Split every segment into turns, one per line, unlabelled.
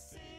see.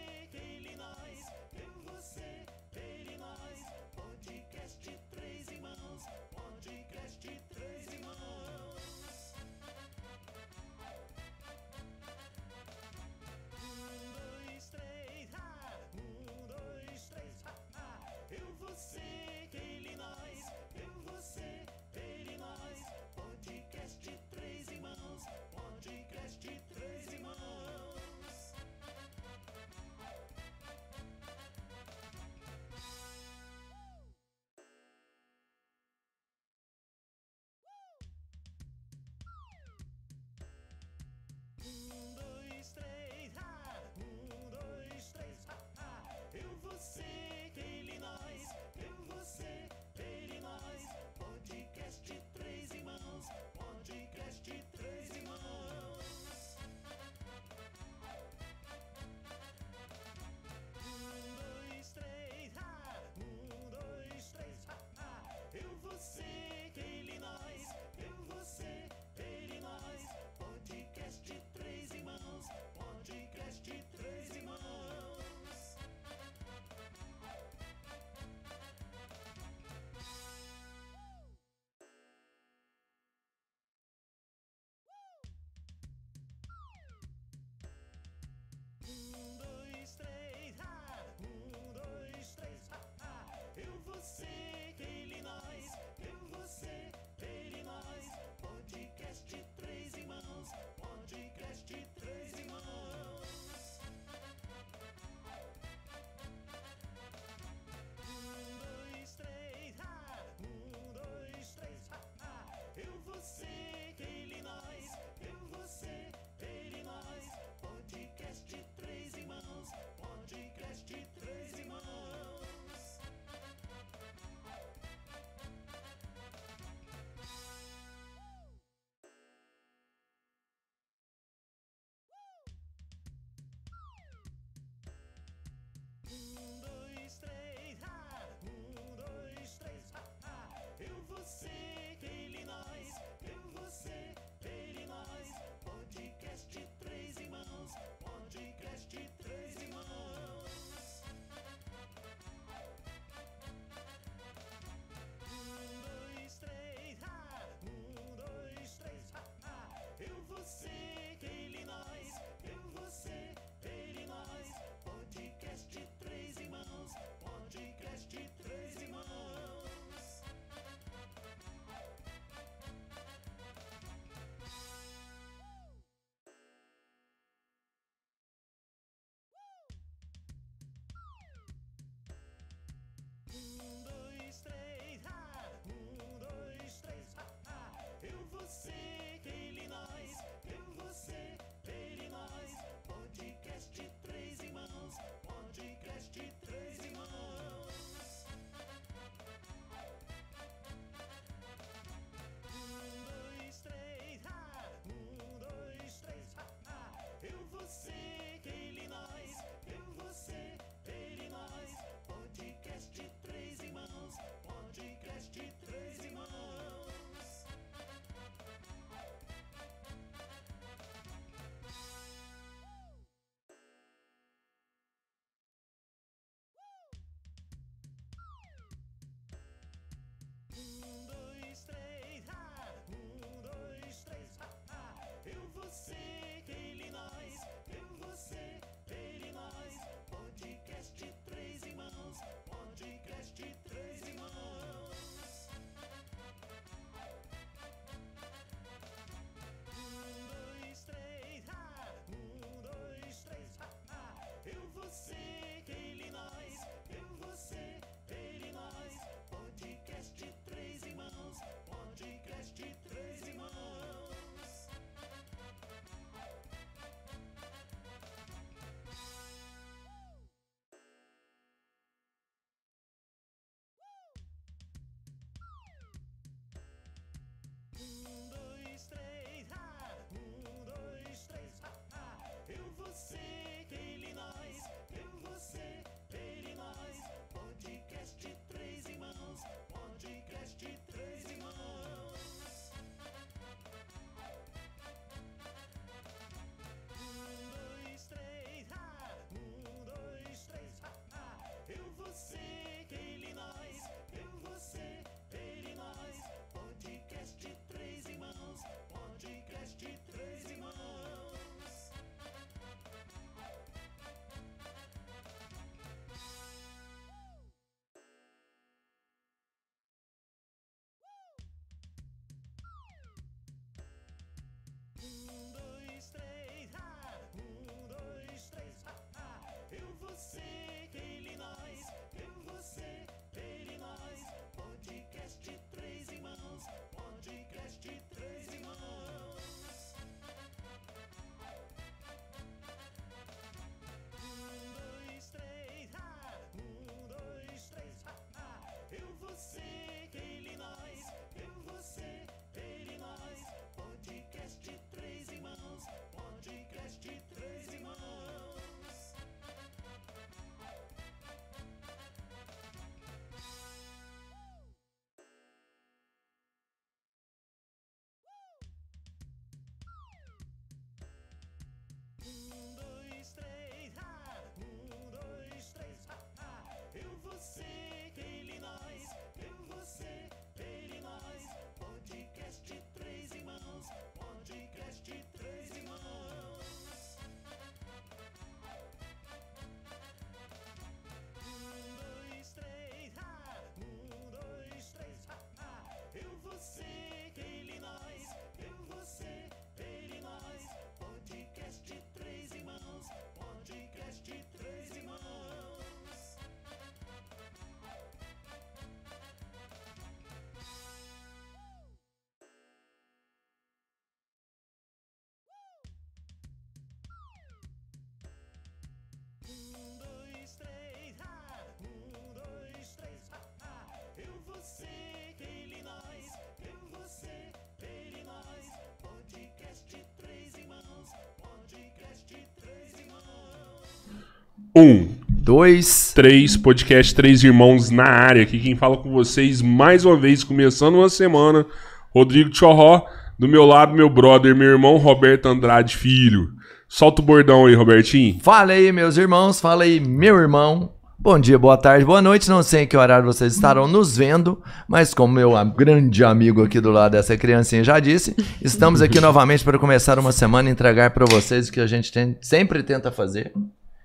Um, Dois. três, podcast Três Irmãos
na área. Aqui quem fala com vocês mais uma vez, começando uma semana. Rodrigo Chorró, do meu lado, meu brother, meu irmão Roberto Andrade Filho. Solta o bordão aí, Robertinho.
Fala aí, meus irmãos. Fala aí, meu irmão. Bom dia, boa tarde, boa noite. Não sei em que horário vocês estarão nos vendo, mas como meu grande amigo aqui do lado dessa criancinha já disse, estamos aqui novamente para começar uma semana e entregar para vocês o que a gente tem- sempre tenta fazer,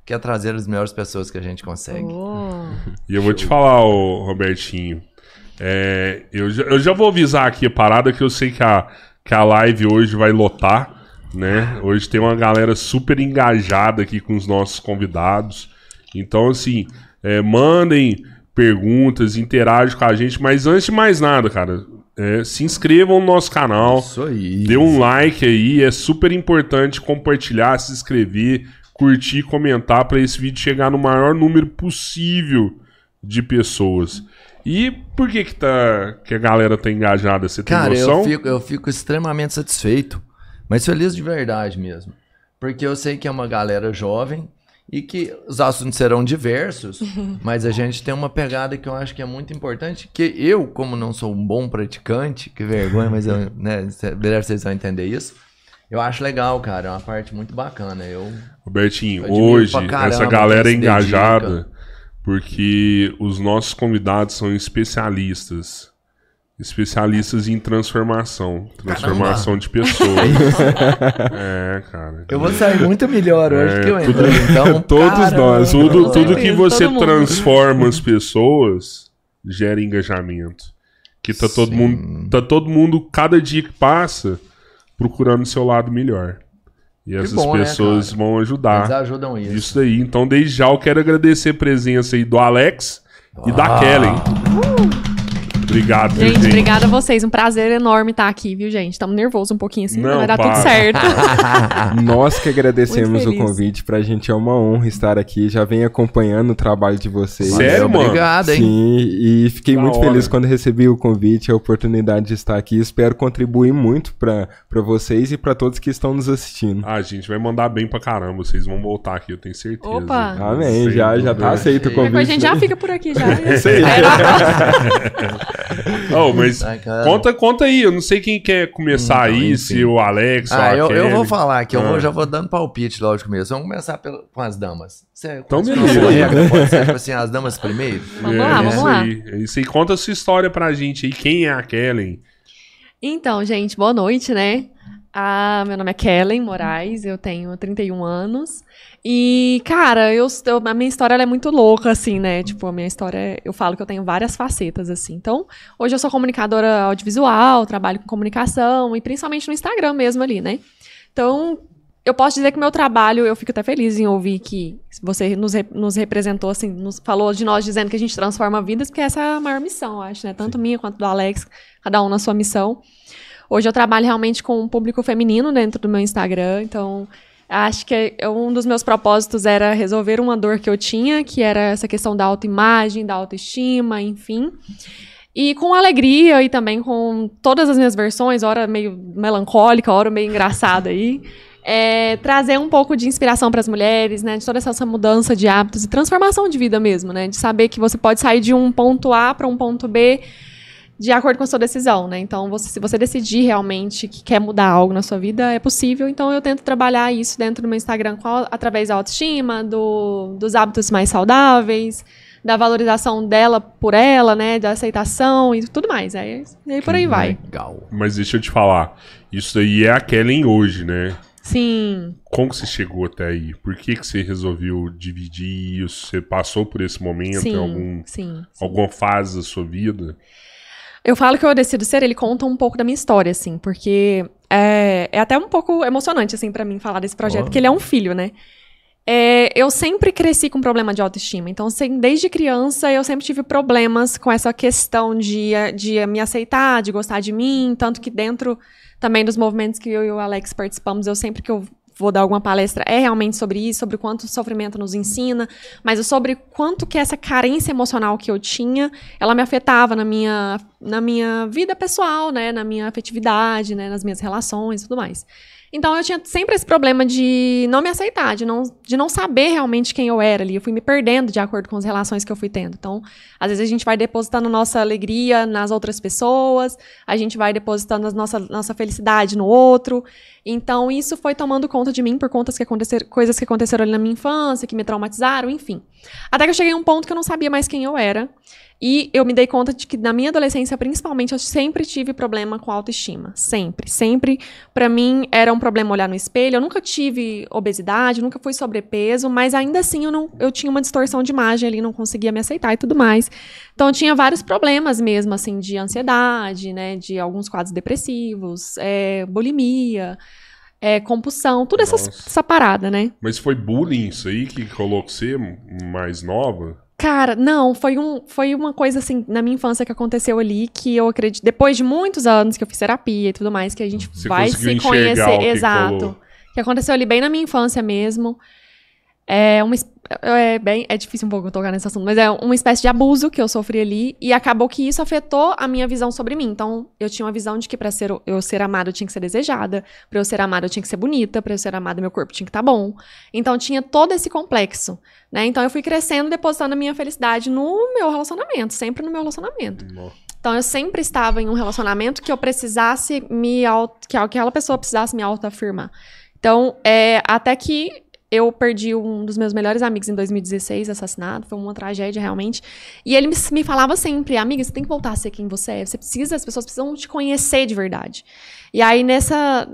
que é trazer as melhores pessoas que a gente consegue.
Oh.
E eu vou te falar, ô, Robertinho. é, eu, já, eu já vou avisar aqui a parada que eu sei que a, que a live hoje vai lotar, né? Hoje tem uma galera super engajada aqui com os nossos convidados. Então, assim, é, mandem perguntas, interajam com a gente. Mas antes de mais nada, cara, é, se inscrevam no nosso canal.
Isso aí.
Dê um like aí, é super importante compartilhar, se inscrever, curtir, comentar para esse vídeo chegar no maior número possível de pessoas. E por que que tá que a galera tá engajada? Você tem
Cara,
noção?
eu fico, eu fico extremamente satisfeito, mas feliz de verdade mesmo. Porque eu sei que é uma galera jovem e que os assuntos serão diversos, mas a gente tem uma pegada que eu acho que é muito importante, que eu, como não sou um bom praticante, que vergonha, mas eu, né, vocês vão entender isso, eu acho legal, cara, é uma parte muito bacana. Eu
Robertinho, hoje
caramba
essa galera é
dedica.
engajada porque os nossos convidados são especialistas. Especialistas em transformação. Transformação de pessoas. é, cara.
Eu vou sair muito melhor hoje
É,
que eu
tudo-
entrei, então.
Todos
caramba.
nós.
Tudo, tudo que você transforma as pessoas gera engajamento. Que tá todo mundo, tá todo mundo cada dia que passa procurando o seu lado melhor. E essas
bom, né,
pessoas
cara?
vão
Eles
ajudar
ajudam isso.
isso daí. Então, desde já eu quero agradecer a presença aí do Alex e da
Ah.
Kellen. Obrigado, viu,
Gente, obrigada a vocês. Um prazer enorme estar aqui, viu, gente? Estamos nervosos um pouquinho assim,
Não,
mas vai dar
para.
tudo certo.
Nós que agradecemos o convite. Pra gente é uma honra estar aqui. Já venho acompanhando o trabalho de vocês.
Sério, mano?
Obrigado, hein?
Sim, e fiquei
Da
muito
hora.
feliz quando recebi o convite, a oportunidade de estar aqui. Espero contribuir muito pra pra vocês e pra todos que estão nos assistindo.
Ah, gente, vai mandar bem pra caramba. Vocês vão voltar aqui, eu tenho certeza.
Opa.
Amém, já, já tá aceito o
Qualquer
coisa, a
convite.
gente já
né?
fica por aqui já.
Isso aí.
Oh, mas
Ai,
conta, conta aí. Eu não sei quem quer começar
Então,
aí,
enfim.
se o Alex ou
Ah,
a
eu, eu vou falar aqui, eu vou-
Ah.
já vou dando palpite logo de começo. Vamos começar pelo- com as damas. Você,
Então, beleza.
Pode ser, tipo assim, as damas primeiro?
Vamos
É,
lá, vamos
isso
lá.
Aí, é isso aí. Conta a sua história pra gente aí. Quem é a Kellen?
Então, gente, boa noite, né? Ah, meu nome é Kellen Moraes, eu tenho 31 anos. E, cara, eu, eu- a minha história é muito louca, assim, né? Tipo, a minha história, eu falo que eu tenho várias facetas, assim. Então, hoje eu sou comunicadora audiovisual, trabalho com comunicação e principalmente no Instagram mesmo ali, né? Então, eu posso dizer que o meu trabalho, eu fico até feliz em ouvir que você nos, nos representou, assim, nos falou de nós dizendo que a gente transforma vidas, porque essa é a maior missão, eu acho, né? Tanto minha quanto do Alex, cada um na sua missão. Hoje eu trabalho realmente com um público feminino dentro do meu Instagram, então acho que é- um dos meus propósitos era resolver uma dor que eu tinha, que era essa questão da autoimagem, da autoestima, enfim. E com alegria e também com todas as minhas versões, hora meio melancólica, hora meio engraçada aí. é, trazer um pouco de inspiração para as mulheres, né? De toda essa mudança de hábitos e transformação de vida mesmo, né? De saber que você pode sair de um ponto A para um ponto B de acordo com a sua decisão, né? Então, você- se você decidir realmente que quer mudar algo na sua vida, é possível. Então, eu tento trabalhar isso dentro do meu Instagram a- através da autoestima, do- dos hábitos mais saudáveis, da valorização dela por ela, né? Da aceitação e tudo mais. Aí, e aí por aí vai.
Legal.
Mas deixa eu te falar. Isso aí é a Kellen hoje, né?
Sim.
Como que você chegou até aí? Por que, que você resolveu dividir isso? Você passou por esse momento
Sim,
em algum,
sim.
alguma fase da sua vida?
Eu falo que eu decido ser, ele conta um pouco da minha história, assim, porque é, é até um pouco emocionante, assim, pra mim falar desse projeto,
Ó.
porque ele é um filho, né? É, eu sempre cresci com problema de autoestima, então assim, desde criança eu sempre tive problemas com essa questão de, de me aceitar, de gostar de mim, tanto que dentro também dos movimentos que eu e o Alex participamos, eu sempre que eu vou dar alguma palestra é realmente sobre isso, sobre quanto o sofrimento nos ensina, mas sobre quanto que essa carência emocional que eu tinha, ela me afetava na minha, na minha vida pessoal, né, na minha afetividade, né, nas minhas relações e tudo mais. Então eu tinha sempre esse problema de não me aceitar, de não, de não saber realmente quem eu era ali. Eu fui me perdendo de acordo com as relações que eu fui tendo. Então, às vezes a gente vai depositando nossa alegria nas outras pessoas, a gente vai depositando a nossa, nossa felicidade no outro. Então, isso foi tomando conta de mim por contas que aconteceram, coisas que aconteceram ali na minha infância, que me traumatizaram, enfim. Até que eu cheguei a um ponto que eu não sabia mais quem eu era. E eu me dei conta de que na minha adolescência, principalmente, eu sempre tive problema com autoestima. Sempre. Sempre. Pra mim, era um problema olhar no espelho. Eu nunca tive obesidade, nunca fui sobrepeso, mas ainda assim eu, não, eu tinha uma distorção de imagem ali, não conseguia me aceitar e tudo mais. Então, eu tinha vários problemas mesmo, assim, de ansiedade, né? De alguns quadros depressivos, é, bulimia. É, compulsão, tudo essa, essa parada, né?
Mas foi bullying isso aí que colocou você mais nova?
Cara, não, foi, um, foi uma coisa assim, na minha infância que aconteceu ali, que eu acredito, depois de muitos anos que eu fiz terapia e tudo mais, que a gente
Você
vai se conhecer.
que
Exato.
colou.
Que aconteceu ali bem na minha infância mesmo. É uma. Es- É, bem, é difícil um pouco tocar nesse assunto, mas é uma espécie de abuso que eu sofri ali e acabou que isso afetou a minha visão sobre mim. Então, eu tinha uma visão de que pra ser, eu ser amada eu tinha que ser desejada, pra eu ser amada eu tinha que ser bonita, pra eu ser amada meu corpo tinha que estar bom. Então, tinha todo esse complexo, né? Então, eu fui crescendo, depositando a minha felicidade no meu relacionamento, sempre no meu relacionamento.
Nossa.
Então eu sempre estava em um relacionamento que eu precisasse me auto, que aquela pessoa precisasse me autoafirmar. Então, é, até que eu perdi um dos meus melhores amigos em 2016, assassinado, foi uma tragédia realmente. E ele me, me falava sempre, amiga, você tem que voltar a ser quem você é. Você precisa, as pessoas precisam te conhecer de verdade. E aí nessa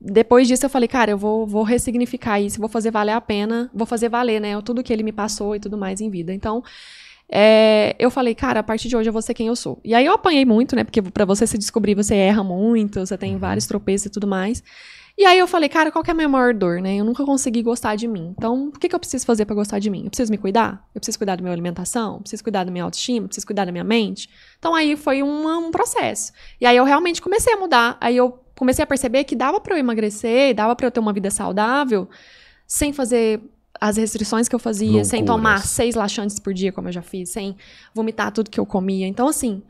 depois disso eu falei, cara, eu vou, vou ressignificar isso, vou fazer valer a pena, vou fazer valer, né, tudo que ele me passou e tudo mais em vida. Então, é, eu falei, cara, a partir de hoje eu vou ser quem eu sou. E aí eu apanhei muito, né? Porque pra você se descobrir, você erra muito, você tem vários tropeços e tudo mais. E aí eu falei, cara, qual que é a minha maior dor, né? Eu nunca consegui gostar de mim. Então, o que, que eu preciso fazer pra gostar de mim? Eu preciso me cuidar? Eu preciso cuidar da minha alimentação? Eu preciso cuidar da minha autoestima? Eu preciso cuidar da minha mente? Então aí foi uma- um processo. E aí eu realmente comecei a mudar. Aí eu comecei a perceber que dava pra eu emagrecer, dava pra eu ter uma vida saudável, sem fazer as restrições que eu fazia, sem
Loucuras.
tomar seis laxantes por dia, como eu já fiz, sem vomitar tudo que eu comia. Então, assim,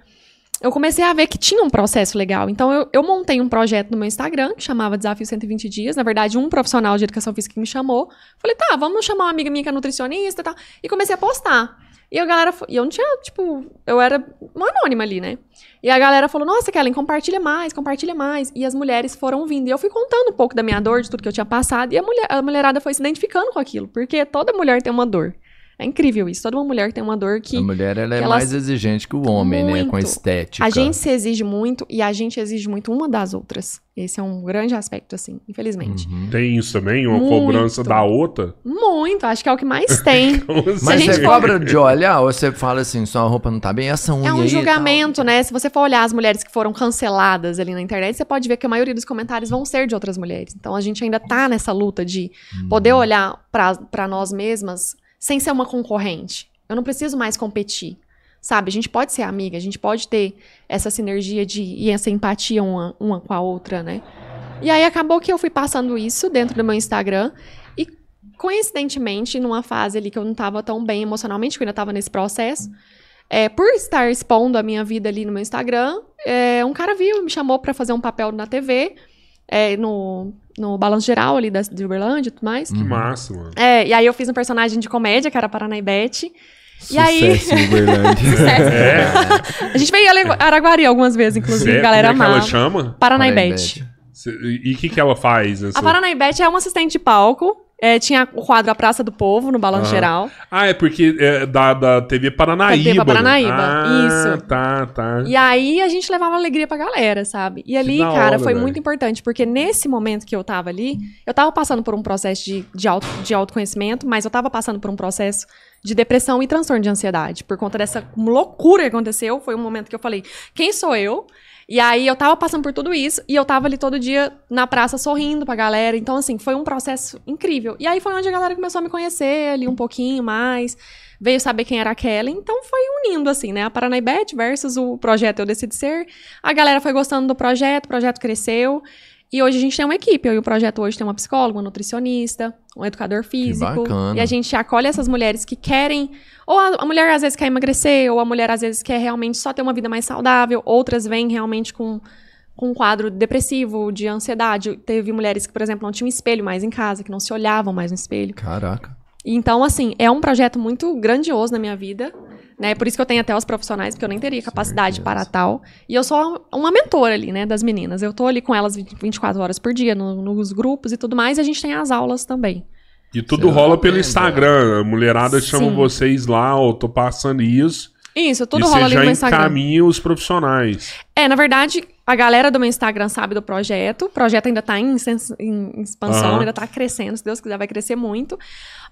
eu comecei a ver que tinha um processo legal. Então, eu, eu montei um projeto no meu Instagram, que chamava Desafio 120 Dias. Na verdade, um profissional de educação física me chamou. Falei, tá, vamos chamar uma amiga minha que é nutricionista e tal. E comecei a postar. E a galera, e eu não tinha, tipo, eu era uma anônima ali, né? E a galera falou, nossa, Kellen, compartilha mais, compartilha mais. E as mulheres foram vindo. E eu fui contando um pouco da minha dor, de tudo que eu tinha passado. E a, mulher, a mulherada foi se identificando com aquilo. Porque toda mulher tem uma dor. É incrível isso. Toda uma mulher tem uma dor que
A mulher ela é
elas-
mais exigente que o homem, né? Com
Muito.
estética.
a gente se exige muito e a gente exige muito uma das outras. Esse é um grande aspecto, assim, infelizmente.
Uhum.
Tem isso também? Uma
Muito.
cobrança da outra?
Muito, acho que é o que mais tem.
Assim?
Mas
a gente
você
for-
cobra de olhar ou você fala assim, sua roupa não tá bem, essa unha
É um
aí e
julgamento, né? Se você for olhar as mulheres que foram canceladas ali na internet, você pode ver que a maioria dos comentários vão ser de outras mulheres. Então a gente ainda tá nessa luta de poder olhar pra nós mesmas sem ser uma concorrente. Eu não preciso mais competir. Sabe, a gente pode ser amiga, a gente pode ter essa sinergia de e essa empatia uma, uma com a outra, né? E aí acabou que eu fui passando isso dentro do meu Instagram e coincidentemente, numa fase ali que eu não tava tão bem emocionalmente, que eu ainda tava nesse processo, é, por estar expondo a minha vida ali no meu Instagram, é, um cara viu, me chamou pra fazer um papel na TV, é, no, no Balanço Geral ali da, de Uberlândia e tudo mais.
Que massa, mano.
É, e aí eu fiz um personagem de comédia, que era a Paranaibete. E aí-
Sucesso em Uberlândia.
É?
A gente veio em Araguari algumas vezes, inclusive,
Cê-
a galera
como é que ela chama?
Paranaibete.
Cê- E o que, que ela faz? Nessa...
A Paranaibete é uma assistente de palco. É, tinha o quadro A Praça do Povo, no Balanço
Aham.
Geral.
Ah, é porque é da, da TV Paranaíba.
TV
né?
Paranaíba,
Ah,
isso.
tá, tá.
E aí a gente levava alegria pra galera, sabe? E ali, cara,
hora,
foi
velho.
muito importante, porque nesse momento que eu tava ali, eu tava passando por um processo de, de, auto, de autoconhecimento, mas eu tava passando por um processo de depressão e transtorno de ansiedade. Por conta dessa loucura que aconteceu, foi um momento que eu falei, quem sou eu? E aí eu tava passando por tudo isso e eu tava ali todo dia na praça sorrindo pra galera. Então, assim, foi um processo incrível. E aí foi onde a galera começou a me conhecer ali um pouquinho mais. Veio saber quem era a Kelly. Então foi unindo, assim, né? A Paranaibete versus o projeto Eu Decidi Ser. A galera foi gostando do projeto, o projeto cresceu. E hoje a gente tem uma equipe. Eu e o projeto hoje tem uma psicóloga, uma nutricionista, um educador físico.
bacana.
E a gente acolhe essas mulheres que querem. Ou a, a mulher às vezes quer emagrecer, ou a mulher às vezes quer realmente só ter uma vida mais saudável. Outras vêm realmente com, com um quadro depressivo, de ansiedade. Teve mulheres que, por exemplo, não tinham espelho mais em casa, que não se olhavam mais no espelho.
Caraca.
Então, assim, é um projeto muito grandioso na minha vida, né? Por isso que eu tenho até os profissionais, porque eu nem teria capacidade
Certeza.
para tal. E eu sou uma mentora ali, né, das meninas. Eu tô ali com elas 20 24 horas por dia, no- nos grupos e tudo mais, e a gente tem as aulas também.
E tudo
Você
rola pelo? Instagram. A mulherada chama
Sim.
vocês lá, ó, tô passando isso.
Isso, tudo
e
rola
você
ali
já
no Instagram.
encaminha os profissionais.
É, na verdade, a galera do meu Instagram sabe do projeto. O projeto ainda tá em, em expansão,
Aham.
ainda tá crescendo. Se Deus quiser, vai crescer muito.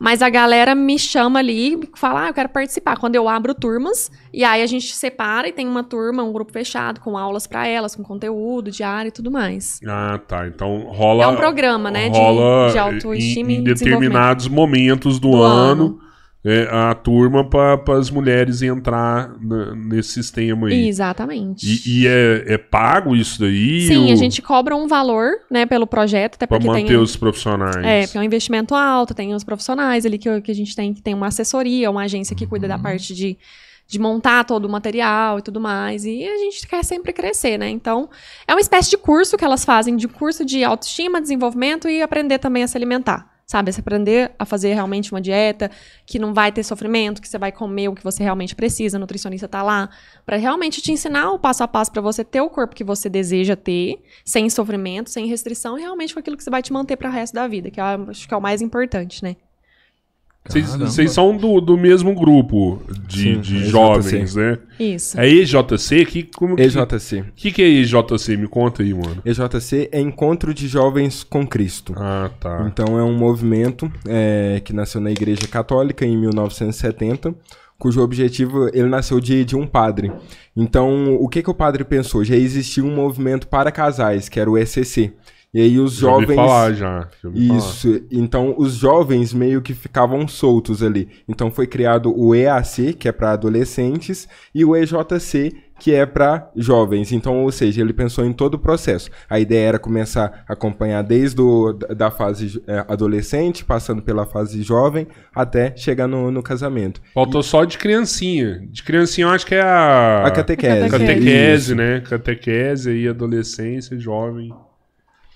Mas a galera me chama ali e fala: ah, eu quero participar. Quando eu abro turmas, e aí a gente separa e tem uma turma, um grupo fechado, com aulas pra elas, com conteúdo diário e tudo mais.
Ah, tá. Então rola.
É um programa, né, de-
rola
de autoestima
em, em determinados momentos do,
Do
ano.
ano.
É, a turma para as mulheres entrar na- nesse sistema aí.
Exatamente.
E, e é, é pago isso daí?
Sim,
ou-
a gente cobra um valor, né, pelo projeto, até
Pra
porque
manter
tem.
os profissionais.
É, porque é um investimento alto, tem os profissionais ali que, que a gente tem, que tem uma assessoria, uma agência que cuida da
Uhum.
parte de, de montar todo o material e tudo mais. E a gente quer sempre crescer, né? Então, é uma espécie de curso que elas fazem, de curso de autoestima, desenvolvimento e aprender também a se alimentar. Sabe, se aprender a fazer realmente uma dieta que não vai ter sofrimento, que você vai comer o que você realmente precisa, a nutricionista tá lá para realmente te ensinar o passo a passo para você ter o corpo que você deseja ter, sem sofrimento, sem restrição, e realmente com aquilo que você vai te manter para o resto da vida, que eu acho que é o mais importante, né?
Vocês são do, do mesmo grupo de,
Sim,
de
EJC.
jovens, né?
Isso.
É EJC? Que, como que,
EJC.
que, que é EJC? Me conta aí, mano.
EJC é Encontro de Jovens com Cristo.
Ah, tá.
Então é um movimento é, que nasceu na Igreja Católica em 1970, cujo objetivo ele nasceu de, de um padre. Então o que que o padre pensou? Já existia um movimento para casais que era o ECC. E aí os
Já
jovens
falar, já. já ouvi falar.
Isso, então os jovens meio que ficavam soltos ali. Então foi criado o EAC, que é para adolescentes, e o EJC, que é para jovens. Então, ou seja, ele pensou em todo o processo. A ideia era começar a acompanhar desde o, da fase é, adolescente, passando pela fase jovem, até chegar no, no casamento.
Faltou só de criancinha. De criancinha eu acho que é a...
A catequese.
Catequese,
Isso.
né? Catequese aí, adolescência, jovem.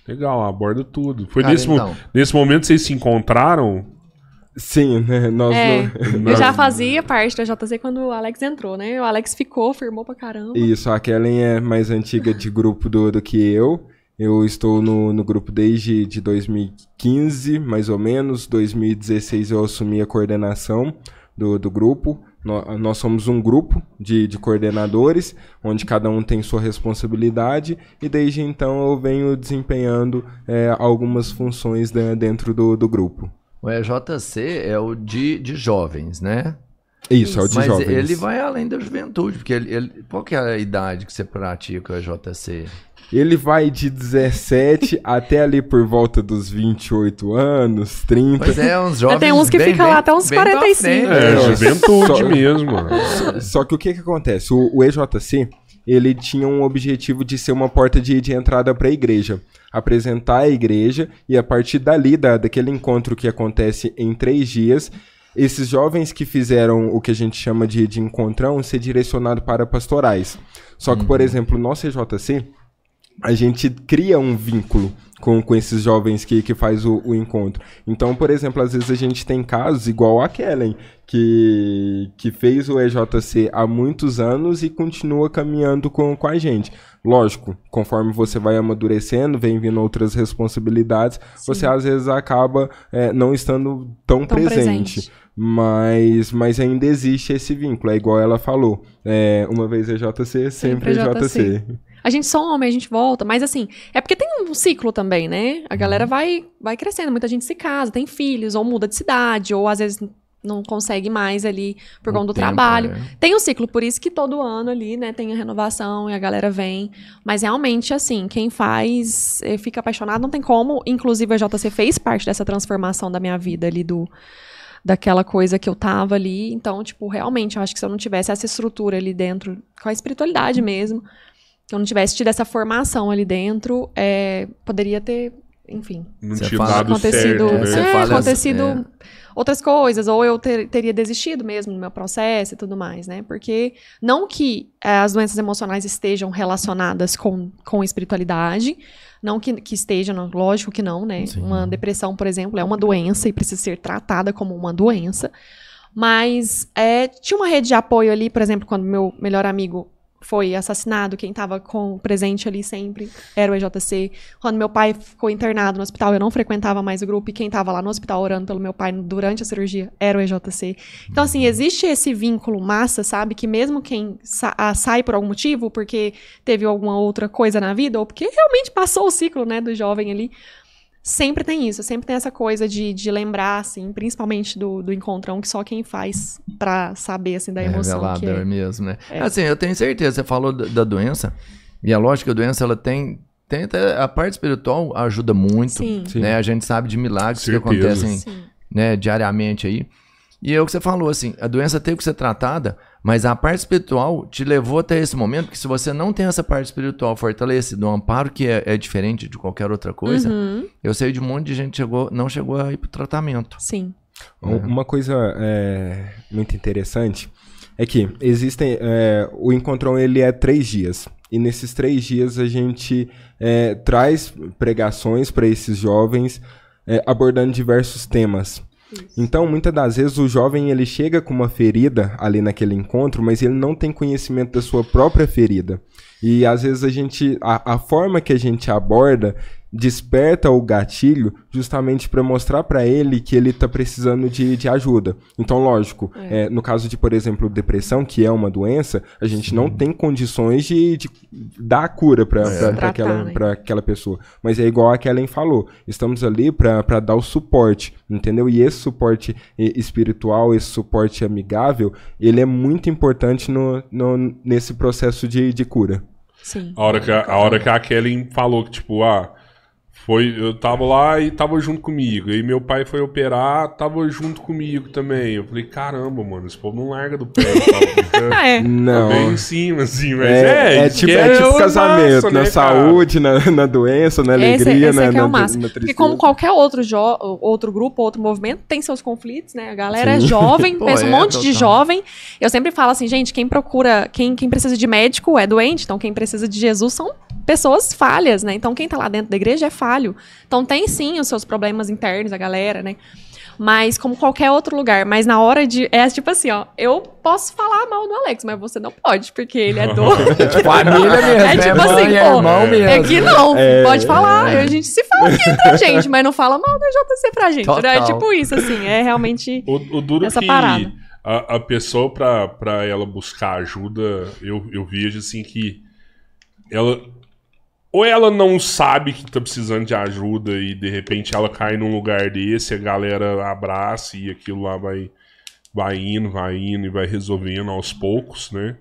Legal, aborda tudo. Foi
Cara,
nesse,
então.
nesse momento vocês se encontraram?
Sim, né? Nós
É,
não-
eu já fazia parte da JZ quando o Alex entrou, né? O Alex ficou, firmou pra caramba.
Isso, a Kellen é mais antiga de grupo do, do que eu. Eu estou no, no grupo desde de 2015, mais ou menos. 2016 eu assumi a coordenação do, do grupo. Nó- Nós somos um grupo de, de coordenadores, onde cada um tem sua responsabilidade, e desde então eu venho desempenhando é, algumas funções né, dentro do, do grupo.
O EJC é o de, de jovens, né?
Isso, é o de
Mas
jovens.
ele vai além da juventude, porque ele, ele- qual que é a idade que você pratica o EJC?
Ele vai de 17 até ali por volta dos 28 anos, 30.
Mas é uns jovens
tem uns que
bem-
ficam
bem-
lá até uns
bem pra
45.
frente.
É,
É,
juventude
só-
mesmo. mano.
Só que o que que acontece? O, o EJC, ele tinha um objetivo de ser uma porta de, de entrada para a igreja. Apresentar a igreja e a partir dali, da, daquele encontro que acontece em três dias, esses jovens que fizeram o que a gente chama de, de encontrão ser direcionado para pastorais. Só que, por exemplo, o nosso EJC, a gente cria um vínculo com, com esses jovens que, que faz o, o encontro. Então, por exemplo, às vezes a gente tem casos igual a Kellen, que, que fez o EJC há muitos anos e continua caminhando com, com a gente. Lógico, conforme você vai amadurecendo, vem vindo outras responsabilidades, você às vezes acaba é, não estando tão,
Tão
presente.
presente.
Mas, mas ainda existe esse vínculo, é igual ela falou. É, uma vez EJC, sempre,
Sempre
EJC.
EJC. A gente some, a gente volta, mas assim, é porque tem um ciclo também, né? A galera
Uhum.
vai, vai crescendo, muita gente se casa, tem filhos, ou muda de cidade, ou às vezes não consegue mais ali por conta do
tempo,
trabalho.
é.
Tem um ciclo, por isso que todo ano ali, né, tem a renovação e a galera vem. Mas realmente, assim, quem faz eh, fica apaixonado, não tem como. Inclusive, a JC fez parte dessa transformação da minha vida ali, do daquela coisa que eu tava ali. Então, tipo, realmente, eu acho que se eu não tivesse essa estrutura ali dentro, com a espiritualidade mesmo, se eu não tivesse tido essa formação ali dentro, eh, poderia ter enfim,
Não
Você
tinha
fala-
dado
acontecido,
certo, né?
É,
fala-
acontecido
é.
outras coisas, ou eu ter- teria desistido mesmo no meu processo e tudo mais, né? Porque não que eh, as doenças emocionais estejam relacionadas com, com espiritualidade, não que, que estejam, lógico que não, né?
Sim.
Uma depressão, por exemplo, é uma doença e precisa ser tratada como uma doença. Mas é, tinha uma rede de apoio ali, por exemplo, quando meu melhor amigo foi assassinado, quem estava com presente ali sempre era o EJC. Quando meu pai ficou internado no hospital, eu não frequentava mais o grupo, e quem estava lá no hospital orando pelo meu pai durante a cirurgia era o EJC. Então, assim, existe esse vínculo massa, sabe? Que mesmo quem sa ah, sai por algum motivo, porque teve alguma outra coisa na vida, ou porque realmente passou o ciclo, né, do jovem ali, sempre tem isso, sempre tem essa coisa de, de lembrar, assim, principalmente do, do encontrão, que só quem faz pra saber, assim, da
É
emoção que
revelador
é.
mesmo, né?
É.
Assim, eu tenho certeza, você falou da, da doença, e é lógico que a doença, ela tem, tem até- a parte espiritual ajuda muito,
Sim.
Sim.
né? A gente sabe de milagres que
Certeza.
acontecem,
Sim.
né, diariamente aí. E é o que você falou, assim, a doença teve que ser tratada, mas a parte espiritual te levou até esse momento que se você não tem essa parte espiritual fortalecida, um amparo que é, é diferente de qualquer outra coisa,
Uhum.
eu sei de um monte de gente que chegou, não chegou a ir pro tratamento.
Sim.
Um- Uma coisa é, muito interessante é que existem. é, o encontrão ele é três dias. E nesses três dias a gente é, traz pregações para esses jovens é, abordando diversos temas. Então, muitas das vezes o jovem ele chega com uma ferida ali naquele encontro, mas ele não tem conhecimento da sua própria ferida. E às vezes a gente, a, a forma que a gente aborda desperta o gatilho justamente para mostrar para ele que ele tá precisando de, de ajuda. Então, lógico, é, no caso de, por exemplo, depressão, que é uma doença, a gente não tem condições de, de dar a cura para
Tratar,
aquela,
né?
pra aquela pessoa. Mas é igual a Kellen falou, estamos ali para dar o suporte, entendeu? E esse suporte espiritual, esse suporte amigável, ele é muito importante no, no- nesse processo de, de cura.
Sim.
A hora que a, a hora que a Kelly falou que, tipo, ah, foi, eu tava lá e tava junto comigo. E meu pai foi operar, tava junto comigo também. Eu falei, caramba, mano, esse povo não larga do pé.
Ah, é.
Não.
bem em cima, assim, mas
É,
é,
é tipo,
que
é tipo casamento,
massa,
na
né,
saúde, na, na doença, na
Esse,
alegria,
esse
na,
é que é
na,
o máximo.
na
Porque
tristeza.
como qualquer outro, outro grupo, outro movimento, tem seus conflitos, né? A galera é
Sim.
jovem,
Pô,
pensa um
é,
monte de jovem. Eu sempre falo assim, gente, quem procura, quem, quem precisa de médico é doente, então quem precisa de Jesus são pessoas falhas, né? Então quem tá lá dentro da igreja é falho. Então tem sim os seus problemas internos, a galera, né? Mas como qualquer outro lugar, mas na hora de. É tipo assim, ó. Eu posso falar mal do Alex, mas você não pode, porque ele é doido.
Família mesmo,
É tipo
mãe,
assim,
é
pô,
irmão mesmo.
É que não,
É,
pode falar. A gente se fala aqui entre a gente, mas não fala mal do JC pra gente. né? É tipo isso, assim. É realmente.
O, o duro
Essa
que
parada.
A, a pessoa, pra, pra ela buscar ajuda, eu, eu vejo assim que ela. Ou ela não sabe que tá precisando de ajuda e de repente ela cai num lugar desse, a galera abraça e aquilo lá vai, vai indo, vai indo e vai resolvendo aos poucos, né?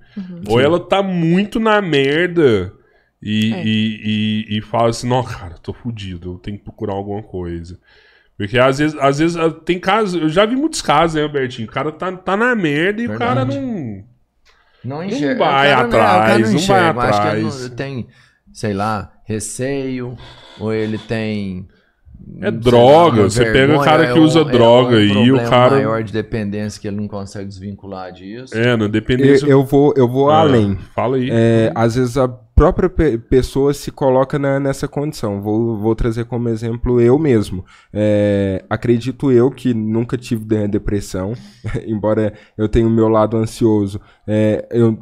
Ou ela tá muito na merda e,
É.
e, e, e fala assim, não, cara, tô fudido, eu tenho que procurar alguma coisa. Porque às vezes, às vezes ah, tem casos, eu já vi muitos casos, né, Albertinho? O cara tá, tá na merda e o cara
Verdade.
não.
Não
enxerga. vai
o cara
atrás,
o cara
não vai.
Eu Acho que
atrás.
não- tem, sei lá, receio, ou ele tem.
É
sei lá,
droga,
uma
você pega
vergonha,
o cara que
é um-
usa
é um
droga e o cara-
maior de dependência que ele não consegue desvincular disso.
É, na
Eu,
dependência.
eu vou, eu vou
Ah,
além.
Fala aí.
É, às vezes a própria pe- pessoa se coloca na- nessa condição. Vou, vou trazer como exemplo eu mesmo. É, acredito eu que nunca tive de- depressão, embora eu tenha o meu lado ansioso. É, eu,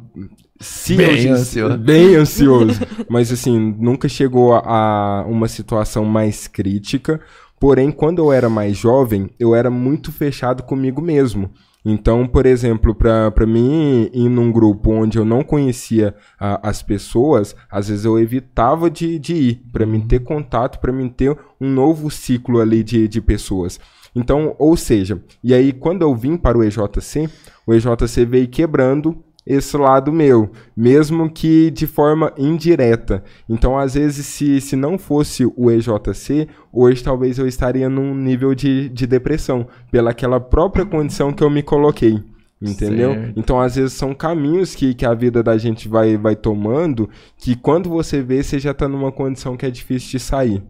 se
Bem ansioso.
Bem ansioso. Mas assim, nunca chegou a, a uma situação mais crítica. Porém, quando eu era mais jovem, eu era muito fechado comigo mesmo. Então, por exemplo, para mim ir num grupo onde eu não conhecia as pessoas, às vezes eu evitava de, de ir, para mim ter contato, para mim ter um novo ciclo ali de, de pessoas. Então, ou seja, e aí quando eu vim para o EJC, o EJC veio quebrando esse lado meu, mesmo que de forma indireta. Então, às vezes, se, se não fosse o EJC, hoje talvez eu estaria num nível de, de depressão, pela aquela própria condição que eu me coloquei. Entendeu?
Certo.
Então, às vezes, são caminhos que, que a vida da gente vai, vai tomando, que quando você vê, você já tá numa condição que é difícil de sair.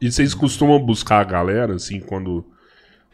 E vocês costumam buscar a galera, assim, quando,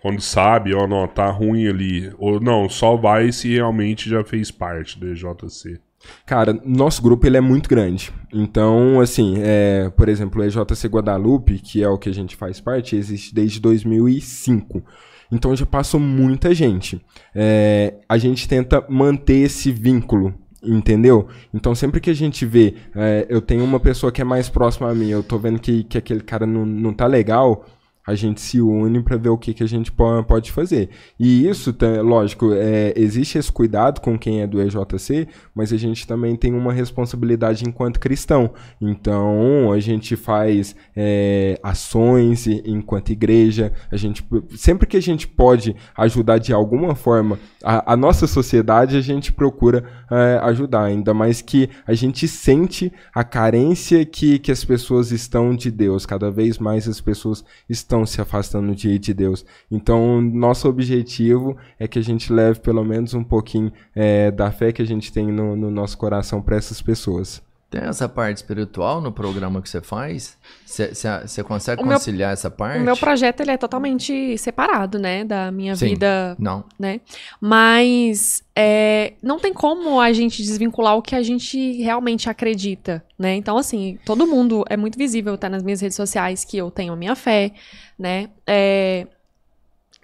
quando sabe, ó, não, tá ruim ali. Ou não, só vai se realmente já fez parte do EJC.
Cara, nosso grupo ele é muito grande. Então, assim, é, por exemplo, o EJC Guadalupe, que é o que a gente faz parte, existe desde 2005. Então já passou muita gente. É, a gente tenta manter esse vínculo, entendeu? Então sempre que a gente vê, é, eu tenho uma pessoa que é mais próxima a mim, eu tô vendo que, que aquele cara não, não tá legal, a gente se une para ver o que, que a gente po- pode fazer. E isso, lógico, é, existe esse cuidado com quem é do EJC, mas a gente também tem uma responsabilidade enquanto cristão. Então, a gente faz é, ações enquanto igreja, a gente sempre que a gente pode ajudar de alguma forma a, a nossa sociedade, a gente procura é, ajudar. Ainda mais que a gente sente a carência que, que as pessoas estão de Deus. Cada vez mais as pessoas estão se afastando de, de Deus. Então, nosso objetivo é que a gente leve pelo menos um pouquinho é, da fé que a gente tem no, no nosso coração para essas pessoas.
Tem essa parte espiritual no programa que você faz? Você- consegue
O meu-
conciliar essa parte?
O meu projeto ele é totalmente separado, né, da minha
Sim.
vida,
Não.
né? Mas é, não tem como a gente desvincular o que a gente realmente acredita, né? Então, assim, todo mundo é muito visível, tá nas minhas redes sociais que eu tenho a minha fé, né? É,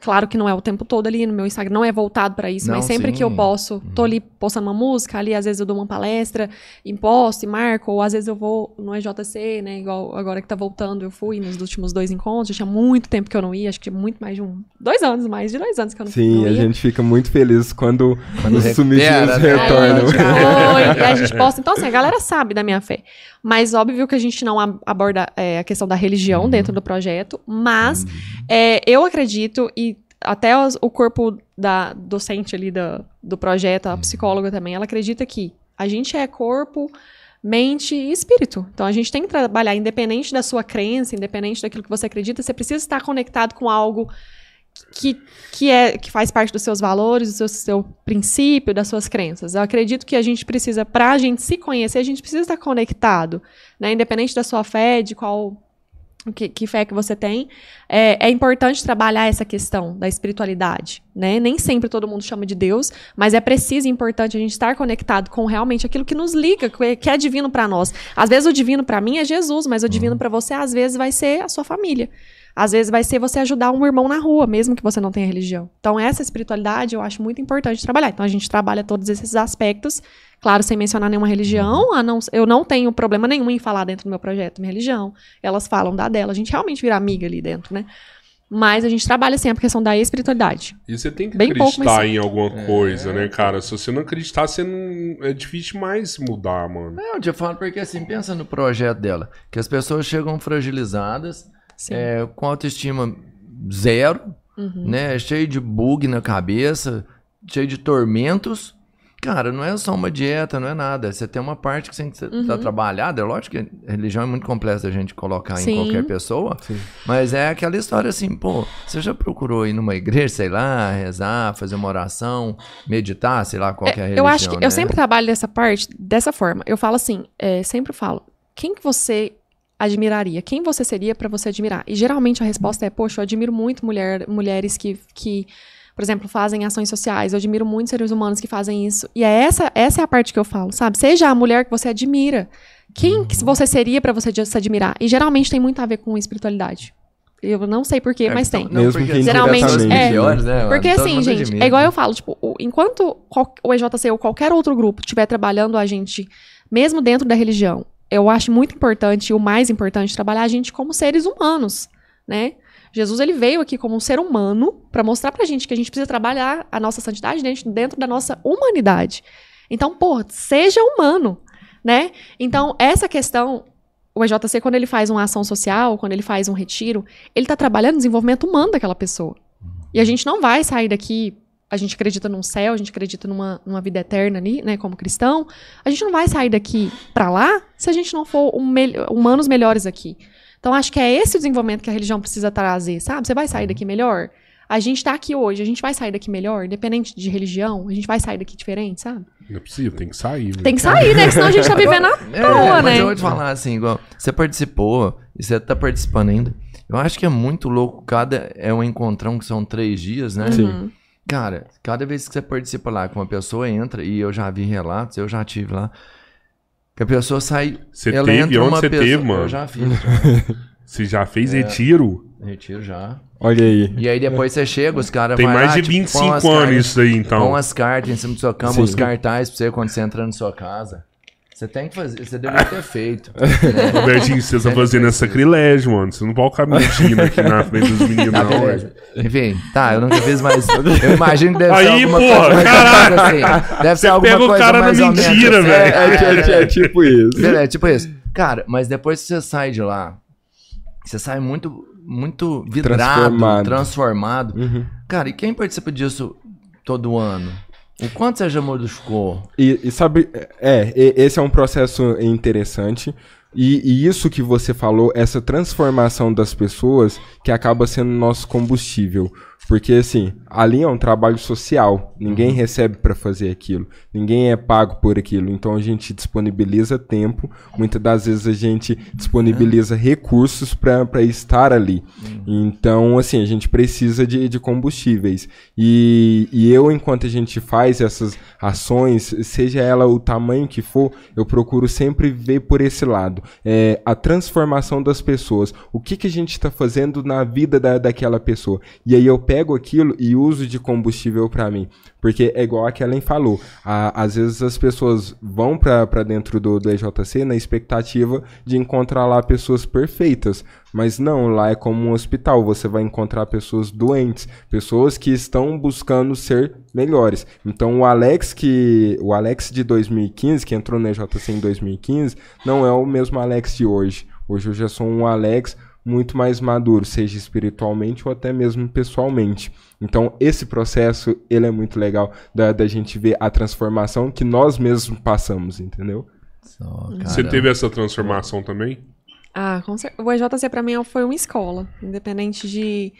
Claro que não é o tempo todo ali no meu Instagram, não é voltado pra isso,
Não,
mas sempre
sim.
que eu posso, tô ali postando uma música, ali às vezes eu dou uma palestra, e posto e marco, ou às vezes eu vou no EJC, né, igual agora que tá voltando, eu fui nos últimos dois encontros, já tinha muito tempo que eu não ia, acho que tinha muito mais de um, dois anos, mais de dois anos que eu não,
Sim,
não
a
ia.
gente fica muito feliz quando,
Quando
os sumidinhos
né?
A
retornam.
foi, e a gente posta. Então, assim, a galera sabe da minha fé. Mas óbvio que a gente não ab- aborda é, a questão da religião dentro do projeto. Mas é, eu acredito, e até o corpo da docente ali do, do projeto, a psicóloga também, ela acredita que a gente é corpo, mente e espírito. Então a gente tem que trabalhar, independente da sua crença, independente daquilo que você acredita, você precisa estar conectado com algo que, que, é, que faz parte dos seus valores, do seu, seu princípio, das suas crenças. Eu acredito que a gente precisa, para a gente se conhecer, a gente precisa estar conectado, né? Independente da sua fé, de qual que, que fé que você tem, é, é importante trabalhar essa questão da espiritualidade, né? Nem sempre todo mundo chama de Deus, mas é preciso e importante a gente estar conectado com realmente aquilo que nos liga, que é- que é divino para nós. Às vezes o divino para mim é Jesus, mas o divino para você às vezes vai ser a sua família. Às vezes vai ser você ajudar um irmão na rua, mesmo que você não tenha religião. Então, essa espiritualidade eu acho muito importante trabalhar. Então, a gente trabalha todos esses aspectos, claro, sem mencionar nenhuma religião. a não- eu não tenho problema nenhum em falar dentro do meu projeto minha religião. Elas falam da dela. A gente realmente vira amiga ali dentro, né? Mas a gente trabalha sempre a questão da espiritualidade.
E você tem que
Bem pouco,
acreditar
mas-
em alguma coisa, né, cara? Se você não acreditar, você não... é difícil mais mudar, mano.
Não, eu te falo porque assim, pensa no projeto dela. Que as pessoas chegam fragilizadas, é, com autoestima zero,
Uhum.
né? Cheio de bug na cabeça, cheio de tormentos. Cara, não é só uma dieta, não é nada. Você tem uma parte que você tem que estar trabalhada. É lógico que a religião é muito complexa a gente colocar em
Sim.
qualquer pessoa. Mas é aquela história assim, pô, você já procurou ir numa igreja, sei lá, rezar, fazer uma oração, meditar, sei lá, qualquer religião,
eu acho que
né?
eu sempre trabalho dessa parte dessa forma. Eu falo assim, é, sempre falo, quem que você admiraria? Quem você seria pra você admirar? E geralmente a resposta é, poxa, eu admiro muito mulher, mulheres que, que, por exemplo, fazem ações sociais. Eu admiro muito seres humanos que fazem isso. E é essa, essa é a parte que eu falo, sabe? Seja a mulher que você admira. Quem que você seria pra você se admirar? E geralmente tem muito a ver com espiritualidade. Eu não sei porquê,
É,
mas
então,
tem.
não,
Mesmo
porque
que
Geralmente, é.
melhores, né,
Porque assim, gente,
admira.
é igual eu falo, tipo, o- enquanto qual- o EJC ou qualquer outro grupo estiver trabalhando a gente, mesmo dentro da religião, eu acho muito importante, e o mais importante, trabalhar a gente como seres humanos, né? Jesus, ele veio aqui como um ser humano para mostrar pra gente que a gente precisa trabalhar a nossa santidade dentro, dentro da nossa humanidade. Então, pô, seja humano, né? Então, essa questão, o EJC, quando ele faz uma ação social, quando ele faz um retiro, ele tá trabalhando o desenvolvimento humano daquela pessoa. E a gente não vai sair daqui. A gente acredita num céu, a gente acredita numa, numa vida eterna ali, né, como cristão. A gente não vai sair daqui pra lá se a gente não for um mel- humanos melhores aqui. Então, acho que é esse o desenvolvimento que a religião precisa trazer, sabe? Você vai sair daqui melhor? A gente tá aqui hoje, a gente vai sair daqui melhor, independente de religião, a gente vai sair daqui diferente, sabe?
Não é possível, tem que sair.
Tem que sair, né? Que senão a gente tá vivendo à
É,
toa,
mas
né?
eu vou te falar assim, igual, você participou, e você tá participando ainda, Eu acho que é muito louco. Cada é um encontrão que são três dias, né?
Sim.
Cara, cada vez que você participa lá, que uma pessoa entra, e eu já vi relatos, eu já tive lá, que a pessoa sai.
Você
ela
teve?
entra
Onde você
pessoa-
teve, mano?
Eu já fiz. já.
Você já fez retiro?
Retiro já.
Olha aí.
E aí depois você chega, os caras
Tem
vai
mais
lá,
de
tipo,
25
põe umas
anos
cartas-
isso aí, então.
umas cartas em cima da sua cama,
Sim.
os cartazes pra você quando você entra na sua casa. Você tem que fazer, você deveria ter feito.
Robertinho, você tá fazendo é sacrilégio, mano. Você não pode ficar mentindo aqui na frente dos meninos,
Tá,
não.
Enfim, tá, eu nunca fiz mais. Eu imagino que deve
Aí,
ser alguma
porra,
coisa mais
caralho.
menos assim. Deve ser alguma
pega o cara na
mais menos
mentira,
assim.
velho.
É, é, é, é tipo isso.
Beleza, tipo isso. Cara, mas depois que você sai de lá, você sai muito, muito vidrado,
Transformado.
transformado.
Uhum.
Cara, e quem participa disso todo ano? O quanto você já modificou?
E, e sabe, é, e- esse é um processo interessante. E, e isso que você falou, essa transformação das pessoas, que acaba sendo nosso combustível. Porque, assim, ali é um trabalho social. Ninguém recebe para fazer aquilo. Ninguém é pago por aquilo. Então a gente disponibiliza tempo. Muitas das vezes a gente disponibiliza recursos para estar ali. Então, assim, a gente precisa de, de combustíveis. E, e eu, enquanto a gente faz essas ações, seja ela o tamanho que for, eu procuro sempre ver por esse lado. É, a transformação das pessoas. O que, que a gente está fazendo na vida da, daquela pessoa. E aí eu pego aquilo e uso de combustível para mim. Porque é igual a Kellen falou. a- às vezes as pessoas vão para dentro do, do EJC na expectativa de encontrar lá pessoas perfeitas. Mas não, lá é como um hospital. Você vai encontrar pessoas doentes, pessoas que estão buscando ser melhores. Então o Alex que o Alex de 2015, que entrou no EJC em 2015, não é o mesmo Alex de hoje. Hoje eu já sou um Alex muito mais maduro, seja espiritualmente ou até mesmo pessoalmente. Então, esse processo, ele é muito legal da, da gente ver a transformação que nós mesmos passamos, entendeu?
Só,
Você teve essa transformação também?
Ah, com cer- o EJC pra mim foi uma escola, independente de,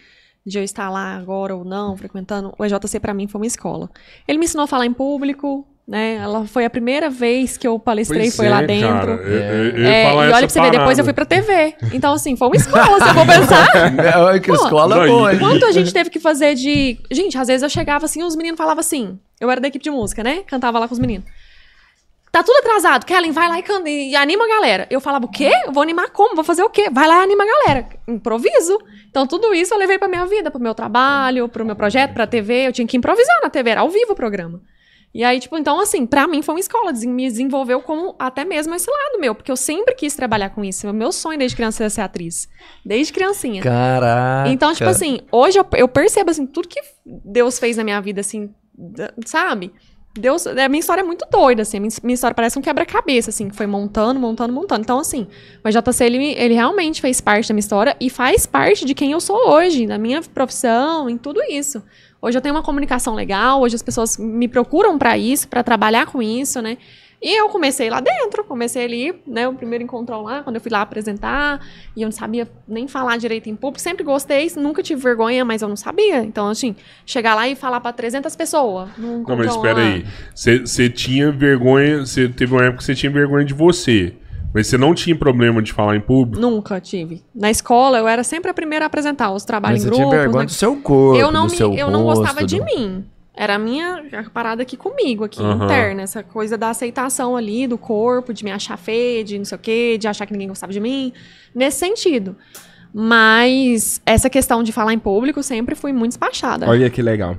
de eu estar lá agora ou não, frequentando, o EJC pra mim foi uma escola. Ele me ensinou a falar em público, né? Ela foi a primeira vez que eu palestrei,
Pois
foi
é,
lá dentro.
Cara, eu, eu-
É, e olha pra você ver, depois eu fui pra TV. Então, assim, foi uma escola, se eu for pensar.
É, que escola
Não,
boa?
Quanto a gente teve que fazer de. Gente, às vezes eu chegava assim, os meninos falavam assim. Eu era da equipe de música, né? Cantava lá com os meninos. Tá tudo atrasado. Kellen, vai lá e, canta, e anima a galera. Eu falava, o quê? Eu vou animar como? Vou fazer o quê? Vai lá e anima a galera. Improviso. Então, tudo isso eu levei pra minha vida, pro meu trabalho, pro meu projeto, pra TV. Eu tinha que improvisar na TV, era ao vivo o programa. E aí, tipo, então, assim, pra mim foi uma escola, me desenvolveu como até mesmo esse lado meu, porque eu sempre quis trabalhar com isso. O meu sonho desde criança era ser atriz. Desde criancinha.
Caraca.
Então, tipo assim, hoje eu, eu percebo, assim, tudo que Deus fez na minha vida, assim, sabe? Deus, a minha história é muito doida, assim, a minha, minha história parece um quebra-cabeça, assim, que foi montando, montando, montando. Então, assim, o JC, ele, ele realmente fez parte da minha história e faz parte de quem eu sou hoje, da minha profissão, em tudo isso. Hoje eu tenho uma comunicação legal, hoje as pessoas me procuram pra isso, pra trabalhar com isso, né? E eu comecei lá dentro, comecei ali, né, o primeiro encontrão lá, quando eu fui lá apresentar, e eu não sabia nem falar direito em público, sempre gostei, nunca tive vergonha, mas eu não sabia. Então, assim, chegar lá e falar pra 300 pessoas.
Não, mas
encontrão
espera
lá.
aí. Você você tinha vergonha, você teve uma época que você tinha vergonha de você. Mas você não tinha problema de falar em público?
Nunca tive. Na escola, eu era sempre a primeira a apresentar os trabalhos
Mas
em
você tinha vergonha
né?
do seu corpo,
eu não,
do
me,
seu
eu não
rosto,
gostava de
do-
mim. Era a minha parada aqui comigo, aqui, interna. Essa coisa da aceitação ali, do corpo, de me achar feia, de não sei o quê, de achar que ninguém gostava de mim. Nesse sentido. Mas essa questão de falar em público sempre fui muito despachada.
Olha que legal.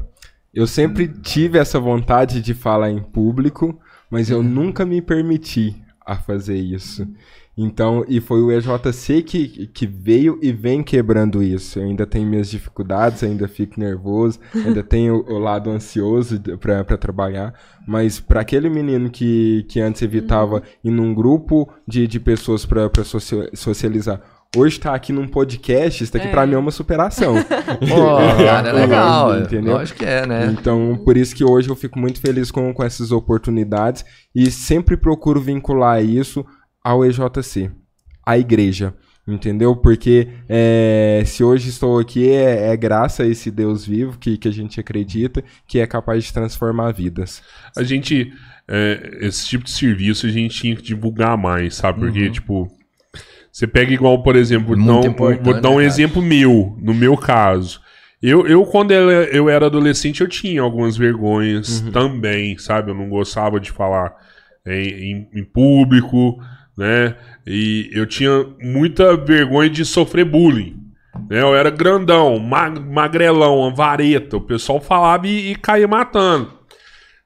Eu sempre tive essa vontade de falar em público, mas eu nunca me permiti a fazer isso. Então, e foi o EJC que, que veio e vem quebrando isso. Eu ainda tenho minhas dificuldades, ainda fico nervoso, ainda tenho o lado ansioso para trabalhar. Mas para aquele menino que, que antes evitava ir num grupo de, de pessoas para socializar, hoje tá aqui num podcast, isso daqui
É.
pra mim é uma superação.
Pô, cara, é legal.
Entendeu?
Lógico que é, né?
Então, por isso que hoje eu fico muito feliz com, com essas oportunidades e sempre procuro vincular isso ao EJC, à igreja, entendeu? Porque é, se hoje estou aqui é, é graça a esse Deus vivo que, que a gente acredita que é capaz de transformar vidas.
A gente. é, esse tipo de serviço a gente tinha que divulgar mais, sabe? Porque, tipo. Você pega igual, por exemplo,
Muito
não,
importante,
vou dar um exemplo meu, no meu caso. Eu, eu quando eu, eu era adolescente, eu tinha algumas vergonhas
Uhum.
também, sabe? Eu não gostava de falar em, em- em público, né? E eu tinha muita vergonha de sofrer bullying. Né? Eu era grandão, mag- magrelão, uma vareta. O pessoal falava e, e caía matando.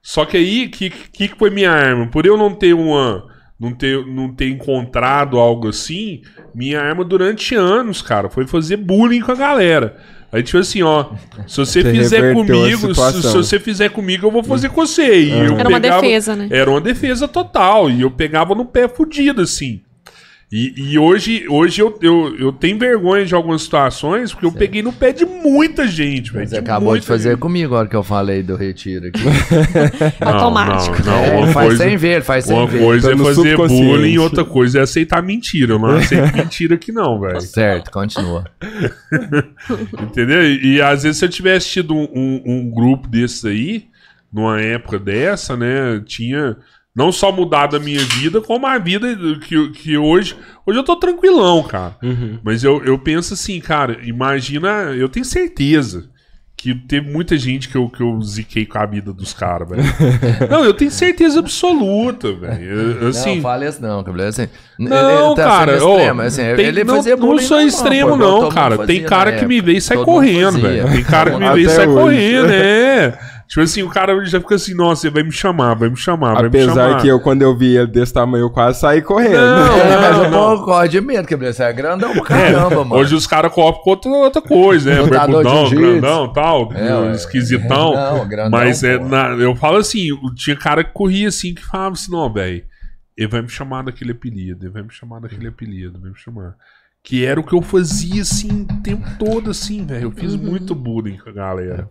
Só que aí, o que, que, que foi minha arma? Por eu não ter uma. Não ter, não ter encontrado algo assim, minha arma durante anos, cara, foi fazer bullying com a galera. Aí, tipo assim, ó, se você
Você
fizer comigo, se, se você fizer comigo, eu vou fazer com você. E eu
Era uma
pegava-
defesa, né?
Era uma defesa total. E eu pegava no pé fudido, assim. E, e hoje, hoje eu, eu, eu tenho vergonha de algumas situações, porque eu peguei no pé de muita gente, velho.
Você acabou
muita
de fazer
gente.
comigo agora que eu falei do retiro aqui.
Não,
Automático.
Não, não,
É,
uma
ele faz
coisa,
sem ver, faz sem
uma
ver.
coisa
Tá
é fazer bullying, outra coisa é aceitar mentira. Eu não aceito mentira aqui não, velho.
Certo, continua.
Entendeu? E, e às vezes se eu tivesse tido um, um- um grupo desses aí, numa época dessa, né, tinha não só mudado a minha vida, como a vida que, que hoje. Hoje eu tô tranquilão, cara. Mas eu, eu penso assim, cara, imagina, eu tenho certeza. Que teve muita gente que eu, que eu ziquei com a vida dos caras, velho. Não, eu tenho certeza absoluta, velho. Assim,
não, fala isso não, Gabriel. Assim,
não,
tá
cara,
extremo, assim,
tem-
ele
não,
fazia
não sou extremo, não,
mundo
cara.
fazia
Tem cara que me vê e sai
Todo
correndo, velho. Tem cara que me vê e sai
hoje.
correndo, é. Tipo assim, o cara já fica assim, nossa, você vai me chamar, vai me chamar, vai me
Apesar
chamar.
que eu, quando eu vi ele desse tamanho, eu quase saí correndo.
Não,
É, mas
não,
eu
não.
não. corre de medo, Gabriel. Você é grandão pra
É,
caramba, mano.
hoje os caras copam com outra, outra coisa, né? Barbudão,
jiu-jitsu.
grandão tal,
É,
esquisitão.
Não, grandão,
mas é, na- eu falo assim, tinha cara que corria assim, que falava assim, não, velho, ele vai me chamar daquele apelido, ele vai me chamar daquele apelido, vai me chamar. Que era o que eu fazia, assim, o tempo todo, assim, velho. Eu fiz
Uhum.
muito bullying com a galera.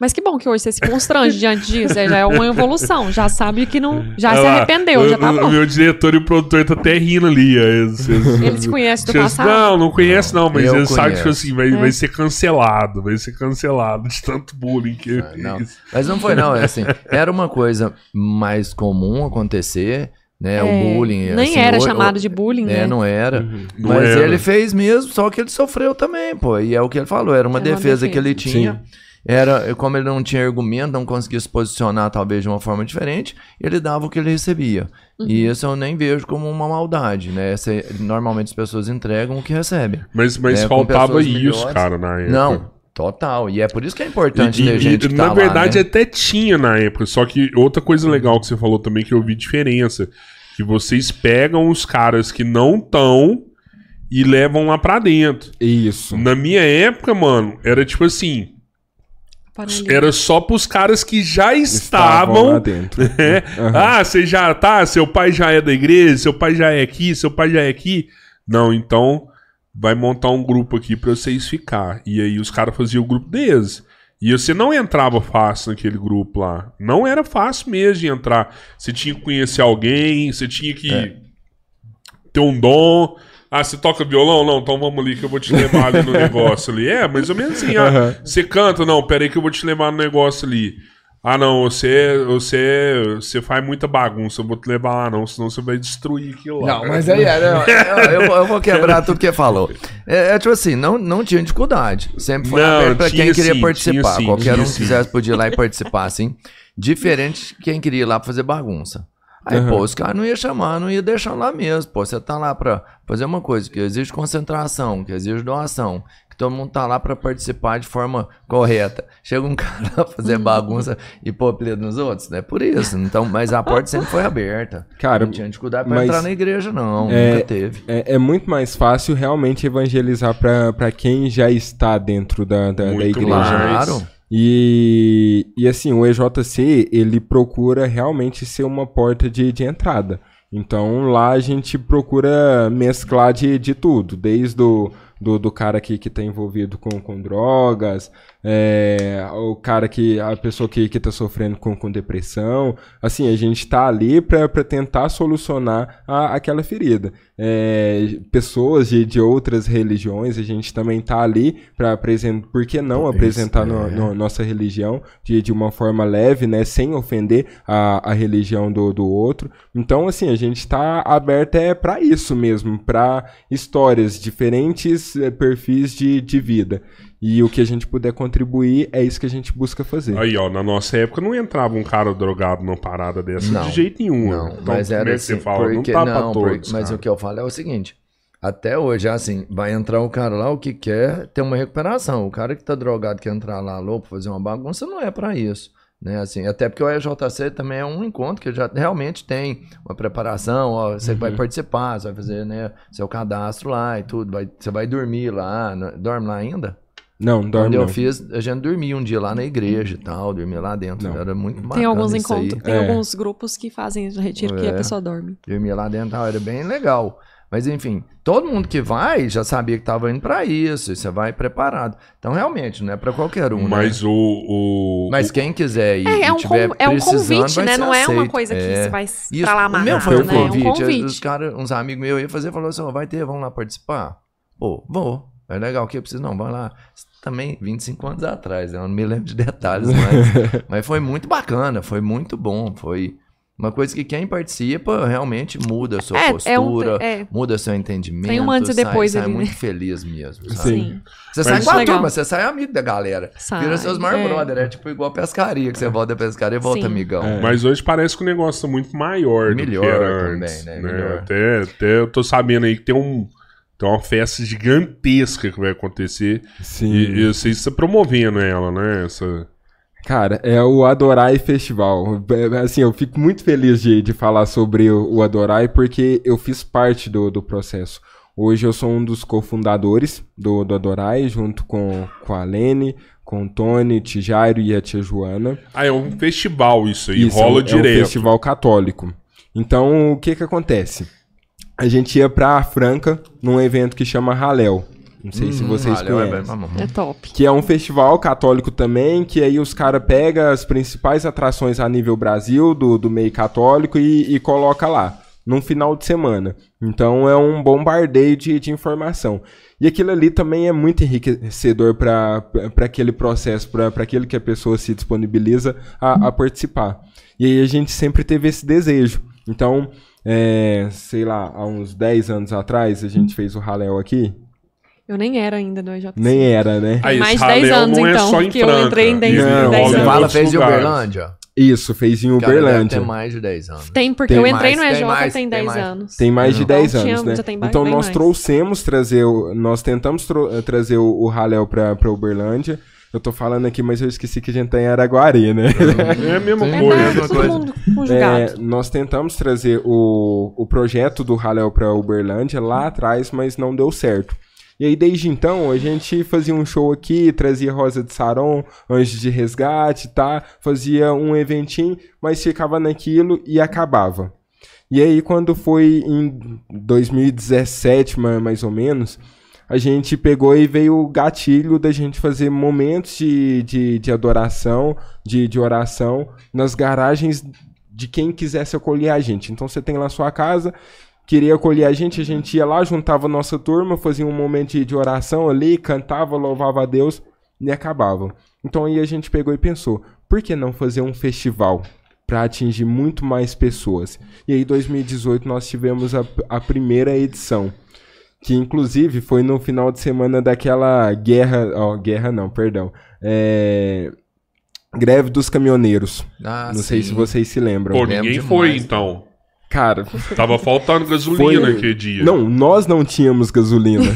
Mas que bom que hoje você se constrange diante disso. é, Já é uma evolução. Já sabe que não. Já
Olha
se
lá,
arrependeu,
o,
já tá
o-
bom.
meu diretor e o produtor tá até rindo ali. eles- eles-
Ele te conhece do passado?
Não, não conhece não, mas
Eu
ele sabe que tipo assim, vai,
É.
vai ser cancelado, vai ser cancelado de tanto bullying que eu
Ah, Não. Mas não foi, não. É assim, era uma coisa mais comum acontecer, né?
É,
o bullying.
Nem
assim,
era
o-
chamado
o-
de bullying,
É,
né?
não era.
Não
Mas
era.
ele fez mesmo, só que ele sofreu também, pô. E é o que ele falou, era uma
Era uma
defesa que ele
defesa.
tinha. Era, como ele não tinha argumento, não conseguia se posicionar talvez de uma forma diferente, ele dava o que ele recebia. E
Uhum.
isso eu nem vejo como uma maldade, né? Essa- normalmente as pessoas entregam o que recebem.
Mas, mas
É, com
faltava isso,
melhores.
cara, na época.
Não, total. E é por isso que é importante
E-
ter
e-
gente
e,
que
na
tá
verdade
lá, né?
até tinha na época, só que outra coisa legal que você falou também que eu vi diferença, que vocês pegam os caras que não estão e levam lá pra dentro.
Isso.
Na minha época, mano, era tipo assim,
Panelinha.
era só pros caras que já
Estavam
estavam
lá dentro.
É.
Aham.
Ah, você já tá, seu pai já é da igreja, seu pai já é aqui, seu pai já é aqui. Não, então vai montar um grupo aqui pra vocês ficar. E aí os caras faziam o grupo deles. E você não entrava fácil naquele grupo lá. Não era fácil mesmo de entrar. Você tinha que conhecer alguém, você tinha que
É.
ter um dom. Ah, você toca violão? Não, então vamos ali que eu vou te levar ali no negócio ali. É, mais ou menos assim. Ah,
Aham.
você canta? Não, peraí que eu vou te levar no negócio ali. Ah, não, você, você, você faz muita bagunça, eu vou te levar lá não, senão você vai destruir aquilo lá.
Não, mas aí, é, não, eu, eu vou- eu vou quebrar tudo que falou. É, é tipo assim, não, não tinha dificuldade. Sempre foi
Não,
aberto pra quem queria
sim,
participar.
tinha sim,
Qualquer
tinha
um que quisesse podia ir lá e participar, assim. Diferente de quem queria ir lá pra fazer bagunça. Aí, pô, os caras não iam chamar, não ia deixar lá mesmo. Pô, você tá lá pra fazer uma coisa que exige concentração, que exige doação, que todo mundo tá lá pra participar de forma correta. Chega um cara lá fazer bagunça e pôr apelido nos outros, né? Por isso. Então, mas a porta sempre foi aberta.
Cara,
não tinha dificuldade pra entrar na igreja, não.
É,
Nunca teve.
É, é muito mais fácil realmente evangelizar pra pra quem já está dentro da, da, da
Muito
igreja.
mais.
Claro.
E, e assim, o EJC, ele procura realmente ser uma porta de, de entrada. Então lá a gente procura mesclar de, de tudo, desde o do, do cara aqui que está envolvido com, com drogas, é, o cara que, a pessoa que, que tá sofrendo com, com depressão. Assim, a gente tá ali pra tentar solucionar a, aquela ferida. É, pessoas de, de outras religiões, a gente também tá ali pra apresentar, por que não apresentar no,
é.
no- nossa religião de, de uma forma leve, né, sem ofender a, a religião do, do outro. Então, assim, a gente tá aberto é para isso mesmo, para histórias, diferentes eh, perfis de, de vida. E o que a gente puder contribuir é isso que a gente busca fazer.
Aí, ó, na nossa época não entrava um cara drogado numa parada dessa
Não.
de jeito nenhum.
Não,
Então,
mas
como
era
é que
assim,
você fala?
porque,
não tá pra
não,
todos.
porque- mas
cara.
o que eu falo é o seguinte, até hoje é assim, vai entrar o cara lá, o que quer ter uma recuperação, o cara que tá drogado quer entrar lá louco, fazer uma bagunça, não é pra isso, né, assim, até porque o EJC também é um encontro que já realmente tem uma preparação, ó, você
Uhum.
vai participar, você vai fazer, né, seu cadastro lá e tudo, vai- você vai dormir lá, né, dorme lá ainda?
Não, não dorme
Quando eu
não.
fiz, a gente dormia um dia lá na igreja e tal, dormia lá dentro,
Não.
era muito bacana
Tem alguns
isso aí.
encontros, tem
É.
alguns grupos que fazem retiro que
É.
a pessoa dorme.
dormia lá dentro, tal, era bem legal. Mas enfim, todo mundo que vai já sabia que estava indo para isso, e você vai preparado. Então realmente, não é para qualquer um,
Mas
né?
o, o.
Mas quem quiser ir
É, é
e
um,
tiver
é um
precisando,
convite,
vai
né? Não é uma
aceito.
coisa que
É.
você vai
Isso,
pra lá
o meu foi um
né? É um
convite.
convite.
Os cara, uns amigos meus iam fazer, falou assim, ó, vai ter, vamos lá participar? Pô, vou. É legal, o que eu preciso? Não, vai lá. Também 25 anos atrás, eu não me lembro de detalhes, mas, mas foi muito bacana, foi muito bom, foi uma coisa que quem participa realmente muda a sua
É, é um-
postura,
é.
muda seu entendimento.
Tem um antes e depois
sai,
ali, né?
muito feliz mesmo, sabe?
Sim.
Você sai com a
Legal.
turma, você sai amigo da galera.
Sai,
Vira seus maior
é.
brother, é tipo igual pescaria, que você volta da pescaria e volta
Sim.
amigão.
É.
Mas hoje parece que o negócio tá muito maior
Melhor
do que era
também,
antes,
né?
né?
Melhor.
Até, até eu tô sabendo aí que tem um tem uma festa gigantesca que vai acontecer
Sim.
e, e eu sei que você tá promovendo ela, né? Essa...
Cara, é o Adorai Festival. É, Assim, eu fico muito feliz de, de falar sobre o, Adorai porque eu fiz parte do, do processo. Hoje eu sou um dos cofundadores do, do Adorai, junto com, com a Lene, com o Tony, Tijairo e a tia Joana.
Ah, é um festival isso aí,
Isso,
rola
é
direto.
É um festival católico. Então, o que que acontece? A gente ia pra Franca num evento que chama Halel. Não sei se
Hum,
vocês
valeu, é bem
conhecem.
mamão.
É top.
Que é um festival católico também, que aí os caras pegam as principais atrações a nível Brasil, do, do meio católico, e, e coloca lá, num final de semana. Então é um bombardeio de, de informação. E aquilo ali também é muito enriquecedor para aquele processo, para aquele que a pessoa se disponibiliza a, a participar. E aí a gente sempre teve esse desejo. Então, é, sei lá, há uns 10 anos atrás, a gente fez o Halel aqui.
Eu nem era ainda no EJC.
Nem era, né?
Esse
mais de 10
Halel
anos,
não é
então, porque eu entrei em 10
Isso,
Não,
rola
você
Você
em
fala, fez em. Uberlândia?
Isso, fez em Uberlândia.
ter mais de 10 anos.
Tem, porque
Tem
eu entrei
mais,
no
tem
EJ
mais,
tem
tem
10
mais.
anos.
Tem mais de
Então,
10
tinha-
anos, né?
tem ba-
Então
bem
nós
mais.
trouxemos trazer, o- nós tentamos trazer o, o Halel pra Uberlândia. Eu tô falando aqui, mas eu esqueci que a gente tá em Araguari, né?
É a mesma.
É
coisa.
É,
conjugado.
nós tentamos trazer o, o projeto do Halel pra Uberlândia lá atrás, mas não deu certo. E aí, desde então, a gente fazia um show aqui, trazia Rosa de Saron, Anjos de Resgate, tá? Fazia um eventinho, mas ficava naquilo e acabava. E aí, quando foi em 2017, ma- mais ou menos, a gente pegou e veio o gatilho da gente fazer momentos de, de, de adoração, de, de oração, nas garagens de quem quisesse acolher a gente. Então você tem lá sua casa, queria acolher a gente, a gente ia lá, juntava a nossa turma, fazia um momento de, de oração ali, cantava, louvava a Deus e acabava. Então aí a gente pegou e pensou, por que não fazer um festival? para atingir muito mais pessoas. E aí, em 2018, nós tivemos a, a primeira edição, que inclusive foi no final de semana daquela guerra, ó, guerra não, perdão, é, greve dos caminhoneiros.
Ah,
não sei
sim.
se vocês se lembram.
Pô, ninguém
demais,
foi então.
Cara,
Tava faltando gasolina
Foi-
aquele dia.
não, nós não tínhamos gasolina.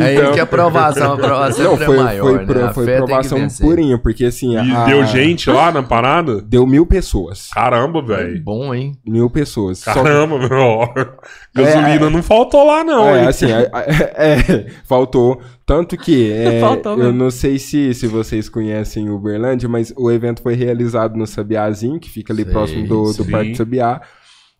É aí que a aprovação, a aprovação
não,
sempre
foi,
é maior,
foi,
né?
pro-
A
foi
fé tem que
provação
vencer.
purinha, porque assim.
E
a-
deu gente lá na parada?
Deu mil pessoas.
Caramba, velho.
Bom, hein?
Mil pessoas. Só que-
Caramba, meu. Gasolina não faltou lá, não.
É,
hein?
assim, é, é, faltou. Tanto que, é,
Faltou
eu não sei se, se vocês conhecem Uberlândia, mas o evento foi realizado no Sabiazinho, que fica ali
Sei,
próximo do, do. Parque Sabiá.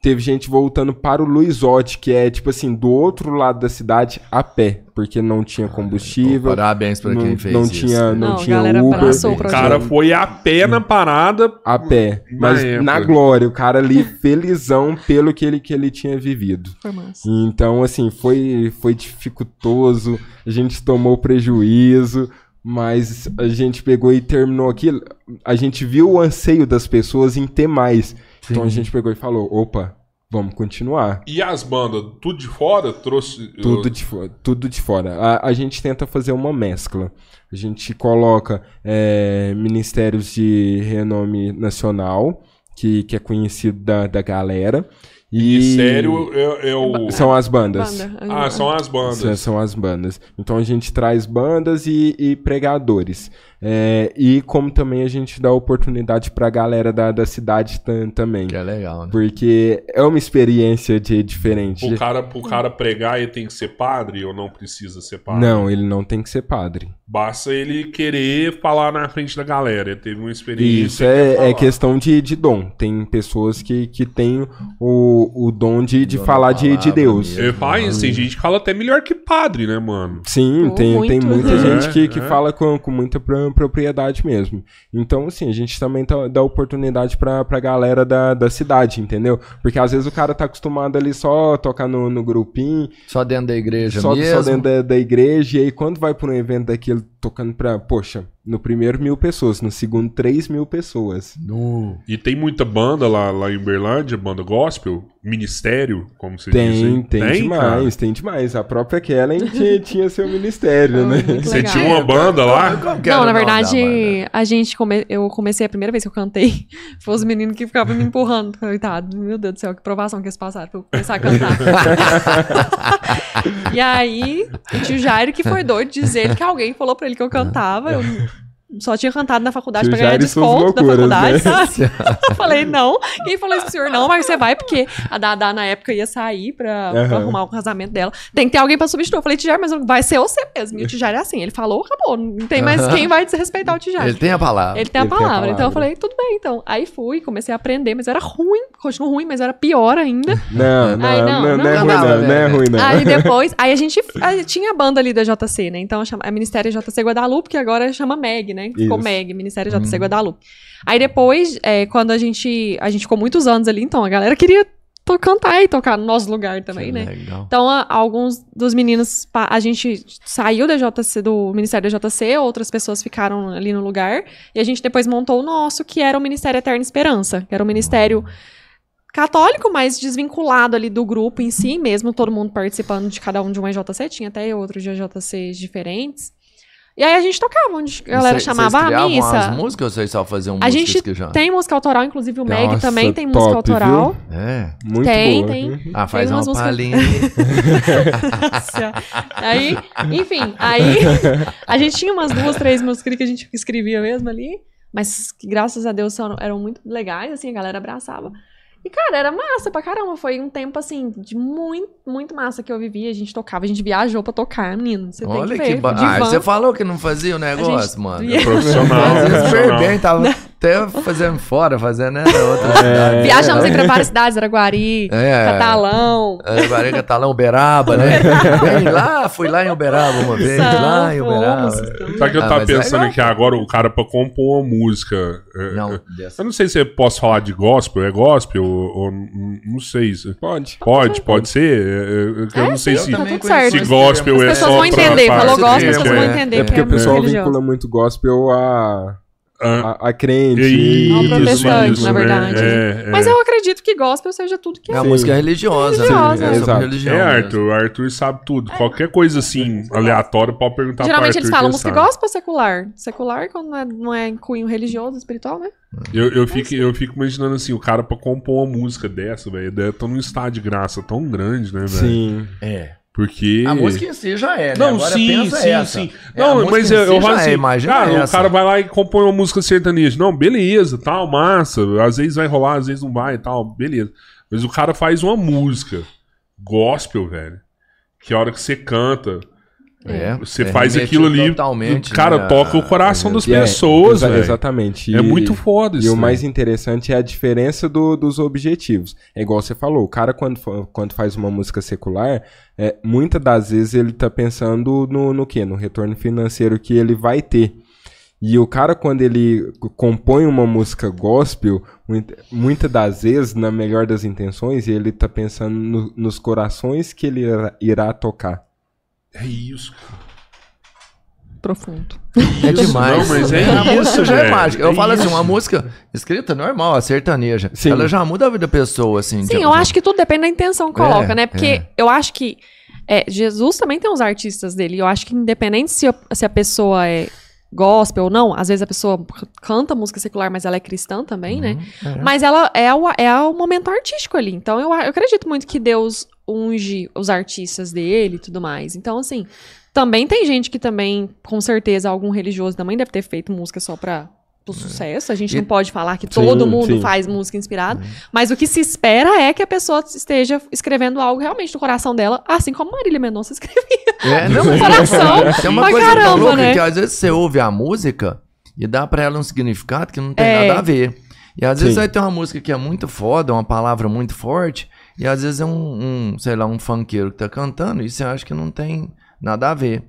Teve gente voltando para o Luizote, que é, tipo assim, do outro lado da cidade, a pé, porque não tinha combustível.
Parabéns
não,
quem fez
não
isso.
tinha, não,
Não,
tinha
galera
Uber.
o
O cara foi a pé na parada.
A pé.
Na
Mas
época.
na glória, o cara ali felizão pelo que ele, que ele tinha vivido.
Foi massa.
Então, assim, foi, foi dificultoso, a gente tomou prejuízo, mas a gente pegou e terminou aquilo. A gente viu o anseio das pessoas em ter mais. Então a gente pegou e falou: opa, vamos continuar.
E as bandas, tudo de fora? Trouxe.
Tudo de, fo- tudo de fora. A, a gente tenta fazer uma mescla. A gente coloca é, ministérios de renome nacional, que, que é conhecido da, da galera. E
Sério, é, é o.
São as bandas.
Banda.
Ah, são as
São,
bandas.
são as bandas. Então a gente traz bandas e, e pregadores. É, e como também a gente dá oportunidade pra galera da, da cidade tam- também.
Que é legal, né?
Porque é uma experiência de, diferente.
O cara, pro cara pregar, ele tem que ser padre ou não precisa ser padre?
Não, ele não tem que ser padre.
Basta ele querer falar na frente da galera. Ele teve uma experiência.
Isso é, é questão de, de dom. Tem pessoas que, que têm o, o dom de, de
Dom
falar de, de Deus.
mesmo.
Falo isso, tem gente que fala até melhor que padre, né, mano?
Sim,
Oh,
tem, tem
muito.
muita
É,
gente que, que
é.
fala com, com muita propriedade mesmo. Então, assim, a gente também tá- dá oportunidade pra, pra galera da, da cidade, entendeu? Porque às vezes o cara tá acostumado ali só tocar no, no grupinho,
Só dentro da igreja
só,
mesmo.
só dentro da, da igreja, e aí quando vai pra um evento daquele tocando pra, poxa, no primeiro mil pessoas, no segundo três mil pessoas.
Nu.
E tem muita banda lá, lá em Uberlândia, banda gospel, ministério, como você
Tem,
dizem.
tem, demais, tem demais. A própria Kellen tinha, tinha seu ministério, né?
Muito
Você tinha uma banda lá?
Não, na verdade, a gente come... eu comecei a primeira vez que eu cantei. Foi os meninos que ficavam me empurrando. Coitado, meu Deus do céu, que provação que eles passaram pra eu começar a cantar. e aí, o tio Jairo, que foi doido, dizer que alguém falou pra ele que eu cantava. Eu só tinha cantado na faculdade pra ganhar desconto da
loucuras,
faculdade,
né?
sabe? Eu falei, não. Quem falou isso pro senhor? Não, mas você vai, porque a Dada na época ia sair pra, pra
Aham.
arrumar o casamento dela. Tem que ter alguém pra substituir. Eu falei, Tijar, mas vai ser você mesmo. E o Tijar é assim. Ele falou, acabou. Não tem mais
Aham.
quem vai desrespeitar o Tijar.
Ele tem a palavra.
Ele tem a
Ele tem a
palavra. Então eu
palavra.
falei, tudo bem, então. Aí fui, comecei a aprender, mas era ruim. Continuo ruim, mas era pior ainda.
Não, não,
Ai,
não,
não,
não, é
não
ruim
dava,
não, não é ruim não.
Aí depois, aí a gente aí tinha a banda ali da JC, né? Então chama, a Ministério JC Guadalupe, que agora chama MEG, né? Ficou
Isso.
MEG, Ministério JC Guadalupe. Aí depois, é, quando a gente, a gente ficou muitos anos ali, então a galera queria to- cantar e tocar no nosso lugar também,
Que
né?
Legal.
Então, a- alguns dos meninos, a gente saiu da JC, do Ministério da JC, outras pessoas ficaram ali no lugar, e a gente depois montou o nosso, que era o Ministério Eterna Esperança, que era um ministério católico, mas desvinculado ali do grupo em si, mesmo todo mundo participando de cada um de uma JC, tinha até outros de JCs diferentes. E aí a gente tocava, onde a galera
cê-
chamava
vocês
a
criavam
missa.
as músicas ou vocês só faziam
A gente
que já...
tem música autoral, inclusive o Meg também tem
top,
música autoral.
É.
Muito
Tem,
boa.
tem.
Ah, faz
Tem
uma
umas músicas-
palhinha.
Aí, enfim, aí a gente tinha umas duas, três músicas que a gente escrevia mesmo ali, mas que graças a Deus eram muito legais, assim, a galera abraçava. E, cara, era massa pra caramba. Foi um tempo, assim, de muito, muito massa que eu vivi. A gente tocava, a gente viajou pra tocar, menino. Você tem
Olha
que
que
ver.
ba... Ah, você falou que não fazia o negócio,
gente-
mano.
ia-
Profissional.
Fazia super bem, tava até fazendo fora, fazendo era outra cidade.
Viajamos aí pra várias cidades, Araguari,
É.
Catalão.
Agora Catalão, Uberaba, né? Bem lá, fui lá em Uberaba uma vez, lá em Uberaba.
Sabe que eu
Ah,
tava
é
pensando
legal.
aqui agora, o cara pra compor uma música. é,
Não,
é,
dessa.
Eu não sei se eu posso falar de gospel, é gospel ou, não sei. se-
Pode.
Pode, pode ser. é, é, eu
É,
não sei
sim,
se,
tá
se gospel
As
é
pessoas
só
vão
pra-
entender.
pra-
Falou gospel, as pessoas vão
é.
entender
É porque
que é
o pessoal vincula muito gospel a, a, a crente.
Isso,
Ao protestante,
isso,
na
né?
verdade.
É, é.
Mas eu acredito que gospel seja tudo que
É
é.
uma música religiosa,
Religiosa,
né? É sobre
exato.
religião.
É. Arthur. O Arthur sabe tudo. Qualquer coisa assim, aleatória, pode perguntar
Geralmente
pro
eles
Arthur.
falam
que
música
sabe.
gospel secular? Secular quando não é, não é em cunho religioso, espiritual, né?
Eu, eu, fico, eu fico imaginando assim, o cara pra compor uma música dessa, velho, deve estar num estado de graça tão grande, né, velho?
Sim.
É.
Porque.
A música em si já é, né?
Não,
Agora
sim, sim,
essa.
sim.
É,
Não,
música
mas eu,
si
eu falo
é,
assim,
imagina
cara, o
essa.
cara vai lá e compõe uma música sertaneja. Não, beleza, tal, massa. Às vezes vai rolar, às vezes não vai e tal, beleza. Mas o cara faz uma música gospel, velho, que a hora que você canta,
É,
Você
é
faz aquilo ali,
totalmente,
cara,
né,
toca o coração
a
das
E é-
pessoas, velho.
Exatamente.
É
E-
muito foda
E
isso.
o
né?
mais interessante é a diferença do- dos objetivos. É igual você falou, o cara quando, quando faz uma música secular, é, muitas das vezes ele tá pensando no, no quê? No retorno financeiro que ele vai ter. E o cara, quando ele compõe uma música gospel, muitas das vezes, na melhor das intenções, ele tá pensando no- nos corações que ele irá, irá tocar.
É isso.
Profundo.
É demais.
Não, mas é
a
isso,
música já é
velho,
mágica. Eu
é
falo assim,
isso.
uma música escrita normal, a sertaneja.
Sim.
Ela já muda a vida da pessoa, assim.
Sim,
de-
eu acho que tudo depende da intenção que coloca,
É,
né? Porque
é.
eu acho que é, Jesus também tem os artistas dele. Eu acho que independente se, a- se a pessoa é gospel ou não, às vezes a pessoa canta música secular, mas ela é cristã também, né?
Uhum, é.
Mas ela é o, é o momento artístico ali. Então eu, eu acredito muito que Deus unge os artistas dele e tudo mais. Então, assim, também tem gente que também, com certeza, algum religioso também deve ter feito música só pra. Pro sucesso, a gente
É. E-
não pode falar que
Sim,
todo mundo
sim.
faz música inspirada, mas o que se espera é que a pessoa esteja escrevendo algo realmente do coração dela, assim como Marília Mendonça escrevia.
É, não,
No coração,
Tem uma
pra
coisa
caramba,
tão louca
né?
que às vezes você ouve a música e dá pra ela um significado que não tem
É.
nada a ver. E às vezes
Sim.
vai ter uma música que é muito foda, uma palavra muito forte, e às vezes é um, um, sei lá, um funkeiro que tá cantando e você acha que não tem nada a ver.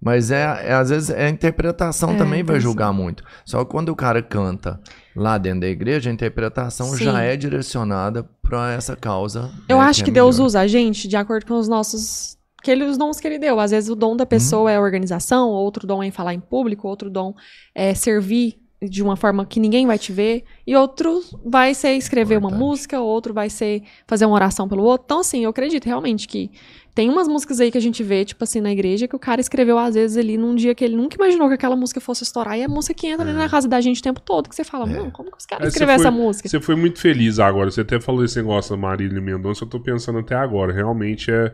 Mas é, é, às vezes é a interpretação
É,
também vai julgar muito. Só que quando o cara canta lá dentro da igreja, a interpretação
Sim.
já é direcionada pra essa causa.
Eu
né,
acho
é
que Deus usa a gente de acordo com os nossos. Que ele, os dons que ele deu. Às vezes o dom da pessoa é organização, outro dom é falar em público, outro dom é servir de uma forma que ninguém vai te ver, e outro vai ser escrever uma
Importante.
música, outro vai ser fazer uma oração pelo outro. Então, assim, eu acredito realmente que tem umas músicas aí que a gente vê, tipo assim, na igreja, que o cara escreveu, às vezes, ali num dia que ele nunca imaginou que aquela música fosse estourar, e é a música que entra ali na casa da gente o tempo todo, que você fala, não, como que os caras
É,
escreveram essa música?
Você foi muito feliz agora. Você até falou esse negócio da Marília Mendonça. Eu tô pensando até agora. Realmente é,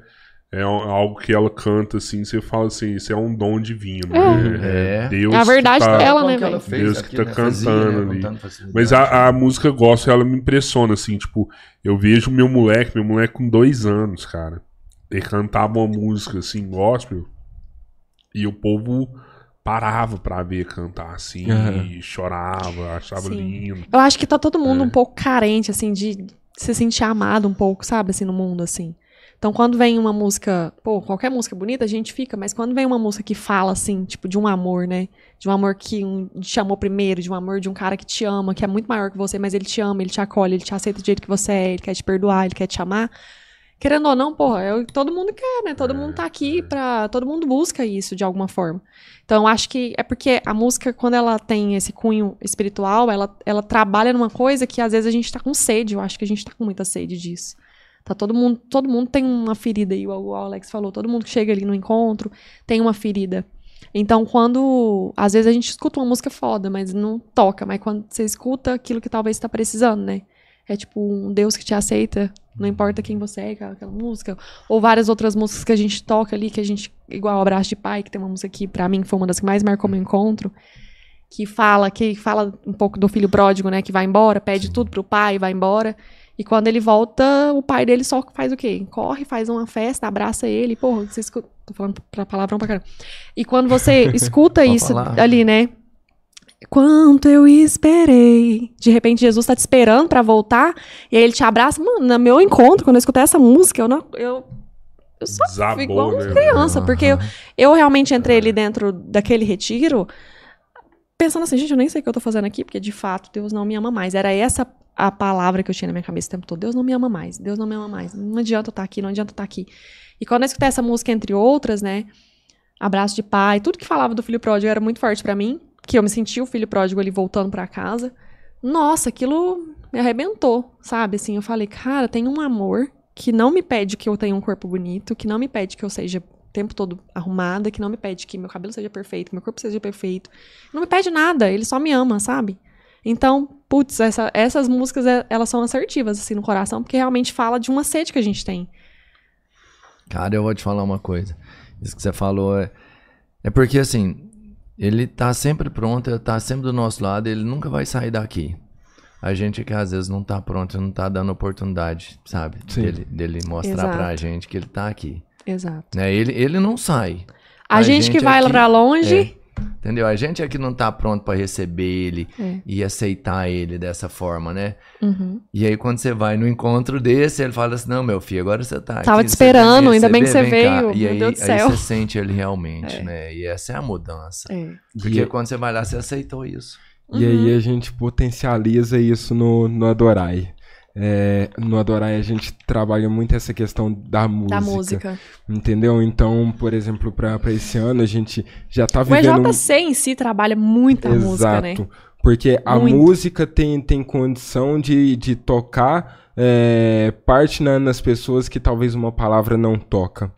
é algo que ela canta assim. Você fala assim: isso é um dom divino. né?
É.
Deus
É a verdade
que tá-
dela, né,
que ela
velho?
fez
Deus
aqui,
que tá
né?
Cantando
né,
ali. Mas a, a música gospel, ela me impressiona, assim, tipo, eu vejo meu moleque, meu moleque com dois anos, cara. Ele cantava uma música, assim, gospel, e o povo parava pra ver cantar, assim,
Aham.
e chorava, achava
Sim.
lindo.
Eu acho que tá todo mundo
É.
um pouco carente, assim, de se sentir amado um pouco, sabe, assim, no mundo, assim. Então, quando vem uma música, pô, qualquer música bonita, a gente fica, mas quando vem uma música que fala, assim, tipo, de um amor, né? De um amor que um, te chamou primeiro, de um amor de um cara que te ama, que é muito maior que você, mas ele te ama, ele te acolhe, ele te aceita do jeito que você é, ele quer te perdoar, ele quer te amar. Querendo ou não, porra, é o que todo mundo quer, né? Todo mundo tá aqui pra. Todo mundo busca isso de alguma forma. Então, eu acho que é porque a música, quando ela tem esse cunho espiritual, ela, ela trabalha numa coisa que às vezes a gente tá com sede. Eu acho que a gente tá com muita sede disso. Tá todo mundo, todo mundo tem uma ferida aí, o Alex falou. Todo mundo que chega ali no encontro tem uma ferida. Então, quando. Às vezes a gente escuta uma música foda, mas não toca. Mas quando você escuta aquilo que talvez você tá precisando, né? É tipo um Deus que te aceita, não importa quem você é, aquela, aquela música. Ou várias outras músicas que a gente toca ali, que a gente. Igual Abraço de Pai, que tem uma música que pra mim foi uma das que mais marcou meu encontro. Que fala, que fala um pouco do filho pródigo, né? Que vai embora, pede tudo pro pai, vai embora. E quando ele volta, o pai dele só faz o quê? Corre, faz uma festa, abraça ele. Porra, você escuta. Tô falando pra palavrão pra caramba. E quando você escuta isso ali, né? Quanto eu esperei. De repente, Jesus tá te esperando pra voltar. E aí ele te abraça. Mano, no meu encontro, quando eu escutei essa música, eu não. Eu, eu só
Desabou,
fui igual
né,
uma criança. Porque eu, eu realmente entrei ali dentro daquele retiro. Pensando assim, gente, eu nem sei o que eu tô fazendo aqui, porque de fato Deus não me ama mais. Era essa a palavra que eu tinha na minha cabeça o tempo todo. Deus não me ama mais, Deus não me ama mais. Não adianta eu estar aqui, não adianta eu estar aqui. E quando eu escutei essa música, entre outras, né? Abraço de pai, tudo que falava do filho pródigo era muito forte pra mim. Que eu me senti o filho pródigo ali voltando pra casa. Nossa, aquilo me arrebentou, sabe? Assim, eu falei, cara, tem um amor que não me pede que eu tenha um corpo bonito, que não me pede que eu seja o tempo todo arrumada, que não me pede que meu cabelo seja perfeito, que meu corpo seja perfeito. Não me pede nada, ele só me ama, sabe? Então, putz, essa- essas músicas, é- elas são assertivas, assim, no coração, porque realmente fala de uma sede que a gente tem.
Cara, eu vou te falar uma coisa. Isso que você falou é. É porque assim, ele tá sempre pronto, ele tá sempre do nosso lado, ele nunca vai sair daqui. A gente que às vezes não tá pronto, não tá dando oportunidade, sabe?
Sim.
Dele, dele mostrar pra
Exato.
gente que ele tá aqui.
Exato.
Né? Ele, ele não sai.
A, gente, que vai
aqui-
pra longe.
Entendeu? A gente é que não tá pronto pra receber ele
É.
e aceitar ele dessa forma, né?
Uhum.
E aí, quando você vai no encontro desse, ele fala assim: Não, meu filho, agora você tá.
Tava
aqui,
te esperando, ainda bem que você
vem cá."
veio,
E
meu
aí,
Deus do
aí você sente ele realmente,
É.
né? E essa é a mudança.
É.
Porque
E-
quando você vai lá, você aceitou isso.
E aí a gente potencializa isso no, no Adorai. É, no Adorai a gente trabalha muito essa questão da música.
Da música.
Entendeu? Então, por exemplo, pra, pra esse ano a gente já tá
O
vivendo.
EJC em si trabalha muita música, né?
Porque a
Muito.
música tem, tem condição de, de tocar é, parte na- nas pessoas que talvez uma palavra não toca.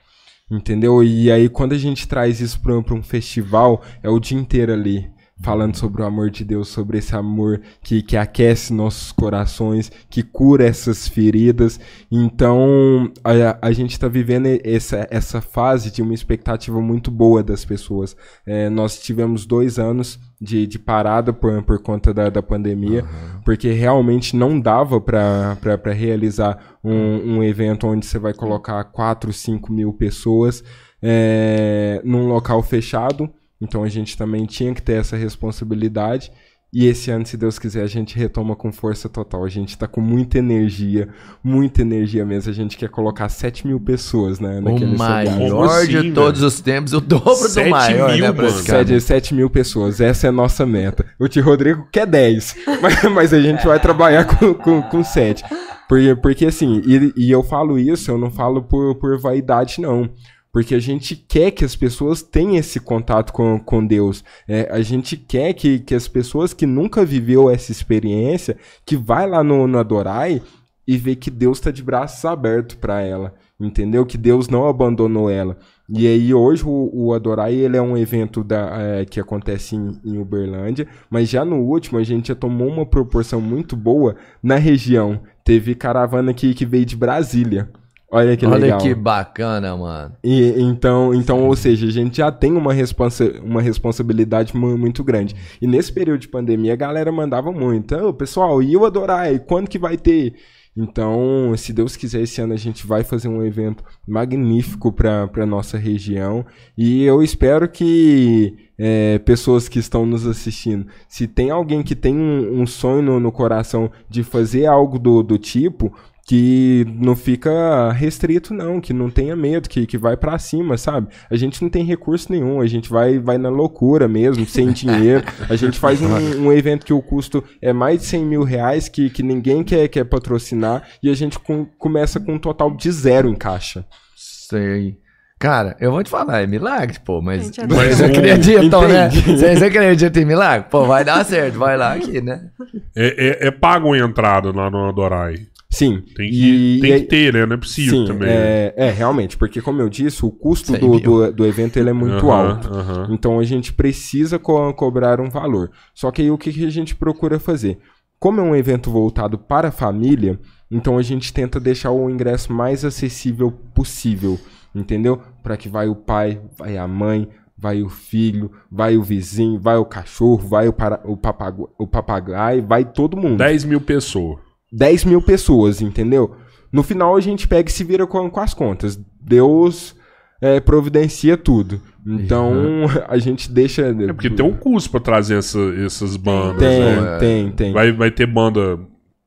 Entendeu? E aí, quando a gente traz isso pra um festival, é o dia inteiro ali. Falando sobre o amor de Deus, sobre esse amor que, que aquece nossos corações, que cura essas feridas. Então, a, a gente está vivendo essa, essa fase de uma expectativa muito boa das pessoas. É, nós tivemos dois anos de, de parada por, por conta da, da pandemia, porque realmente não dava para realizar um, um evento onde você vai colocar 4, 5 mil pessoas é, num local fechado. Então a gente também tinha que ter essa responsabilidade. E esse ano, se Deus quiser, a gente retoma com força total. A gente tá com muita energia, muita energia mesmo. A gente quer colocar 7 mil pessoas né,
O
naquele
maior
assim,
de
velho?
todos os tempos, o dobro do maior,
mil,
né,
mano.
praticamente.
7, 7 mil pessoas, essa é a nossa meta. O tio Rodrigo quer 10, mas, mas a gente vai trabalhar com, com, com 7. Porque, porque assim, e, e eu falo isso, eu não falo por, por vaidade, não. Porque a gente quer que as pessoas tenham esse contato com, com Deus. É, a gente quer que, que as pessoas que nunca viveu essa experiência, que vai lá no, no Adorai e vê que Deus está de braços abertos para ela. Entendeu? Que Deus não abandonou ela. E aí hoje o, o Adorai ele é um evento da, é, que acontece em, em Uberlândia, mas já no último a gente já tomou uma proporção muito boa na região. Teve caravana aqui que veio de Brasília. Olha que
Olha
legal.
que bacana, mano.
E, então, então, ou seja, a gente já tem uma, responsa uma responsabilidade mu- muito grande. E nesse período de pandemia, a galera mandava muito. Ô, pessoal, e o Adorai? Quando que vai ter? Então, se Deus quiser, esse ano a gente vai fazer um evento magnífico para a nossa região. E eu espero que é, pessoas que estão nos assistindo, se tem alguém que tem um, um sonho no, no coração de fazer algo do, do tipo, que não fica restrito não, que não tenha medo, que, que vai pra cima, sabe? A gente não tem recurso nenhum, a gente vai, vai na loucura mesmo, sem dinheiro. A gente faz um, um evento que o custo é mais de 100 mil reais, que, que ninguém quer, quer patrocinar, e a gente com- começa com um total de zero em caixa.
Sei. Cara, eu vou te falar, é milagre, pô, mas
é
vocês acreditam, né?
Entendi.
Vocês acreditam em milagre? Pô, vai dar certo, vai lá aqui, né?
É, é, é pago a entrada lá no Adorai.
Sim.
Tem que,
e,
tem
e-
que ter, né? Não é possível
Sim,
também.
é, é, realmente, porque como eu disse, o custo
100
do, do, do evento ele é muito
Aham,
alto.
aham.
Então a gente precisa co- cobrar um valor. Só que aí o que, que a gente procura fazer? Como é um evento voltado para a família, então a gente tenta deixar o ingresso mais acessível possível, entendeu? Para que vai o pai, vai a mãe, vai o filho, vai o vizinho, vai o cachorro, vai o, para, o, papagu, o papagaio, vai todo mundo.
10 mil pessoas.
10 mil pessoas, entendeu? No final a gente pega e se vira com, com as contas. Deus é, providencia tudo. Então a gente deixa.
É porque tem um custo pra trazer essa- essas bandas,
Tem,
né?
tem, tem.
Vai, vai ter banda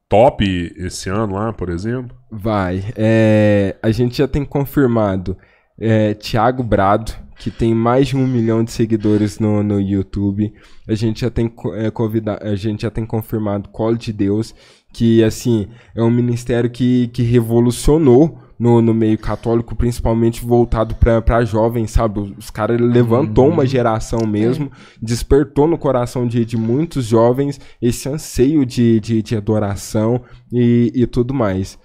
top esse ano lá, por exemplo?
Vai. É, a gente já tem confirmado é, Thiago Brado, que tem mais de um milhão de seguidores no, no YouTube. A gente já tem é, convida- a gente já tem confirmado Colo de Deus, que assim é um ministério que, que revolucionou no, no meio católico, principalmente voltado para jovens, sabe? Os caras levantou uma geração mesmo, despertou no coração de, de muitos jovens esse anseio de, de, de adoração e, e tudo mais.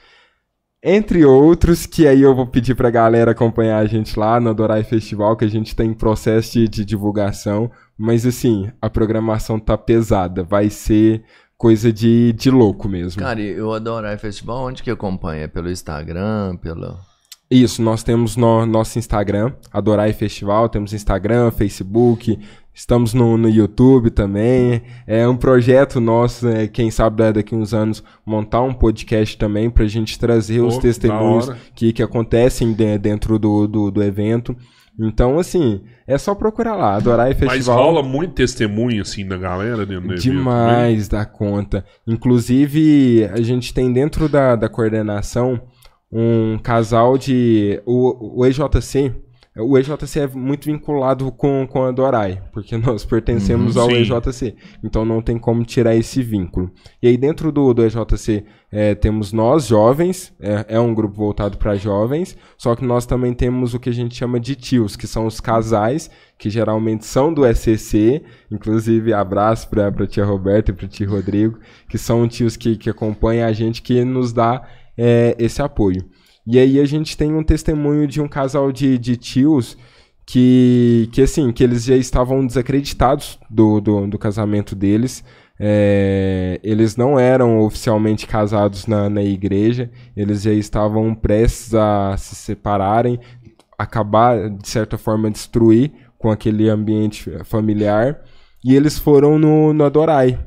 Entre outros, que aí eu vou pedir pra galera acompanhar a gente lá no Adorai Festival, que a gente tá em processo de, de divulgação. Mas assim, a programação tá pesada. Vai ser coisa de, de louco mesmo.
Cara, e o Adorai Festival, onde que acompanha? Pelo Instagram, pelo...
Isso, nós temos no nosso Instagram, Adorai Festival, temos Instagram, Facebook, estamos no, no YouTube também. É um projeto nosso, é, quem sabe da- daqui uns anos, montar um podcast também pra gente trazer os testemunhos que, que acontecem de- dentro do, do, do evento. Então, assim, é só procurar lá, Adorai
Mas
Festival.
rola muito testemunho, assim, da galera dentro do evento, né?
Demais da conta. Inclusive, a gente tem dentro da, da coordenação um casal de. O, o EJC. O EJC é muito vinculado com, com a Dorai, porque nós pertencemos
Uhum,
ao
sim.
EJC. Então não tem como tirar esse vínculo. E aí, dentro do, do EJC, é, temos nós, jovens, é, é um grupo voltado para jovens, só que nós também temos o que a gente chama de tios, que são os casais, que geralmente são do SCC, inclusive abraço para a tia Roberta e para o tio Rodrigo, que são tios que, que acompanham a gente, que nos dá é, esse apoio. E aí a gente tem um testemunho de um casal de, de tios que, que assim, que eles já estavam desacreditados do, do, do casamento deles. É, eles não eram oficialmente casados na, na igreja, eles já estavam prestes a se separarem, acabar, de certa forma, destruir com aquele ambiente familiar. E eles foram no, no Adorai.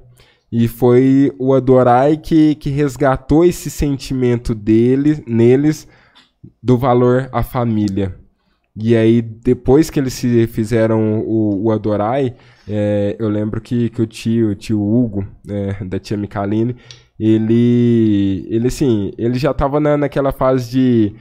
E foi o Adorai que, que resgatou esse sentimento dele, neles do valor à família. E aí, depois que eles se fizeram o, o Adorai, é, eu lembro que, que o tio, o tio Hugo, é, da tia Micaline, ele, ele assim, ele já estava na, naquela fase de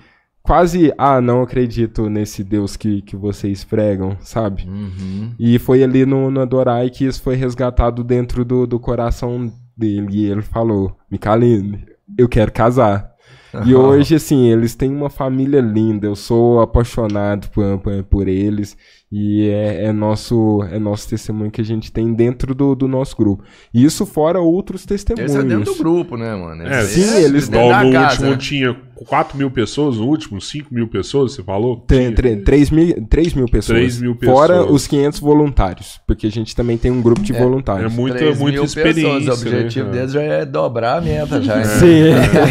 quase, ah, não acredito nesse Deus que, que vocês pregam, sabe?
Uhum.
E foi ali no, no Adorai que isso foi resgatado dentro do, do coração dele. E ele falou: Micaline, eu quero casar. E hoje, assim, eles têm uma família linda. Eu sou apaixonado por, por, por eles. E é, é nosso, é nosso testemunho que a gente tem dentro do, do nosso grupo. E isso fora outros testemunhos.
Esse é dentro do grupo, né, mano?
É,
Esse
sim, eles
dentro
Igual
da
no
casa,
último
né?
tinha 4 mil pessoas, no último 5 mil pessoas, você falou?
Tem,
Tinha.
3 mil, 3 mil pessoas.
3 mil
Fora
pessoas.
os 500 voluntários. Porque a gente também tem um grupo de
É
voluntários.
muita,
3
muita
mil
experiência.
pessoas. O objetivo
né,
deles já é dobrar a meta, já. né?
Sim.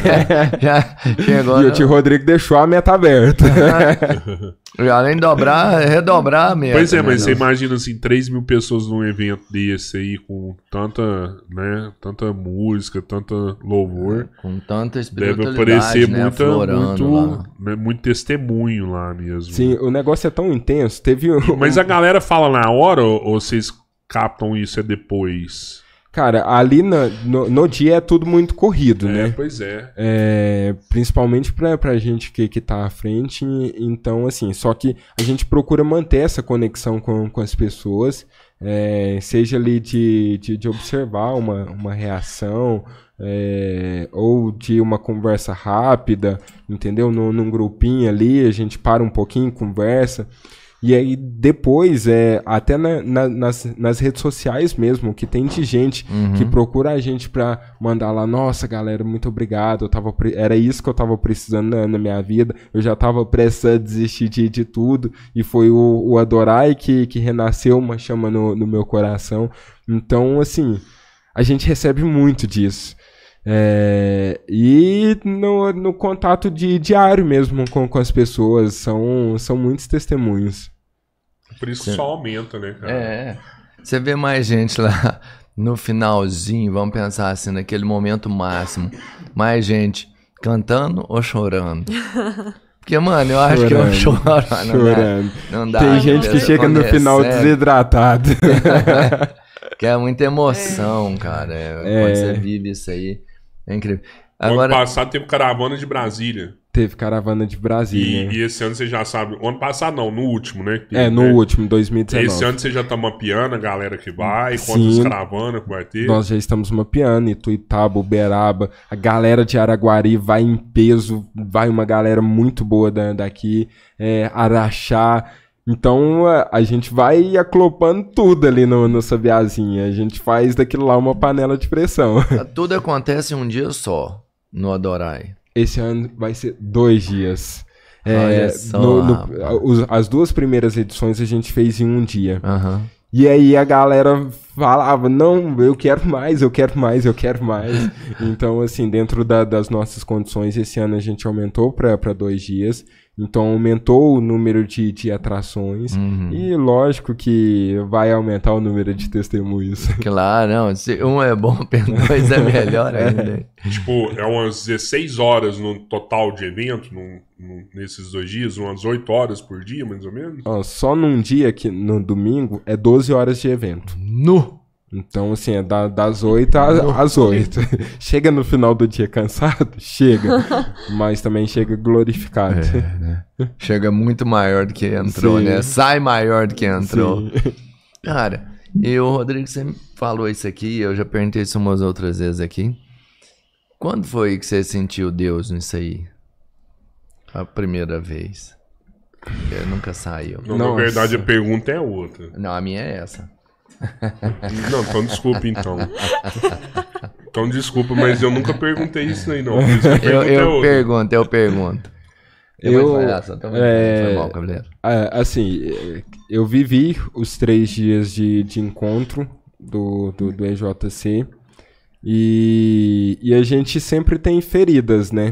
já chegou.
e o tio Rodrigo deixou a meta aberta.
E Além de dobrar, é redobrar a meta.
Pois é,
né,
mas você
Deus?
imagina assim, 3 mil pessoas num evento desse aí, com tanta, né, tanta música, tanta louvor.
Com tanta
Deve
espiritualidade,
aparecer
né,
muita, muito,
lá.
né, muito testemunho lá mesmo.
Sim, o negócio é tão intenso. Teve um-
Mas a galera fala na hora ou, ou vocês captam isso é depois?
Cara, ali na- no, no dia é tudo muito corrido,
É,
né?
pois é.
É, principalmente pra, pra gente que, que tá à frente. Então, assim, só que a gente procura manter essa conexão com, com as pessoas. é, seja ali de, de, de observar uma, uma reação. é, ou de uma conversa rápida, entendeu? Num, num grupinho ali, a gente para um pouquinho, conversa. E aí depois, é, até na- na- nas, nas redes sociais mesmo, que tem de gente que procura a gente pra mandar lá, nossa galera, muito obrigado, eu tava, era isso que eu tava precisando na, na minha vida, eu já tava prestes a desistir de, de tudo, e foi o, o Adorai que, que renasceu uma chama no, no meu coração. Então, assim, a gente recebe muito disso. É, e no, no contato de, diário mesmo com, com as pessoas, são, são muitos testemunhos.
Por isso que só aumenta, né, cara?
É. Você vê mais gente lá no finalzinho, vamos pensar assim, naquele momento máximo. Mais gente cantando ou chorando? Porque, mano, eu acho que eu
Chorando,
choro. Não
chorando.
Dá, não dá.
Tem gente que chega no
é
final desidratado.
Que é muita emoção, cara. É,
É.
Quando você vive isso aí. É incrível.
ano
Agora,
passado teve caravana de Brasília.
Teve caravana de Brasília.
E, e esse ano você já sabe. O ano passado não, no último, né? que
É, no
né?
último, 2019.
Esse ano você já tá mapeando a galera que vai, quantas
Sim.
caravanas que vai ter.
Nós já estamos mapeando, Ituitaba, Uberaba, a galera de Araguari vai em peso, vai uma galera muito boa da- daqui, é, Araxá. Então a, a gente vai aclopando tudo ali no, no Sabiazinha. A gente faz daquilo lá uma panela de pressão.
tudo acontece em um dia só no Adorai.
Esse ano vai ser dois dias. É, no- no- as duas primeiras edições a gente fez em um dia.
Aham.
E aí a galera falava, não, eu quero mais, eu quero mais, eu quero mais. então, assim, dentro da- das nossas condições, esse ano a gente aumentou para dois dias. Então aumentou o número de, de atrações.
Uhum.
E lógico que vai aumentar o número de testemunhos.
Claro, não. Se um é bom, dois é melhor ainda.
Tipo, é umas 16 horas no total de evento, num- num- nesses dois dias, umas 8 horas por dia, mais ou menos.
Ó, só num dia, que, no domingo, é 12 horas de evento.
Nu!
Então, assim, é da- das 8 a- às 8. chega no final do dia cansado? Chega. Mas também chega glorificado.
Chega muito maior do que entrou,
Sim.
né? Sai maior do que entrou.
Sim.
Cara, e o Rodrigo, você me falou isso aqui, eu já perguntei isso umas outras vezes aqui. Quando foi que você sentiu Deus nisso aí? A primeira vez. Porque nunca saiu.
Não, na verdade, a pergunta é outra.
Não, a minha é essa.
Não, então desculpa, então. Então desculpa, mas eu nunca perguntei isso aí, não. Isso
Eu, eu
outra.
pergunto, eu pergunto.
Eu-
Eu, essa,
é,
mal,
assim, eu vivi os três dias de, de encontro do, do, do EJC e, e a gente sempre tem feridas, né?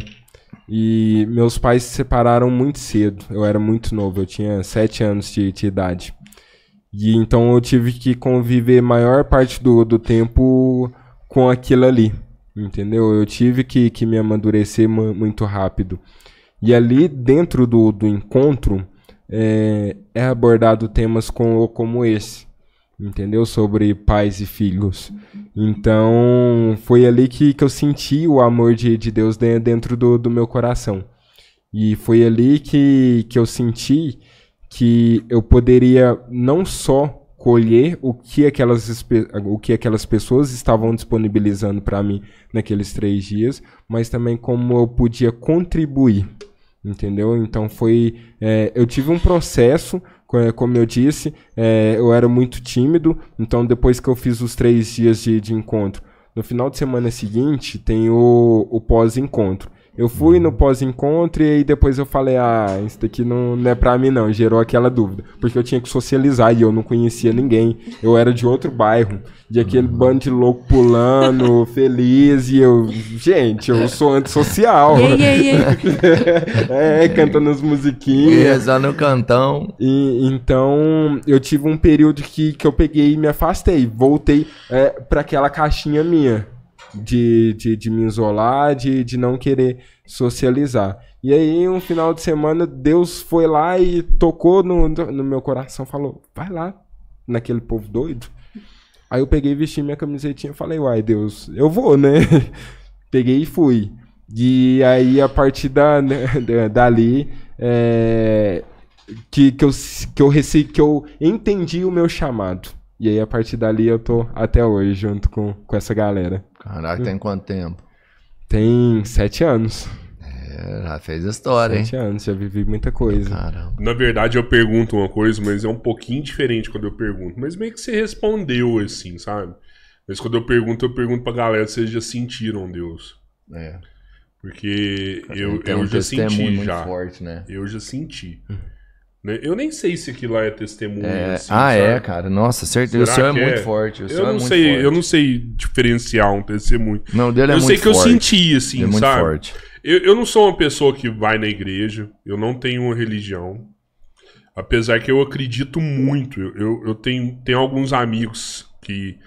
E meus pais se separaram muito cedo. Eu era muito novo, eu tinha sete anos de, de idade. E então eu tive que conviver maior parte do, do tempo com aquilo ali. Entendeu? Eu tive que, que me amadurecer mu- muito rápido. E ali dentro do, do encontro é, é abordado temas com, como esse, entendeu? Sobre pais e filhos. Então foi ali que, que eu senti o amor de, de Deus de- dentro do, do meu coração. E foi ali que, que eu senti que eu poderia não só colher o que aquelas, o que aquelas pessoas estavam disponibilizando para mim naqueles três dias, mas também como eu podia contribuir entendeu? Então foi, é, eu tive um processo, co- como eu disse, é, eu era muito tímido, então depois que eu fiz os três dias de, de encontro, no final de semana seguinte tem o, o pós-encontro. Eu fui no pós-encontro e aí depois eu falei, ah, isso daqui não, não é pra mim não, gerou aquela dúvida, porque eu tinha que socializar e eu não conhecia ninguém, eu era de outro bairro, de aquele bando de louco pulando, feliz, e eu, gente, eu sou antissocial.
Aí, aí, e aí?
é, cantando as musiquinhas.
Só no cantão.
E, então, eu tive um período que, que eu peguei e me afastei. Voltei é, para aquela caixinha minha de, de, de me isolar, de, de não querer socializar. E aí, um final de semana, Deus foi lá e tocou no, no meu coração, falou: vai lá, naquele povo doido. Aí eu peguei, vesti minha camisetinha e falei: uai, Deus, eu vou, né? peguei e fui. E aí, a partir da, né, da- dali, é, que, que, eu, que, eu rece, que eu entendi o meu chamado. E aí, a partir dali, eu tô até hoje junto com, com essa galera.
Caraca, tem quanto tempo?
Tem sete anos.
É, já fez história, hein?
Sete anos, já vivi muita coisa.
Caramba.
Na verdade, eu pergunto uma coisa, mas é um pouquinho diferente quando eu pergunto. Mas meio que você respondeu assim, sabe? Mas quando eu pergunto, eu pergunto pra galera se vocês já sentiram Deus.
É.
Porque eu, eu
um
já senti
muito
já.
forte, né?
Eu já senti. Né? Eu nem sei se aquilo lá é testemunho.
É,
assim,
ah, é,
sabe?
cara. Nossa, certeza. O senhor é muito
é?
forte.
Eu
é
não
muito
sei,
forte.
eu não sei diferenciar um testemunho.
Não, o dele é
eu
muito
sei que eu
forte.
senti, assim,
é muito
sabe?
forte.
Eu, eu não sou uma pessoa que vai na igreja, eu não tenho uma religião. Apesar que eu acredito muito. Eu, eu, eu tenho, tenho alguns amigos que,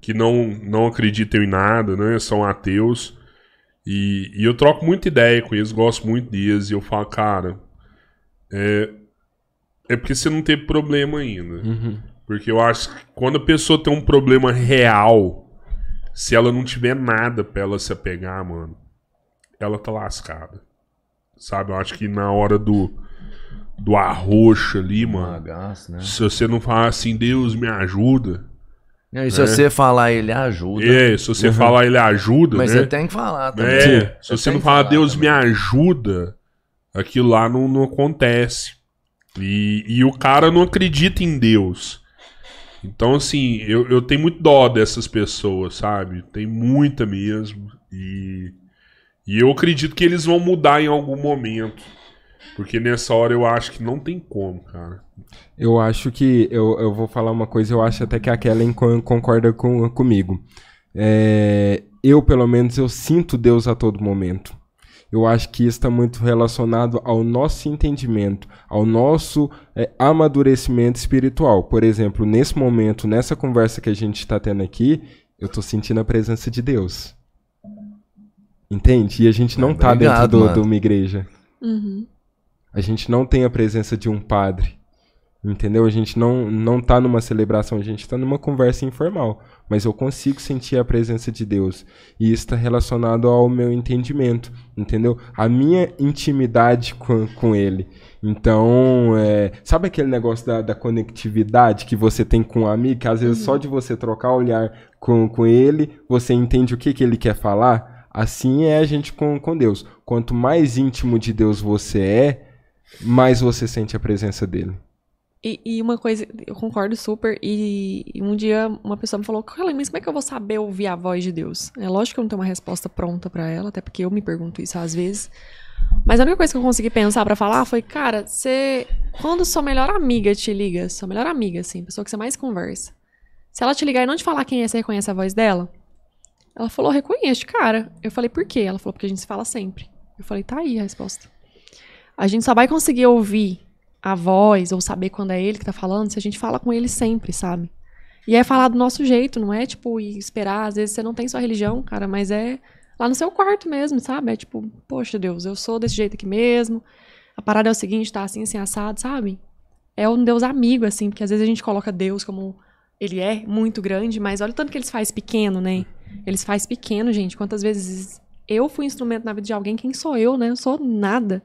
que não, não acreditam em nada, né? São ateus. E, e eu troco muita ideia com eles, gosto muito deles. E eu falo, cara, é, é porque você não teve problema ainda. Porque eu acho que quando a pessoa tem um problema real, se ela não tiver nada pra ela se apegar, mano, ela tá lascada. Sabe? Eu acho que na hora do, do arroxo ali, mano,
agaço, né?
se você não falar assim, Deus me ajuda.
E se você falar, ele ajuda.
É, se você falar ele ajuda,
Mas
né?
você tem que falar também.
É, se você
tem
não falar
falar
Deus
também.
me ajuda, aquilo lá não, não acontece. E, e o cara não acredita em Deus. Então, assim, eu, eu tenho muito dó dessas pessoas, sabe? Tem muita mesmo. E, e eu acredito que eles vão mudar em algum momento. Porque nessa hora eu acho que não tem como, cara.
Eu acho que. Eu, eu vou falar uma coisa, eu acho até que a Kellen con- concorda com, comigo. É, eu, pelo menos, eu sinto Deus a todo momento. Eu acho que isso está muito relacionado ao nosso entendimento, ao nosso é, amadurecimento espiritual. Por exemplo, nesse momento, nessa conversa que a gente está tendo aqui, eu estou sentindo a presença de Deus. Entende? E a gente não está dentro do-
mano.
de uma igreja.
Uhum.
A gente não tem a presença de um padre. Entendeu? A gente não, não tá numa celebração, a gente tá numa conversa informal. Mas eu consigo sentir a presença de Deus. E isso está relacionado ao meu entendimento. Entendeu? A minha intimidade com, com Ele. Então, é, sabe aquele negócio da, da conectividade que você tem com um amigo? Que às vezes só de você trocar olhar com, com ele, você entende o que, que ele quer falar? Assim é a gente com, com Deus. Quanto mais íntimo de Deus você é, mais você sente a presença dele.
E, e uma coisa, eu concordo super. E, e um dia uma pessoa me falou: mas como é que eu vou saber ouvir a voz de Deus? É lógico que eu não tenho uma resposta pronta pra ela, até porque eu me pergunto isso às vezes. Mas a única coisa que eu consegui pensar pra falar foi: cara, você. Quando sua melhor amiga te liga, sua melhor amiga, assim, pessoa que você mais conversa, se ela te ligar e não te falar quem é, você reconhece a voz dela? Ela falou: reconheço, cara. Eu falei: por quê? Ela falou: porque a gente se fala sempre. Eu falei: tá aí a resposta. A gente só vai conseguir ouvir a voz ou saber quando é ele que tá falando se a gente fala com ele sempre, sabe? E é falar do nosso jeito, não é tipo esperar, às vezes você não tem sua religião, cara, mas é lá no seu quarto mesmo, sabe? É tipo, poxa Deus, eu sou desse jeito aqui mesmo. A parada é o seguinte, tá assim, assim, assado, sabe? É um Deus amigo, assim, porque às vezes a gente coloca Deus como ele é muito grande, mas olha o tanto que ele se faz pequeno, né? Ele se faz pequeno, gente. Quantas vezes eu fui instrumento na vida de alguém, quem sou eu, né? Eu sou nada.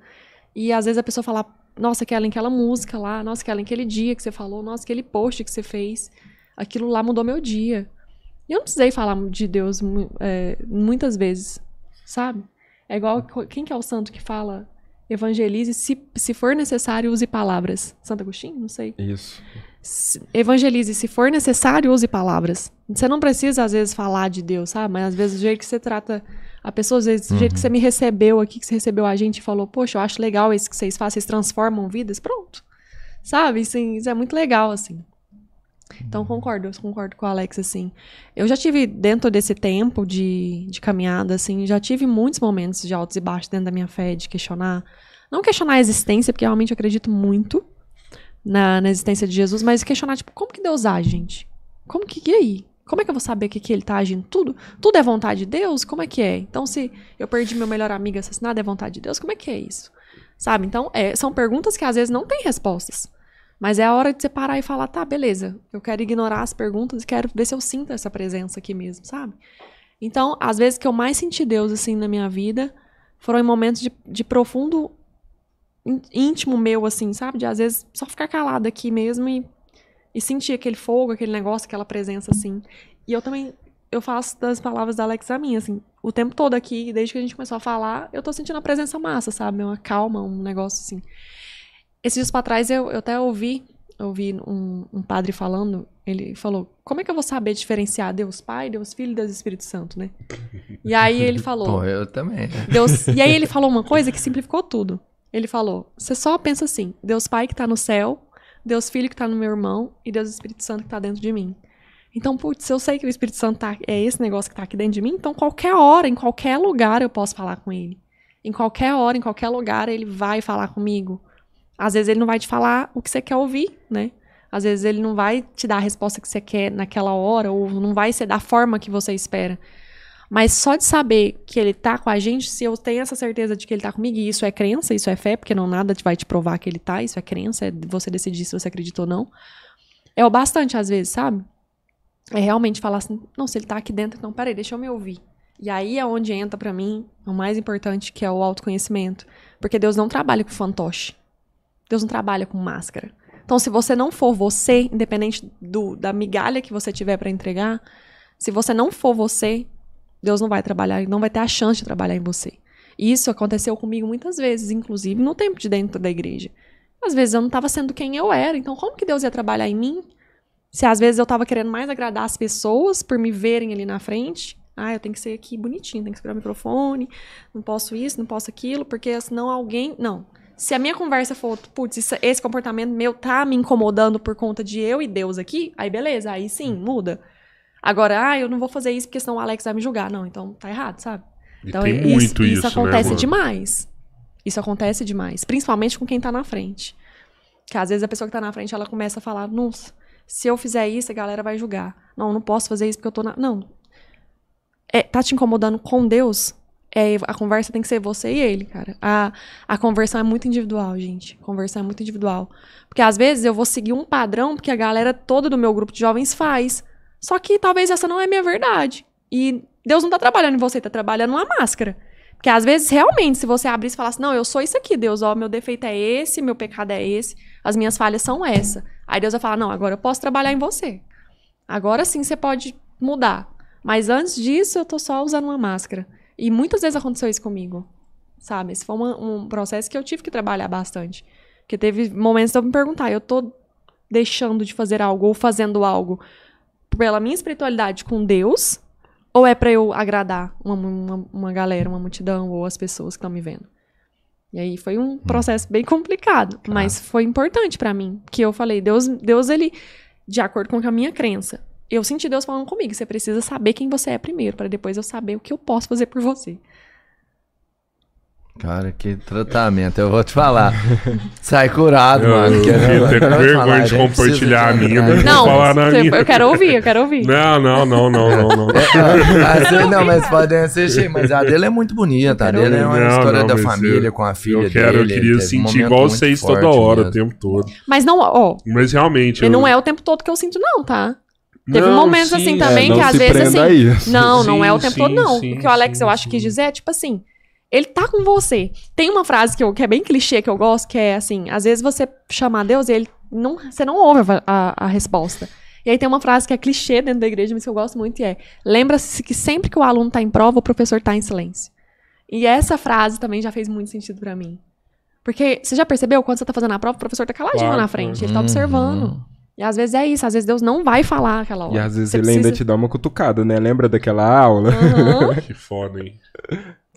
E às vezes a pessoa fala, nossa, Kellen, aquela música lá, nossa, Kellen, aquele dia que você falou, nossa, aquele post que você fez, aquilo lá mudou meu dia. E eu não precisei falar de Deus é, muitas vezes, sabe? É igual, quem que é o santo que fala, evangelize, se, se for necessário, use palavras. Santo Agostinho? Não sei.
Isso.
Se- evangelize, se for necessário, use palavras. Você não precisa, às vezes, falar de Deus, sabe? Mas, às vezes, o jeito que você trata a pessoa, às vezes, o jeito que você me recebeu aqui, que você recebeu a gente e falou, poxa, eu acho legal isso que vocês fazem, vocês transformam vidas, pronto. Sabe? Assim, isso é muito legal, assim. Então, concordo, eu concordo com o Alex, assim. Eu já tive, dentro desse tempo de, de caminhada, assim, já tive muitos momentos de altos e baixos dentro da minha fé, de questionar. Não questionar a existência, porque eu realmente acredito muito na, na existência de Jesus, mas questionar, tipo, como que Deus age, gente? Como que, e aí? Como é que eu vou saber que, que ele tá agindo? Tudo, tudo é vontade de Deus? Como é que é? Então, se eu perdi meu melhor amigo assassinado, é vontade de Deus? Como é que é isso? Sabe? Então, é, são perguntas que às vezes não têm respostas. Mas é a hora de você parar e falar, tá, beleza, eu quero ignorar as perguntas e quero ver se eu sinto essa presença aqui mesmo, sabe? Então, às vezes que eu mais senti Deus, assim, na minha vida, foram em momentos de, de profundo ín- íntimo meu, assim, sabe? De às vezes só ficar calada aqui mesmo e, e sentir aquele fogo, aquele negócio, aquela presença, assim. E eu também, eu faço das palavras da Alex a minha, assim, o tempo todo aqui, desde que a gente começou a falar, eu tô sentindo a presença massa, sabe? Uma calma, um negócio assim. Esses dias pra trás eu, eu até ouvi, ouvi um, um padre falando, ele falou, como é que eu vou saber diferenciar Deus Pai, Deus Filho e Deus Espírito Santo, né? E aí ele falou...
Pô, eu também.
Deus... E aí ele falou uma coisa que simplificou tudo. Ele falou: você só pensa assim: Deus Pai que tá no céu, Deus Filho que tá no meu irmão e Deus Espírito Santo que tá dentro de mim. Então, putz, eu sei que o Espírito Santo tá, é esse negócio que tá aqui dentro de mim, então qualquer hora, em qualquer lugar eu posso falar com ele. Em qualquer hora, em qualquer lugar, ele vai falar comigo. Às vezes ele não vai te falar o que você quer ouvir, né? Às vezes ele não vai te dar a resposta que você quer naquela hora, ou não vai ser da forma que você espera. Mas só de saber que ele tá com a gente, se eu tenho essa certeza de que ele tá comigo, e isso é crença, isso é fé, porque não nada vai te provar que ele tá, isso é crença, é você decidir se você acredita ou não. É o bastante, às vezes, sabe? É realmente falar assim, não, se ele tá aqui dentro, então peraí, deixa eu me ouvir. E aí é onde entra pra mim o mais importante, que é o autoconhecimento. Porque Deus não trabalha com fantoche. Deus não trabalha com máscara. Então, se você não for você, independente do, da migalha que você tiver pra entregar, se você não for você, Deus não vai trabalhar, não vai ter a chance de trabalhar em você. Isso aconteceu comigo muitas vezes, inclusive no tempo de dentro da igreja. Às vezes eu não estava sendo quem eu era, então como que Deus ia trabalhar em mim? Se às vezes eu estava querendo mais agradar as pessoas por me verem ali na frente, ah, eu tenho que ser aqui bonitinho, tenho que segurar o microfone, não posso isso, não posso aquilo, porque senão alguém. Não. Se a minha conversa for, putz, esse comportamento meu tá me incomodando por conta de eu e Deus aqui, aí beleza, aí sim, muda. Agora, ah, eu não vou fazer isso porque senão o Alex vai me julgar. Não, então tá errado, sabe?
E
Então,
tem
isso,
muito
isso
isso,
acontece
né,
demais. Isso acontece demais. Principalmente com quem tá na frente. Que às vezes a pessoa que tá na frente, ela começa a falar, nossa, se eu fizer isso, a galera vai julgar. Não, não posso fazer isso porque eu tô na. Não. É, tá te incomodando com Deus? É, a conversa tem que ser você e ele, cara. A, a conversão é muito individual, gente. A conversão é muito individual. Porque às vezes eu vou seguir um padrão porque a galera toda do meu grupo de jovens faz. Só que talvez essa não é a minha verdade. E Deus não tá trabalhando em você, tá trabalhando uma máscara. Porque às vezes, realmente, se você abrir e falar assim, não, eu sou isso aqui, Deus, ó, meu defeito é esse, meu pecado é esse, as minhas falhas são essa. Aí Deus vai falar, não, agora eu posso trabalhar em você. Agora sim você pode mudar. Mas antes disso, eu tô só usando uma máscara. E muitas vezes aconteceu isso comigo. Sabe? Esse foi uma- um processo que eu tive que trabalhar bastante. Porque teve momentos de eu me perguntar, eu tô deixando de fazer algo ou fazendo algo pela minha espiritualidade com Deus ou é pra eu agradar uma, uma, uma galera, uma multidão ou as pessoas que estão me vendo? E aí foi um processo bem complicado, mas foi importante pra mim, que eu falei, Deus, Deus ele de acordo com a minha crença, eu senti Deus falando comigo, você precisa saber quem você é primeiro, pra depois eu saber o que eu posso fazer por você.
Cara, que tratamento, eu vou te falar. Sai curado,
Eu,
mano.
eu
que eu
com
vou
vergonha
falar,
de compartilhar a minha, mas-
Não,
falar na
você-
minha.
eu quero ouvir, eu quero ouvir.
Não, não, não, não, não, não.
Sei, não, mas podem assistir. Mas a dele é muito bonita. A dele é uma
Não,
história
não,
da família
eu-
com a filha
Eu quero, eu
dele.
queria
teve um
sentir
momento
igual vocês toda hora, o
mesmo.
tempo todo.
Mas não, ó,
Mas realmente.
e
eu-
não é o tempo todo que eu sinto não, tá? Teve
Não,
momentos
sim,
assim
é,
também
não
que às vezes assim. Não, não é o tempo
sim,
todo, não. o que o Alex, eu acho, quis dizer é tipo assim. Ele tá com você. Tem uma frase que, eu, que é bem clichê que eu gosto, que é assim: às vezes você chama a Deus e ele não, você não ouve a, a- a resposta. E aí tem uma frase que é clichê dentro da igreja, mas que eu gosto muito, e é: lembra-se que sempre que o aluno tá em prova, o professor tá em silêncio. E essa frase também já fez muito sentido pra mim. Porque você já percebeu, quando você tá fazendo a prova, o professor tá caladinho
Claro,
lá na frente, ele tá observando. E às vezes é isso, às vezes Deus não vai falar aquela hora.
E às vezes
Você
ele ainda
precisa-
te dá uma cutucada, né? Lembra daquela aula?
Aham.
Que foda, hein?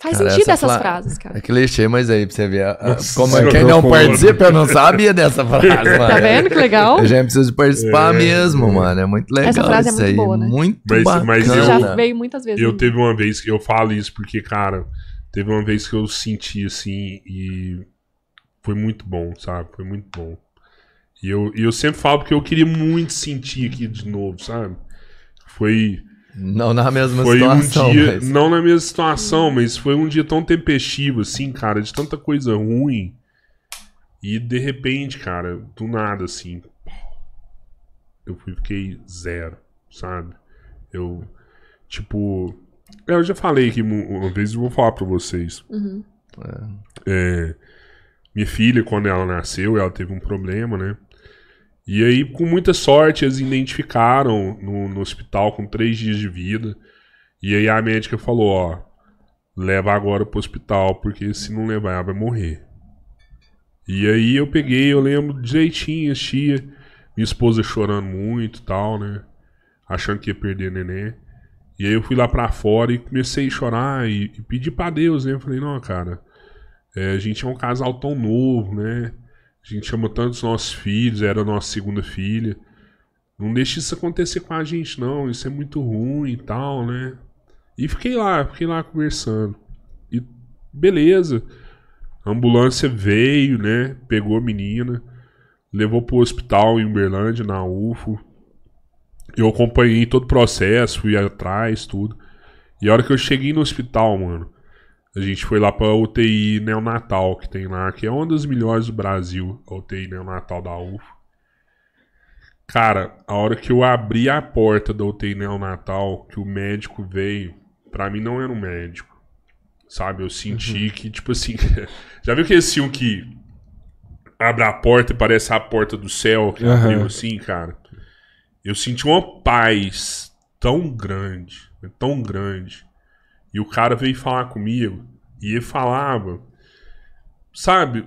Faz
Cara,
sentido
essa
essas
fra-
frases, cara.
É clichê, mas aí pra você ver. a- como é quem não participa, eu não sabia dessa frase, mano.
Tá vendo que legal?
A gente precisa participar
É,
mesmo,
é.
mano. É muito legal.
Essa frase é
isso
muito
aí.
boa, né?
Muito
Mas-
bacana.
mas eu-
já veio muitas vezes.
Eu
né?
teve uma vez que eu falo isso porque, cara, teve uma vez que eu senti assim e foi muito bom, sabe? Foi muito bom. E eu, e eu sempre falo porque eu queria muito sentir aqui de novo, sabe? Foi,
Não na mesma
foi
situação,
um dia,
mas...
não na mesma situação, mas foi um dia tão tempestivo, assim, cara, de tanta coisa ruim. E de repente, cara, do nada, assim, eu fiquei zero, sabe? Eu, tipo, eu já falei aqui uma vez e vou falar pra vocês.
Uhum.
É, minha filha, quando ela nasceu, ela teve um problema, né? E aí, com muita sorte, eles identificaram no, no hospital com três dias de vida. E aí a médica falou, ó, leva agora pro hospital, porque se não levar, ela vai morrer. E aí eu peguei, eu lembro direitinho, tia, minha esposa chorando muito e tal, né? Achando que ia perder neném. E aí eu fui lá pra fora e comecei a chorar e, e pedir pra Deus, né? Eu falei, não, cara, é, a gente é um casal tão novo, né? A gente ama tanto os nossos filhos, era a nossa segunda filha. Não deixe isso acontecer com a gente, não. Isso é muito ruim e tal, né? E fiquei lá, fiquei lá conversando. E beleza. A ambulância veio, né? Pegou a menina, levou pro hospital em Uberlândia, na UFO. Eu acompanhei todo o processo, fui atrás, tudo. E a hora que eu cheguei no hospital, mano, a gente foi lá pra UTI neonatal que tem lá, que é uma das melhores do Brasil, a UTI neonatal da UFO. Cara, a hora que eu abri a porta da UTI neonatal, que o médico veio, pra mim não era um médico. Sabe? Eu senti que, tipo assim. já viu aquele filme que abre a porta e parece a porta do céu que
Aham.
abriu assim, cara? Eu senti uma paz tão grande, tão grande. E o cara veio falar comigo e ele falava, sabe?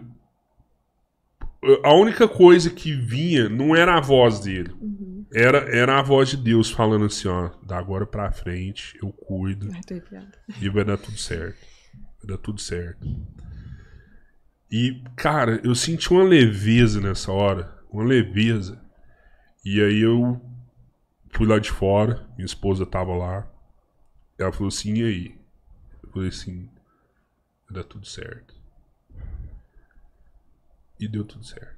A única coisa que vinha não era a voz dele. Era, era a voz de Deus falando assim, ó, da agora pra frente, eu cuido e vai dar tudo certo. Vai dar tudo certo. E, cara, eu senti uma leveza nessa hora. Uma leveza. E aí eu fui lá de fora, minha esposa tava lá. Ela falou assim, e aí? Eu falei assim, vai dar tudo certo. E deu tudo certo.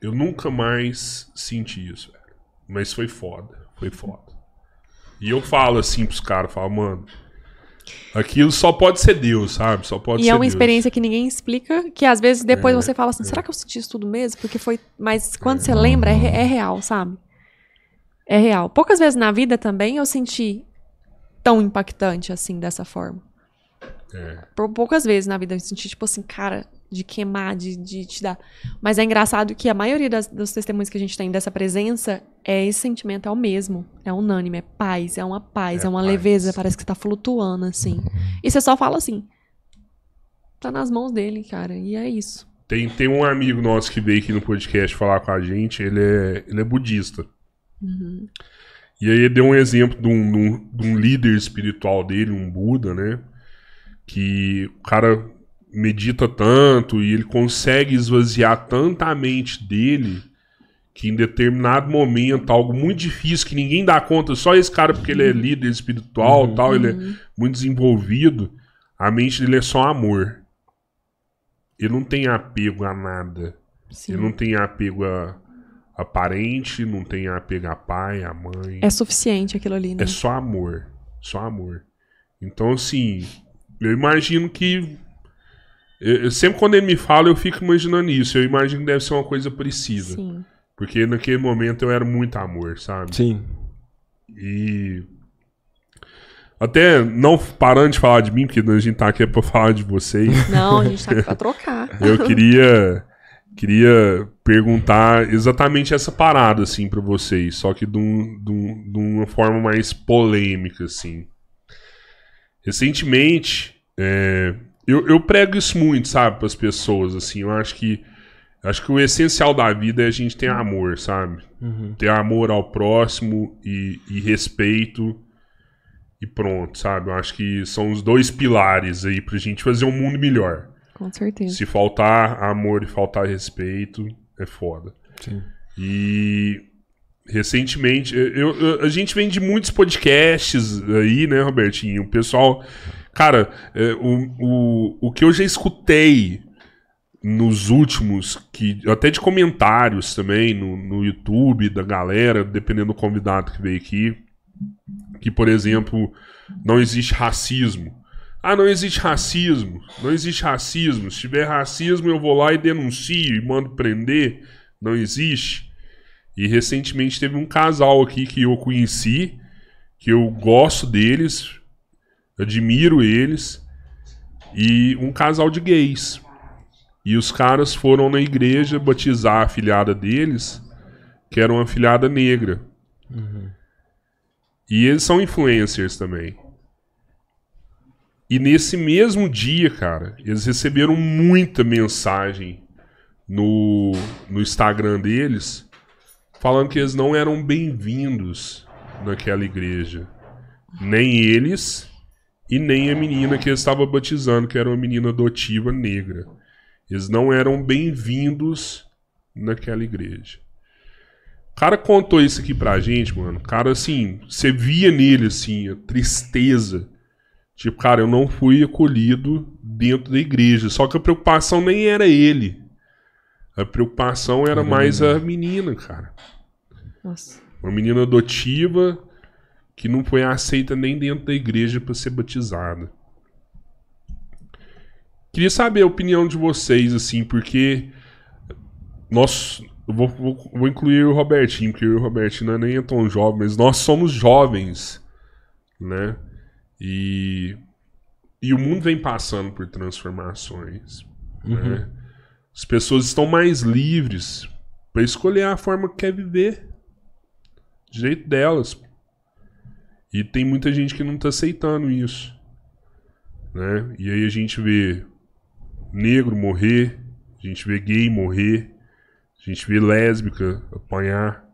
Eu nunca mais senti isso, velho. Mas foi foda, foi foda. E eu falo assim pros caras, falo, mano, aquilo só pode ser Deus, sabe? Só pode
E é uma
Deus.
experiência que ninguém explica, que às vezes depois
É,
você fala assim, será que eu senti isso tudo mesmo? Porque foi. Mas quando você lembra, é, é real, sabe? É real. Poucas vezes na vida também eu senti tão impactante assim, dessa forma.
É.
Por poucas vezes na vida eu senti, tipo assim, cara, de queimar, de, de te dar. Mas é engraçado que a maioria das, dos testemunhos que a gente tem dessa presença é esse sentimento, é o mesmo. É unânime, é paz, é uma paz,
É
é, uma
paz.
leveza, parece que tá flutuando, assim. E você só fala assim. Tá nas mãos dele, cara. E é isso.
Tem, tem um amigo nosso que veio aqui no podcast falar com a gente, ele é, ele é budista. E aí ele deu um exemplo de um, de um- de um líder espiritual dele, um Buda, né? Que o cara medita tanto e ele consegue esvaziar tanta a mente dele que em determinado momento, algo muito difícil que ninguém dá conta, só esse cara porque ele é líder espiritual tal, ele é muito desenvolvido, a mente dele é só amor. Ele não tem apego a nada.
Sim.
Ele não tem apego a, a parente, não tem apego a pai, a mãe.
É suficiente aquilo ali, né?
É só amor. Só amor. Então, assim, eu imagino que. eu- eu- sempre quando ele me fala, eu fico imaginando isso. Eu imagino que deve ser uma coisa parecida.
Sim.
Porque naquele momento eu era muito amor, sabe?
Sim.
E. Até não parando de falar de mim, porque a gente tá aqui é pra falar de vocês.
Não, a gente tá aqui pra trocar.
Eu queria queria perguntar exatamente essa parada assim para vocês, só que de, um- de um- de uma forma mais polêmica assim. Recentemente, é, eu, eu prego isso muito, sabe, para as pessoas assim. Eu acho que acho que o essencial da vida é a gente ter amor, sabe? Ter amor ao próximo e, e respeito e pronto, sabe? Eu acho que são os dois pilares aí pra gente fazer um mundo melhor.
Com certeza.
Se faltar amor e faltar respeito, é foda.
Sim.
E recentemente, eu, eu- a gente vem de muitos podcasts aí, né, Robertinho? O pessoal. Cara, é, o, o, o que eu já escutei nos últimos, que até de comentários também no, no YouTube da galera, dependendo do convidado que veio aqui, que, por exemplo, não existe racismo. Ah, não existe racismo. Não existe racismo. Se tiver racismo, eu vou lá e denuncio e mando prender. Não existe. E recentemente teve um casal aqui que eu conheci, que eu gosto deles, admiro eles, e um casal de gays. E os caras foram na igreja batizar a afilhada deles, que era uma afilhada negra. E eles são influencers também. E nesse mesmo dia, cara, eles receberam muita mensagem no, no Instagram deles falando que eles não eram bem-vindos naquela igreja. Nem eles e nem a menina que eles estavam batizando, que era uma menina adotiva negra. Eles não eram bem-vindos naquela igreja. O cara contou isso aqui pra gente, mano. O cara, assim, você via nele, assim, a tristeza. Tipo, cara, eu não fui acolhido dentro da igreja. Só que a preocupação nem era ele. A preocupação era mais a menina, cara.
Nossa.
Uma menina adotiva que não foi aceita nem dentro da igreja para ser batizada. Queria saber a opinião de vocês, assim, porque nós. Eu vou, vou- vou incluir o Robertinho, porque o Robertinho não é nem tão jovem, mas nós somos jovens, né? E, e o mundo vem passando por transformações. Né? As pessoas estão mais livres para escolher a forma que quer viver. Do jeito delas. E tem muita gente que não tá aceitando isso. Né? E aí a gente vê negro morrer, a gente vê gay morrer, a gente vê lésbica apanhar.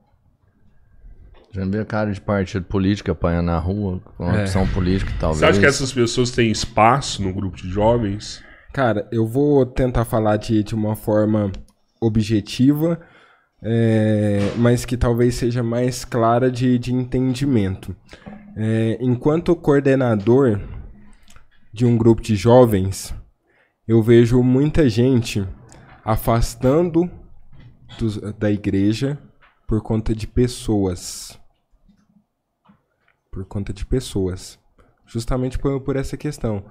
Já vi a cara de partido político apanhando na rua, com uma
É.
opção política, talvez.
Você acha que essas pessoas têm espaço no grupo de jovens?
Cara, eu vou tentar falar de, de uma forma objetiva, é, mas que talvez seja mais clara de, de entendimento. É, enquanto coordenador, de um grupo de jovens, eu vejo muita gente afastando dos- da igreja por conta de pessoas. Por conta de pessoas. Justamente por, por essa questão.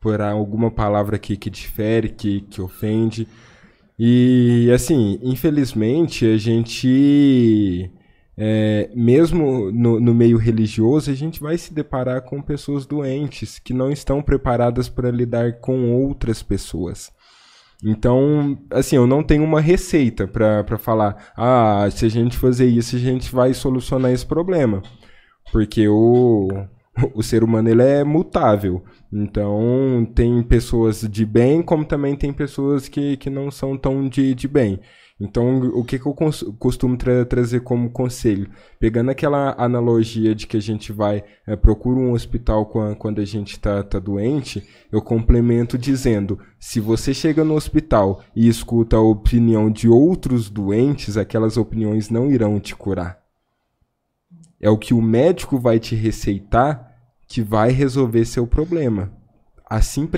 Por alguma palavra que, que difere, que, que ofende. E, assim, infelizmente, a gente, é, mesmo no, no meio religioso, a gente vai se deparar com pessoas doentes que não estão preparadas para lidar com outras pessoas. Então, assim, eu não tenho uma receita para falar, ah, se a gente fazer isso, a gente vai solucionar esse problema. Porque o, o ser humano ele é mutável. Então, tem pessoas de bem, como também tem pessoas que, que não são tão de, de bem. Então, o que, que eu costumo tra- trazer como conselho? Pegando aquela analogia de que a gente vai, eh, procura um hospital quan- quando a gente está tá doente, eu complemento dizendo: se você chega no hospital e escuta a opinião de outros doentes, aquelas opiniões não irão te curar. É o que o médico vai te receitar que vai resolver seu problema. Assim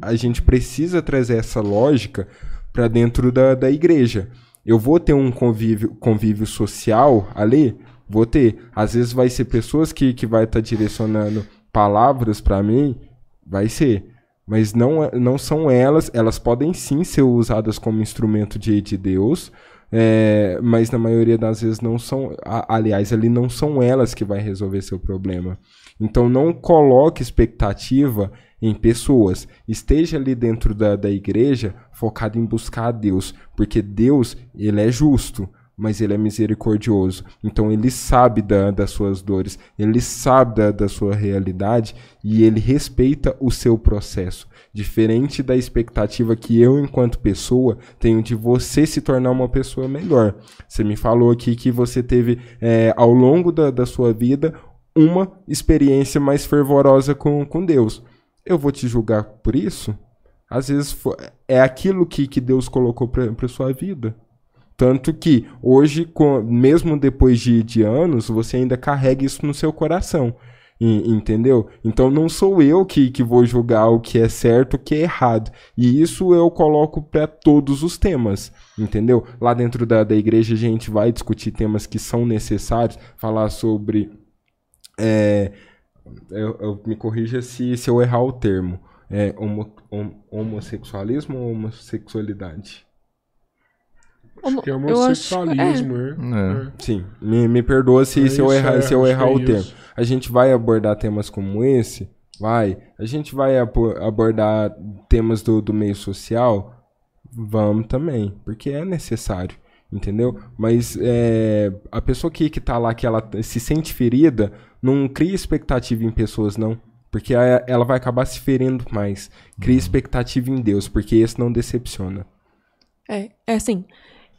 a, a gente precisa trazer essa lógica para dentro da, da igreja. Eu vou ter um convívio, convívio social ali? Vou ter. Às vezes vai ser pessoas que, que vai estar direcionando palavras para mim, vai ser. Mas não, é- não são elas, elas podem sim ser usadas como instrumento de, de Deus, é, mas na maioria das vezes não são. aliás, ali não são elas que vai resolver seu problema. Então não coloque expectativa em pessoas. Esteja ali dentro da, da igreja focado em buscar a Deus, porque Deus ele é justo, mas ele é misericordioso. Então ele sabe da, das suas dores, ele sabe da, da sua realidade e ele respeita o seu processo. Diferente da expectativa que eu, enquanto pessoa, tenho de você se tornar uma pessoa melhor. Você me falou aqui que você teve, é, ao longo da, da sua vida, uma experiência mais fervorosa com, com Deus. Eu vou te julgar por isso? Às vezes é aquilo que, que Deus colocou para sua vida. Tanto que hoje, com- mesmo depois de, de anos, você ainda carrega isso no seu coração. Entendeu? Então não sou eu que, que vou julgar o que é certo o que é errado. E isso eu coloco para todos os temas. Entendeu? Lá dentro da, da igreja a gente vai discutir temas que são necessários, falar sobre. é, eu, eu- me corrija se, se eu errar o termo. É homo- hom- homossexualismo ou homossexualidade?
Que é
eu acho-
homossexualismo, é.
É.
Sim, me, me perdoa se,
É
se eu errar,
é,
se eu errar
é
o termo.
isso.
A gente vai abordar temas como esse? Vai. A gente vai abo- abordar temas do, do meio social? Vamos também, porque é necessário, entendeu? Mas é, a pessoa que, que tá lá, que ela se sente ferida, não cria expectativa em pessoas, não. Porque a- ela vai acabar se ferindo mais. Cria expectativa em Deus, porque esse não decepciona.
É, é assim.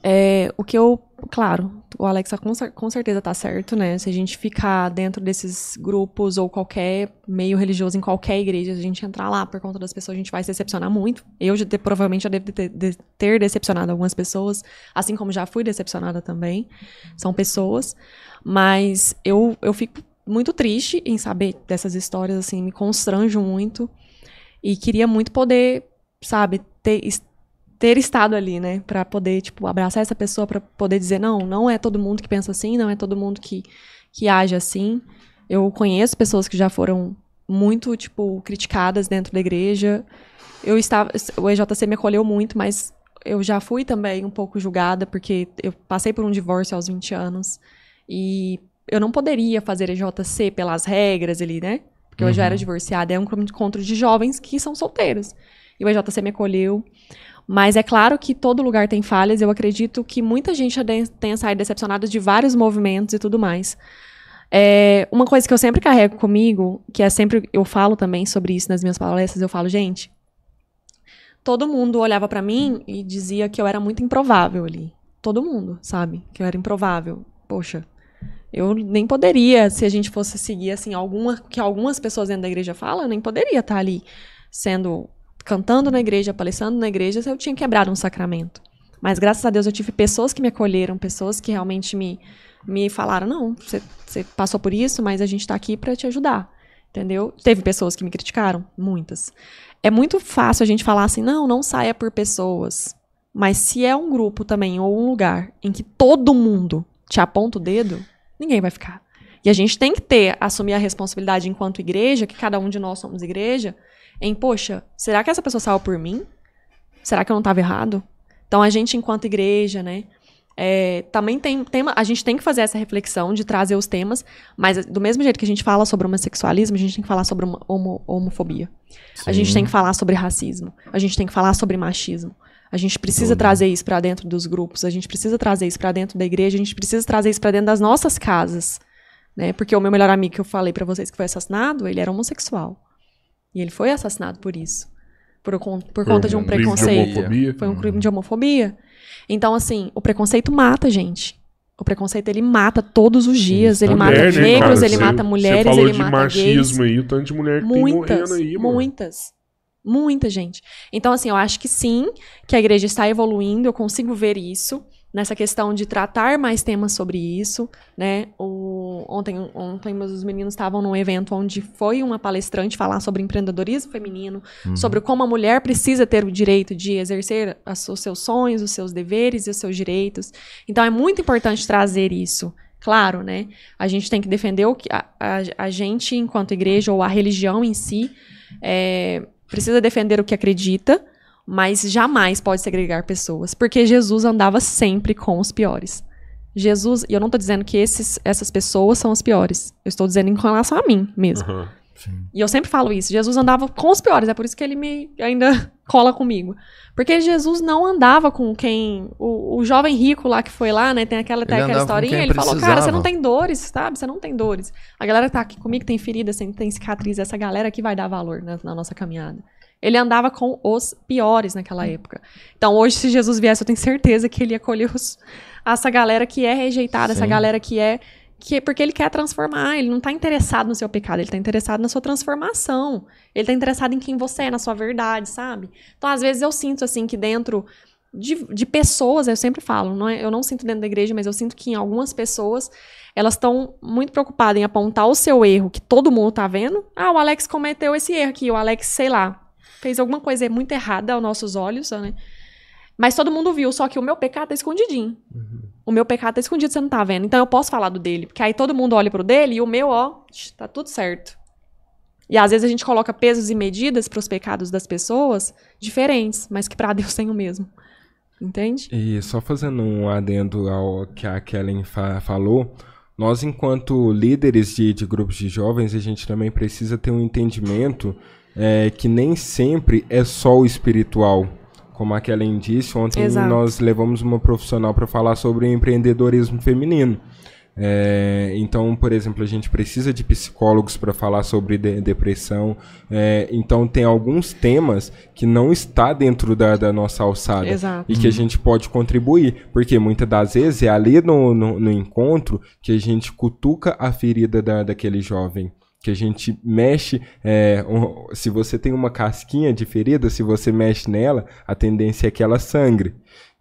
É, o que eu. Claro, o Alexa com, com certeza tá certo, né? Se a gente ficar dentro desses grupos ou qualquer meio religioso em qualquer igreja, a gente entrar lá por conta das pessoas, a gente vai se decepcionar muito. Eu já, provavelmente já devo ter, de- ter decepcionado algumas pessoas, assim como já fui decepcionada também. São pessoas. Mas eu, eu fico muito triste em saber dessas histórias, assim, me constranjo muito. E queria muito poder, sabe, ter, ter estado ali, né? Pra poder, tipo, abraçar essa pessoa, pra poder dizer, não, não é todo mundo que pensa assim, não é todo mundo que, que age assim. Eu conheço pessoas que já foram muito, tipo, criticadas dentro da igreja. Eu estava. O EJC me acolheu muito, mas eu já fui também um pouco julgada, porque eu passei por um divórcio aos 20 anos. E eu não poderia fazer EJC pelas regras ali, né? Porque eu já era divorciada. É um encontro de jovens que são solteiros. E o EJC me acolheu. Mas é claro que todo lugar tem falhas. Eu acredito que muita gente tenha saído decepcionada de vários movimentos e tudo mais. É, uma coisa que eu sempre carrego comigo, que é sempre eu falo também sobre isso nas minhas palestras, eu falo, gente, todo mundo olhava pra mim e dizia que eu era muito improvável ali. Todo mundo, sabe? Que eu era improvável. Poxa, eu nem poderia, se a gente fosse seguir assim, alguma que algumas pessoas dentro da igreja falam, eu nem poderia estar ali sendo cantando na igreja, palestrando na igreja, eu tinha quebrado um sacramento. Mas graças a Deus eu tive pessoas que me acolheram, pessoas que realmente me, me falaram: não, você, você passou por isso, mas a gente está aqui para te ajudar. Entendeu? Teve pessoas que me criticaram, muitas. É muito fácil a gente falar assim, não, não saia por pessoas. Mas se é um grupo também ou um lugar em que todo mundo te aponta o dedo, ninguém vai ficar. E a gente tem que ter, assumir a responsabilidade enquanto igreja, que cada um de nós somos igreja, em, poxa, será que essa pessoa saiu por mim? Será que eu não estava errado? Então a gente, enquanto igreja, né, é, também tem, tem uma- a gente tem que fazer essa reflexão de trazer os temas, mas do mesmo jeito que a gente fala sobre homossexualismo, a gente tem que falar sobre homo- homo- homofobia. A gente tem que falar sobre racismo. A gente tem que falar sobre machismo. A gente precisa trazer isso pra dentro dos grupos. A gente precisa trazer isso pra dentro da igreja. A gente precisa trazer isso pra dentro das nossas casas, né? Porque o meu melhor amigo que eu falei pra vocês que foi assassinado, ele era homossexual e ele foi assassinado por isso, por, con- por conta de um
de
preconceito.
homofobia.
Foi um crime de homofobia. Então, assim, o preconceito mata, gente. O preconceito, ele mata todos os dias. Ele mata
Mulher, né,
negros, ele mata mulheres,
falou
ele
de
mata
machismo
gays.
aí, o tanto de mulher que
Muitas,
tem morrendo aí, mano.
muitas. Muita gente. Então, assim, eu acho que sim, que a igreja está evoluindo, eu consigo ver isso, nessa questão de tratar mais temas sobre isso, né? O, ontem, ontem os meninos estavam num evento onde foi uma palestrante falar sobre empreendedorismo feminino, sobre como a mulher precisa ter o direito de exercer as- os seus sonhos, os seus deveres e os seus direitos. Então, é muito importante trazer isso. Claro, né? A gente tem que defender o que a, a, a gente, enquanto igreja, ou a religião em si, é, precisa defender o que acredita, mas jamais pode segregar pessoas, porque Jesus andava sempre com os piores. Jesus, e eu não estou dizendo que esses, essas pessoas são as piores, eu estou dizendo em relação a mim mesmo.
Aham.
E eu sempre falo isso, Jesus andava com os piores, é por isso que ele me ainda cola comigo. Porque Jesus não andava com quem. O, o jovem rico lá que foi lá, né? Tem aquela, tem aquela historinha. Ele falou, cara, você
precisava.
não tem dores, sabe? Você não tem dores. A galera que tá aqui comigo tem ferida, tem, tem cicatriz. Essa galera que vai dar valor na, na nossa caminhada. Ele andava com os piores naquela época. Então, hoje, se Jesus viesse, eu tenho certeza que ele ia colher os- essa galera que é rejeitada, essa
Sim.
galera que é. Que, porque ele quer transformar, ele não tá interessado no seu pecado, ele tá interessado na sua transformação. Ele tá interessado em quem você é, na sua verdade, sabe? Então, às vezes, eu sinto, assim, que dentro de, de pessoas, eu sempre falo, não é- eu não sinto dentro da igreja, mas eu sinto que em algumas pessoas, elas estão muito preocupadas em apontar o seu erro, que todo mundo tá vendo. Ah, o Alex cometeu esse erro aqui, o Alex, sei lá, fez alguma coisa muito errada aos nossos olhos, né? Mas todo mundo viu, só que o meu pecado tá escondidinho. O meu pecado tá escondido, você não tá vendo. Então eu posso falar do dele, porque aí todo mundo olha pro dele e o meu, ó, tá tudo certo. E às vezes a gente coloca pesos e medidas pros pecados das pessoas diferentes, mas que pra Deus tem o mesmo. Entende?
E só fazendo um adendo ao que a Kellen fa- falou, nós, enquanto líderes de, de grupos de jovens, a gente também precisa ter um entendimento é, que nem sempre é só o espiritual. Como a Kellen disse, ontem
Exato.
nós levamos uma profissional para falar sobre empreendedorismo feminino. É, então, por exemplo, a gente precisa de psicólogos para falar sobre de- depressão. É, então, tem alguns temas que não está dentro da, da nossa alçada
Exato.
e que a gente pode contribuir, porque muitas das vezes é ali no, no, no encontro que a gente cutuca a ferida da, daquele jovem. Que a gente mexe. é, um- se você tem uma casquinha de ferida, se você mexe nela, a tendência é que ela sangre.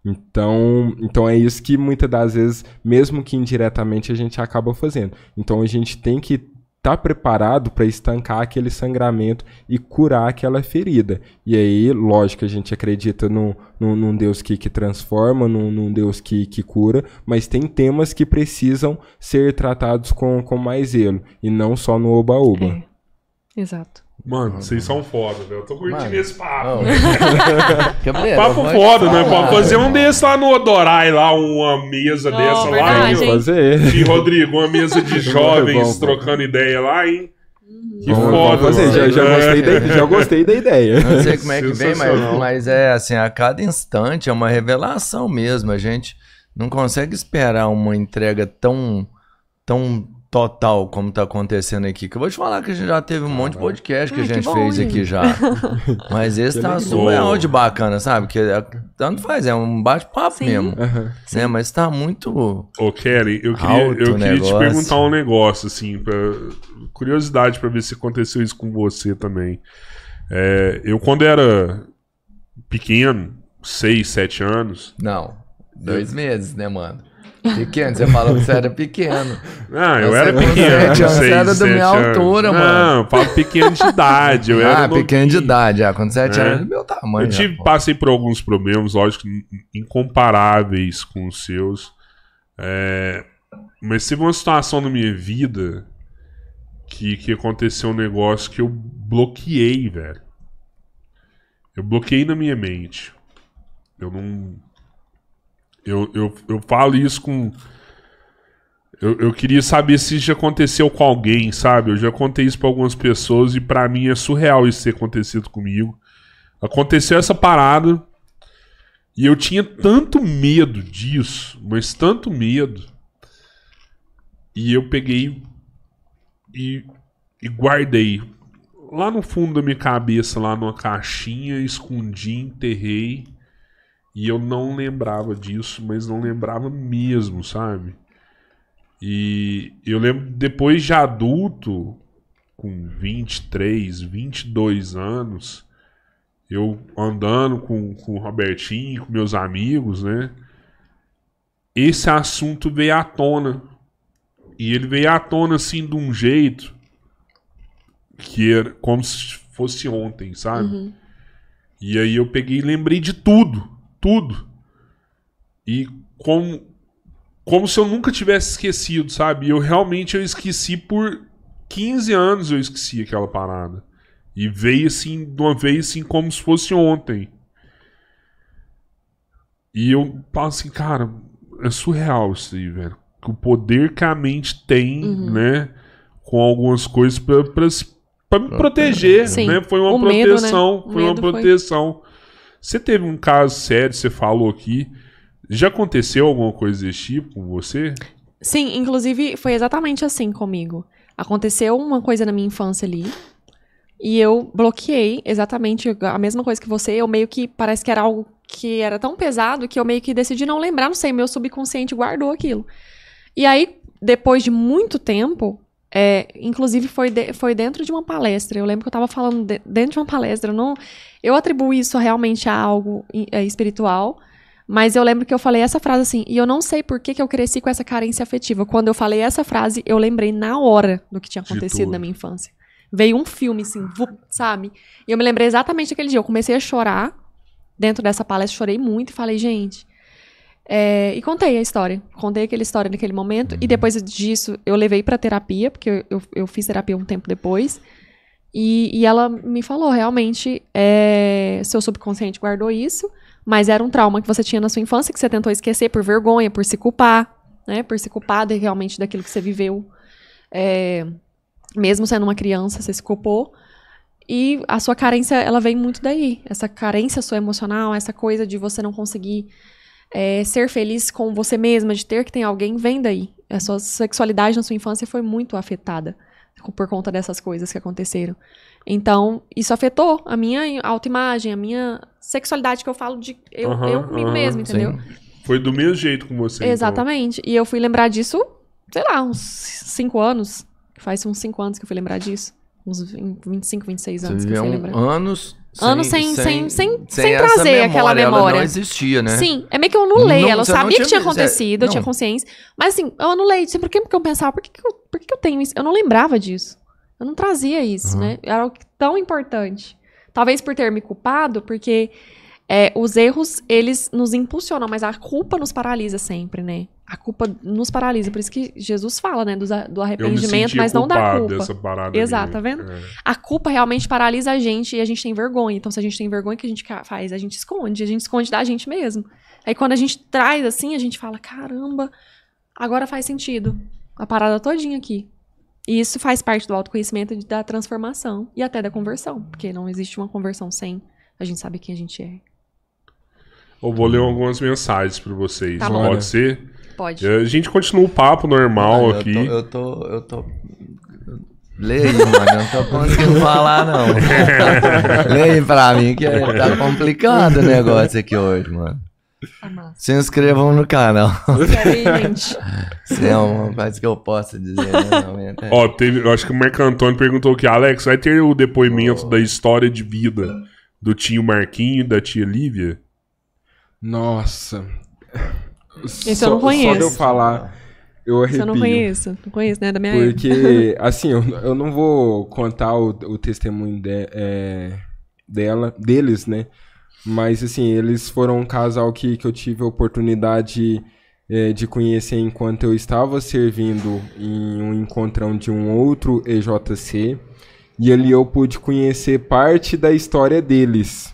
Então, então é isso que muitas das vezes, mesmo que indiretamente, a gente acaba fazendo. Então a gente tem que estar preparado para estancar aquele sangramento e curar aquela ferida. E aí, lógico, a gente acredita num, num, num Deus que, que transforma, num, num Deus que, que cura, mas tem temas que precisam ser tratados com, com mais zelo e não só no oba-oba.
É. Exato.
Mano, vocês são foda, velho. Eu tô curtindo
Mano.
esse papo.
Cabreiro,
Papo foda, né? Pode fazer um desse lá no Odorai, lá, uma mesa
Ó,
dessa lá,
verdade,
hein?
hein?
Fazer.
E, Rodrigo, uma mesa de jovens
Bom, bom.
trocando ideia lá, hein? Que
Vamos-
foda,
vamos fazer. Já, já,
mano.
gostei da, já gostei da ideia.
Não sei como é que vem, mas, mas é assim, a cada instante é uma revelação mesmo. A gente não consegue esperar uma entrega tão, tão total como tá acontecendo aqui. Que eu vou te falar que a gente já teve um monte de podcast que
Ai,
a
que
gente
bom,
fez aqui já. Mas esse tá surreal de bacana, sabe? Que é- tanto faz, é um bate-papo mesmo.
Aham.
Né? Mas tá muito.
Ô, Kelly, eu queria, eu queria te perguntar um negócio, assim, pra... curiosidade pra ver se aconteceu isso com você também. É, eu, quando era pequeno, seis, sete anos,
Não, dois meses, né, mano? Pequeno, você falou que você era pequeno.
Não, eu
Você
era pequeno.
sete você era da minha
anos.
altura,
não,
mano.
Não, eu falo pequeno de idade. Eu era
ah, pequeno de idade, já. Com 7
É.
anos, do meu tamanho.
Eu
já,
tive,
pô.
passei por alguns problemas, lógico, in- incomparáveis com os seus. É, mas teve uma situação na minha vida que, que aconteceu um negócio que eu bloqueei, velho. Eu bloqueei na minha mente. Eu não. Eu, eu, eu falo isso com. Eu, eu queria saber se já aconteceu com alguém, sabe? Eu já contei isso pra algumas pessoas e pra mim é surreal isso ter acontecido comigo. Aconteceu essa parada e eu tinha tanto medo disso, mas tanto medo. E eu peguei e, e guardei lá no fundo da minha cabeça, lá numa caixinha, escondi, enterrei. E eu não lembrava disso, mas não lembrava mesmo, sabe? E eu lembro depois de adulto, com 23, 22 anos, eu andando com, com o Robertinho, com meus amigos, né? Esse assunto veio à tona. E ele veio à tona assim de um jeito que era como se fosse ontem, sabe? E aí eu peguei e lembrei de tudo, tudo. E como como se eu nunca tivesse esquecido, sabe? Eu realmente eu esqueci por 15 anos eu esqueci aquela parada. E veio assim, de uma vez assim, como se fosse ontem. E eu falo assim, cara, é surreal isso aí, velho. O poder que a mente tem, né? Com algumas coisas pra, pra, se- pra me proteger,
Sim.
né? Foi uma
O medo, né?
proteção, foi uma
medo foi-
proteção. Você teve um caso sério, você falou aqui. Já aconteceu alguma coisa desse tipo com você?
Sim, inclusive foi exatamente assim comigo. Aconteceu uma coisa na minha infância ali. E eu bloqueei exatamente a mesma coisa que você. Eu meio que parece que era algo que era tão pesado que eu meio que decidi não lembrar, não sei, meu subconsciente guardou aquilo. E aí, depois de muito tempo, é, inclusive foi, de- foi dentro de uma palestra. Eu lembro que eu tava falando de- dentro de uma palestra. Eu, não, eu atribuo isso realmente a algo é, espiritual. Mas eu lembro que eu falei essa frase assim, e eu não sei por que, que eu cresci com essa carência afetiva. Quando eu falei essa frase, eu lembrei na hora do que tinha acontecido na minha infância. Veio um filme, assim, sabe? E eu me lembrei exatamente daquele dia. Eu comecei a chorar dentro dessa palestra, chorei muito e falei, gente. É, e contei a história. Contei aquela história naquele momento. E depois disso, eu levei pra terapia, porque eu, eu, eu fiz terapia um tempo depois. E, e ela me falou, realmente, é, seu subconsciente guardou isso, mas era um trauma que você tinha na sua infância, que você tentou esquecer por vergonha, por se culpar, né? Por se culpar realmente daquilo que você viveu. É, mesmo sendo uma criança, você se culpou. E a sua carência, ela vem muito daí. Essa carência sua emocional, essa coisa de você não conseguir é, ser feliz com você mesma, de ter que ter alguém, vem daí. A sua sexualidade na sua infância foi muito afetada por conta dessas coisas que aconteceram. Então, isso afetou a minha autoimagem, a minha sexualidade, que eu falo de eu, eu comigo
aham,
mesmo, entendeu?
Sim.
Foi do mesmo jeito com você. então.
Exatamente. E eu fui lembrar disso, sei lá, uns cinco anos. Faz uns cinco anos que eu fui lembrar disso. Uns 20, 25, 26
Você
anos que eu fui lembrar.
anos
Anos sem- sem- sem- sem trazer aquela
Ela
memória.
não existia, né?
Sim, é meio que eu anulei.
Não,
ela
não
sabia que
tinha-
tinha acontecido, eu
não.
tinha consciência. Mas assim, eu anulei. Assim, por que porque eu pensava, por que, que, eu, por que, que eu tenho isso? Eu não lembrava disso. Eu não trazia isso,
Uhum.
né? Era algo tão importante. Talvez por ter me culpado, porque é, os erros, eles nos impulsionam, mas a culpa nos paralisa sempre, né? A culpa nos paralisa. Por isso que Jesus fala, né? Do, do arrependimento, mas não da culpa.
dessa parada
Exato, tá vendo?
É.
A culpa realmente paralisa a gente e a gente tem vergonha. Então, se a gente tem vergonha, o que a gente faz? A gente esconde. A gente esconde da gente mesmo. Aí, quando a gente traz assim, a gente fala: caramba, agora faz sentido. A parada todinha aqui. E isso faz parte do autoconhecimento da transformação e até da conversão. Porque não existe uma conversão sem a gente saber quem a gente é.
Eu vou ler algumas mensagens pra vocês.
Tá.
Pode ser?
Pode.
A gente continua o papo normal
Ah,
aqui.
Eu tô, eu tô, eu tô... Lê aí, mano. Eu não tô conseguindo falar, não. Aí pra mim, que tá complicado o negócio aqui hoje, mano.
Tá.
Se inscrevam no canal. Se é uma coisa que eu posso dizer, né? É-
Ó, teve, eu acho que o Marco Antônio perguntou aqui, Alex, vai ter o depoimento da história de vida do tio Marquinho e da tia Lívia?
Nossa.
Esse eu não
Só de eu
conheço.
falar, eu
Esse
arrepio.
eu não conheço. Não conheço, né? Da minha época.
Porque, assim, eu, eu não vou contar o, o testemunho de- é, dela, deles, né? Mas, assim, eles foram um casal que, que eu tive a oportunidade é, de conhecer enquanto eu estava servindo em um encontrão de um outro EJC. E ali eu pude conhecer parte da história deles.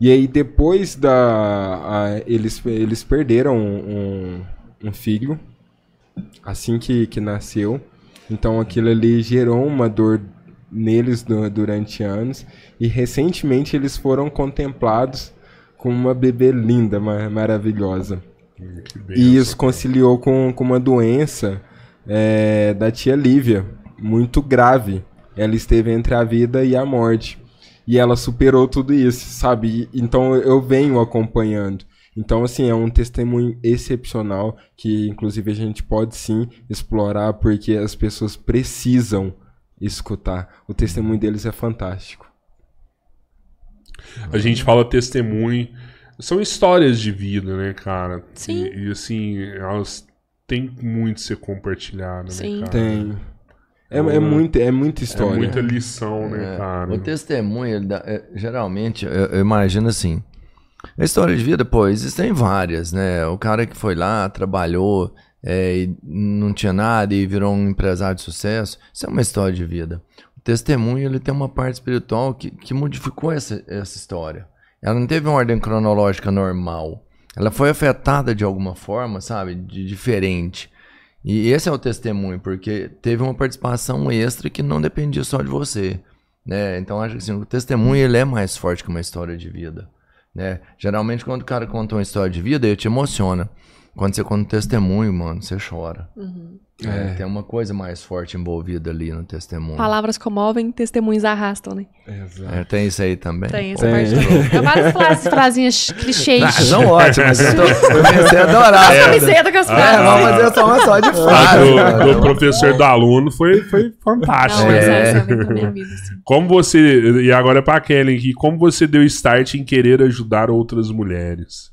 E aí, depois da. a- eles, eles perderam um, um filho assim que, que nasceu. Então aquilo ali gerou uma dor neles du- durante anos. E recentemente eles foram contemplados com uma bebê linda, ma- maravilhosa. E isso conciliou com, com uma doença é, da tia Lívia, muito grave. Ela esteve entre a vida e a morte. E ela superou tudo isso, sabe? E- Então eu venho acompanhando. Então, assim, é um testemunho excepcional que, inclusive, a gente pode sim explorar porque as pessoas precisam escutar. O testemunho deles é fantástico.
A gente fala testemunho. São histórias de vida, né, cara?
Sim.
E, e, assim, elas têm muito a ser compartilhadas,
Sim.
né, cara?
Tem. É, é, muito, é muita
É
história.
muita lição, né,
É,
cara?
O testemunho, ele dá- é, geralmente, eu, eu imagino assim. A história de vida, pô, existem várias, né? O cara que foi lá, trabalhou, é, e não tinha nada e virou um empresário de sucesso, isso é uma história de vida. O testemunho, ele tem uma parte espiritual que, que modificou essa, essa história. Ela não teve uma ordem cronológica normal. Ela foi afetada de alguma forma, sabe? De diferente. E esse é o testemunho, porque teve uma participação extra que não dependia só de você, né? Então acho que assim, o testemunho ele é mais forte que uma história de vida, né? Geralmente quando o cara conta uma história de vida, ele te emociona. Quando você conta um testemunho, mano, você chora. É, tem uma coisa mais forte envolvida ali no testemunho.
Palavras comovem, testemunhos arrastam, né?
Exato.
É, tem isso aí também?
Tem essa
Tem.
parte também. É várias frases, frasinhas clichês.
Ah, são ótimas. Eu, tô, eu comecei a adorar.
As camisetas com as
É,
frases.
vamos fazer só uma só de frase.
do, do professor do aluno foi, foi fantástico.
Não,
É.
minha vida, assim.
Como você. E agora é pra Kelly aqui. Como você deu start em querer ajudar outras mulheres?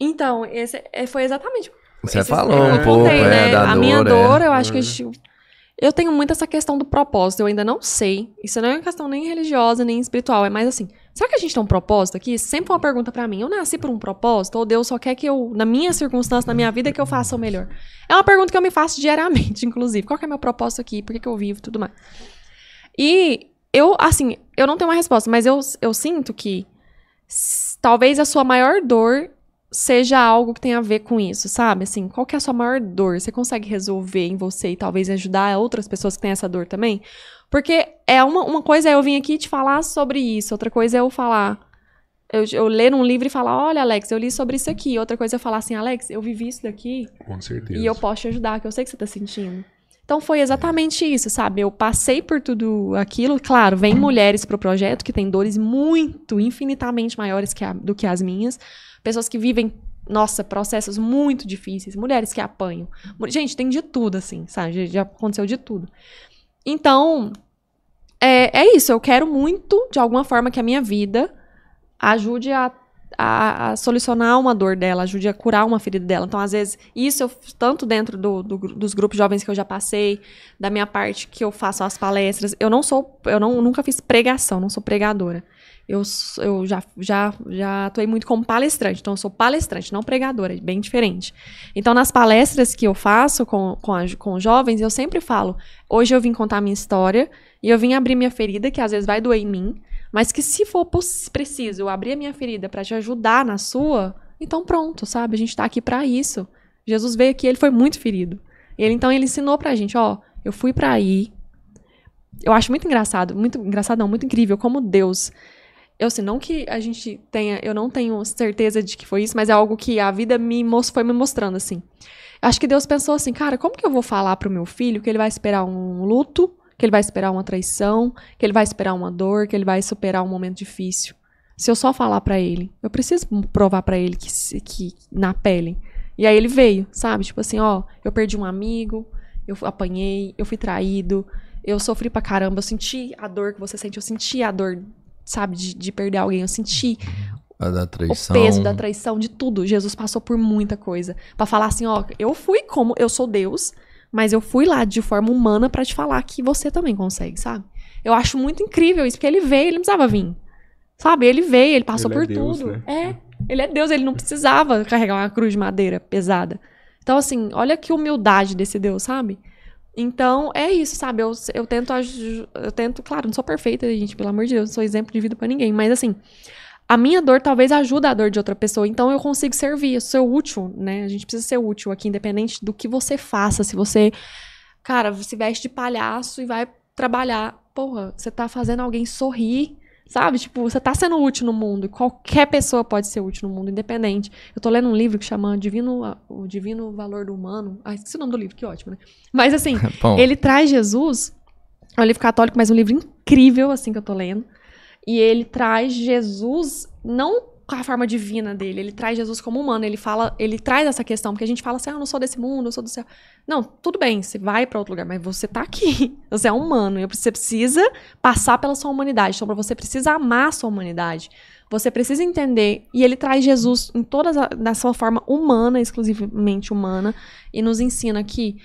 Então, esse é- foi exatamente.
Você falou
eu
um pouco,
contei,
é,
né?
da
A minha
dor, é.
dor, eu acho que a gente. Eu tenho muito essa questão do propósito, eu ainda não sei. Isso não é uma questão nem religiosa, nem espiritual. É mais assim, será que a gente tem um propósito aqui? Sempre uma pergunta pra mim. Eu nasci por um propósito? Ou Deus só quer que eu, na minha circunstância, na minha vida, que eu faça o melhor? É uma pergunta que eu me faço diariamente, inclusive. Qual que é meu propósito aqui? Por que, que eu vivo e tudo mais? E eu, assim, eu não tenho uma resposta, mas eu, eu sinto que talvez a sua maior dor seja algo que tenha a ver com isso, sabe? Assim, qual que é a sua maior dor? Você consegue resolver em você e talvez ajudar outras pessoas que têm essa dor também? Porque é uma, uma coisa é eu vir aqui te falar sobre isso, outra coisa é eu falar. Eu, eu ler um livro e falar, olha, Alex, eu li sobre isso aqui. Outra coisa é eu falar assim, Alex, eu vivi isso daqui
Com certeza.
e eu posso te ajudar, que eu sei que você tá sentindo. Então foi exatamente isso, sabe? Eu passei por tudo aquilo. Claro, vem mulheres pro projeto que têm dores muito, infinitamente maiores que a- do que as minhas. Pessoas que vivem, nossa, processos muito difíceis. Mulheres que apanham. Gente, tem de tudo, assim, sabe? Já, aconteceu de tudo. Então, é, é isso. Eu quero muito, de alguma forma, que a minha vida ajude a, a, a solucionar uma dor dela, ajude a curar uma ferida dela. Então, às vezes, isso eu, tanto dentro do, do dos grupos jovens que eu já passei, da minha parte que eu faço as palestras. Eu não sou, eu não, nunca fiz pregação, não sou pregadora. Eu, eu já, já, já atuei muito como palestrante, então eu sou palestrante, não pregadora, é bem diferente. Então, nas palestras que eu faço com, com, a- com jovens, eu sempre falo: hoje eu vim contar a minha história e eu vim abrir minha ferida, que às vezes vai doer em mim, mas que se for preciso eu abrir a minha ferida pra te ajudar na sua, então pronto, sabe? A gente tá aqui pra isso. Jesus veio aqui, ele foi muito ferido. Ele então ele ensinou pra gente, ó, eu fui pra aí. Eu acho muito engraçado, muito engraçado não, muito incrível como Deus eu sei, não que a gente tenha, eu não tenho certeza de que foi isso, mas é algo que a vida me foi me mostrando assim. Acho que Deus pensou assim, cara, como que eu vou falar pro meu filho que ele vai esperar um luto, que ele vai esperar uma traição, que ele vai esperar uma dor, que ele vai superar um momento difícil? Se eu só falar pra ele, eu preciso provar pra ele que, que na pele. E aí ele veio, sabe? Tipo assim, ó, eu perdi um amigo, eu apanhei, eu fui traído, eu sofri pra caramba, eu senti a dor que você sente, eu senti a dor, sabe, de, de perder alguém, eu senti
A da
o peso da traição, de tudo. Jesus passou por muita coisa. Pra falar assim, ó, eu fui como eu sou Deus, mas eu fui lá de forma humana pra te falar que você também consegue, sabe? Eu acho muito incrível isso, porque ele veio, ele não precisava vir. Sabe? Ele veio, ele passou
Ele é
por
Deus,
tudo.
né?
É, ele é Deus, ele não precisava carregar uma cruz de madeira pesada. Então, assim, olha que humildade desse Deus, sabe? Então, é isso, sabe? Eu, eu tento, eu tento, claro, não sou perfeita, gente, pelo amor de Deus, não sou exemplo de vida pra ninguém, mas assim, a minha dor talvez ajude a dor de outra pessoa, então eu consigo servir, eu sou útil, né? A gente precisa ser útil aqui, independente do que você faça. Se você, cara, se veste de palhaço e vai trabalhar, porra, você tá fazendo alguém sorrir, sabe? Tipo, você tá sendo útil no mundo, e qualquer pessoa pode ser útil no mundo, independente. Eu tô lendo um livro que chama Divino, O Divino Valor do Humano. Ah, esqueci o nome do livro, que ótimo, né? Mas assim,
Bom,
ele traz Jesus, é um livro católico, mas um livro incrível, assim, que eu tô lendo. E ele traz Jesus, não com a forma divina dele, ele traz Jesus como humano. Ele fala, ele traz essa questão, porque a gente fala assim, ah, eu não sou desse mundo, eu sou do céu. Não, tudo bem, você vai pra outro lugar, mas você tá aqui. Você é humano, e você precisa passar pela sua humanidade. Então, você precisa amar a sua humanidade. Você precisa entender. E ele traz Jesus em toda a, sua forma humana, exclusivamente humana, e nos ensina que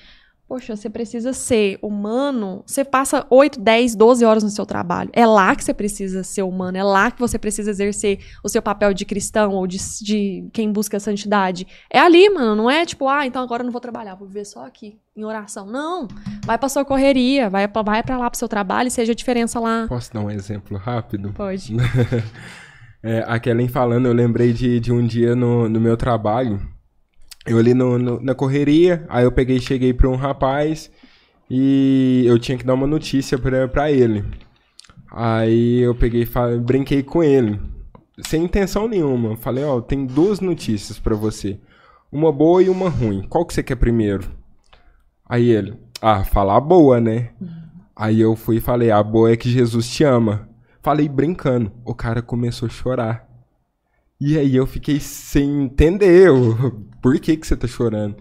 Poxa, você precisa ser humano. Você passa 8, 10, 12 horas no seu trabalho. É lá que você precisa ser humano. É lá que você precisa exercer o seu papel de cristão ou de, de quem busca a santidade. É ali, mano. Não é tipo, ah, então agora eu não vou trabalhar, vou viver só aqui, em oração. Não. Vai pra sua correria, vai pra, vai pra lá pro seu trabalho e seja a diferença lá.
Posso dar um exemplo rápido?
Pode.
É, a Kellen falando, eu lembrei de, de um dia no, no meu trabalho. Eu ali no, no- na correria, aí eu peguei cheguei pra um rapaz e eu tinha que dar uma notícia pra ele. Aí eu peguei e fa- brinquei com ele, sem intenção nenhuma. Falei, ó, tem duas notícias pra você. Uma boa e uma ruim. Qual que você quer primeiro? Aí ele, ah, falar boa, né? Aí eu fui e falei, a boa é que Jesus te ama. Falei brincando. O cara começou a chorar. E aí eu fiquei sem entender o- por que que você tá chorando.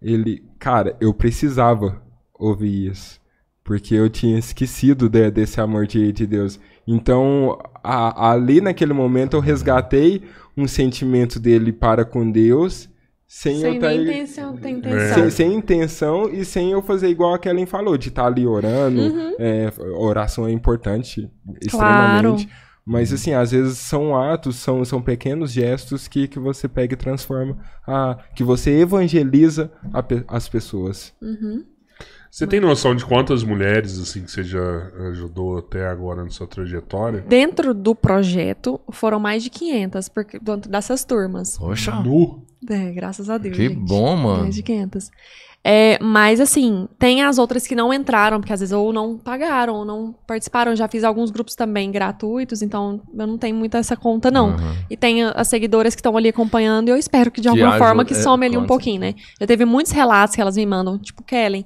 Ele, cara, eu precisava ouvir isso. Porque eu tinha esquecido de- desse amor de, de Deus. Então, a- ali naquele momento eu resgatei um sentimento dele para com Deus. Sem,
Sem
eu tá
intenção, tem
É.
intenção.
sem, sem intenção e sem eu fazer igual a Kellen falou, de estar ali orando. É, oração é importante, extremamente. Mas assim, às vezes são atos, são, são pequenos gestos que, que você pega e transforma, a, que você evangeliza a as pessoas.
Você tem noção de quantas mulheres assim que você já ajudou até agora na sua trajetória?
Dentro do projeto, foram mais de 500 porque, dentro dessas turmas.
Poxa,
Nu?
É, graças a Deus.
que
gente.
bom, mano.
Mais de 500. É, mas assim, tem as outras que não entraram, porque às vezes ou não pagaram, ou não participaram. Já fiz alguns grupos também gratuitos, então eu não tenho muito essa conta, não.
Aham.
E tem as seguidoras que estão ali acompanhando, e eu espero que de
Que
alguma forma que
é,
some ali um pouquinho, né? Já teve muitos relatos que elas me mandam, tipo, Kellen,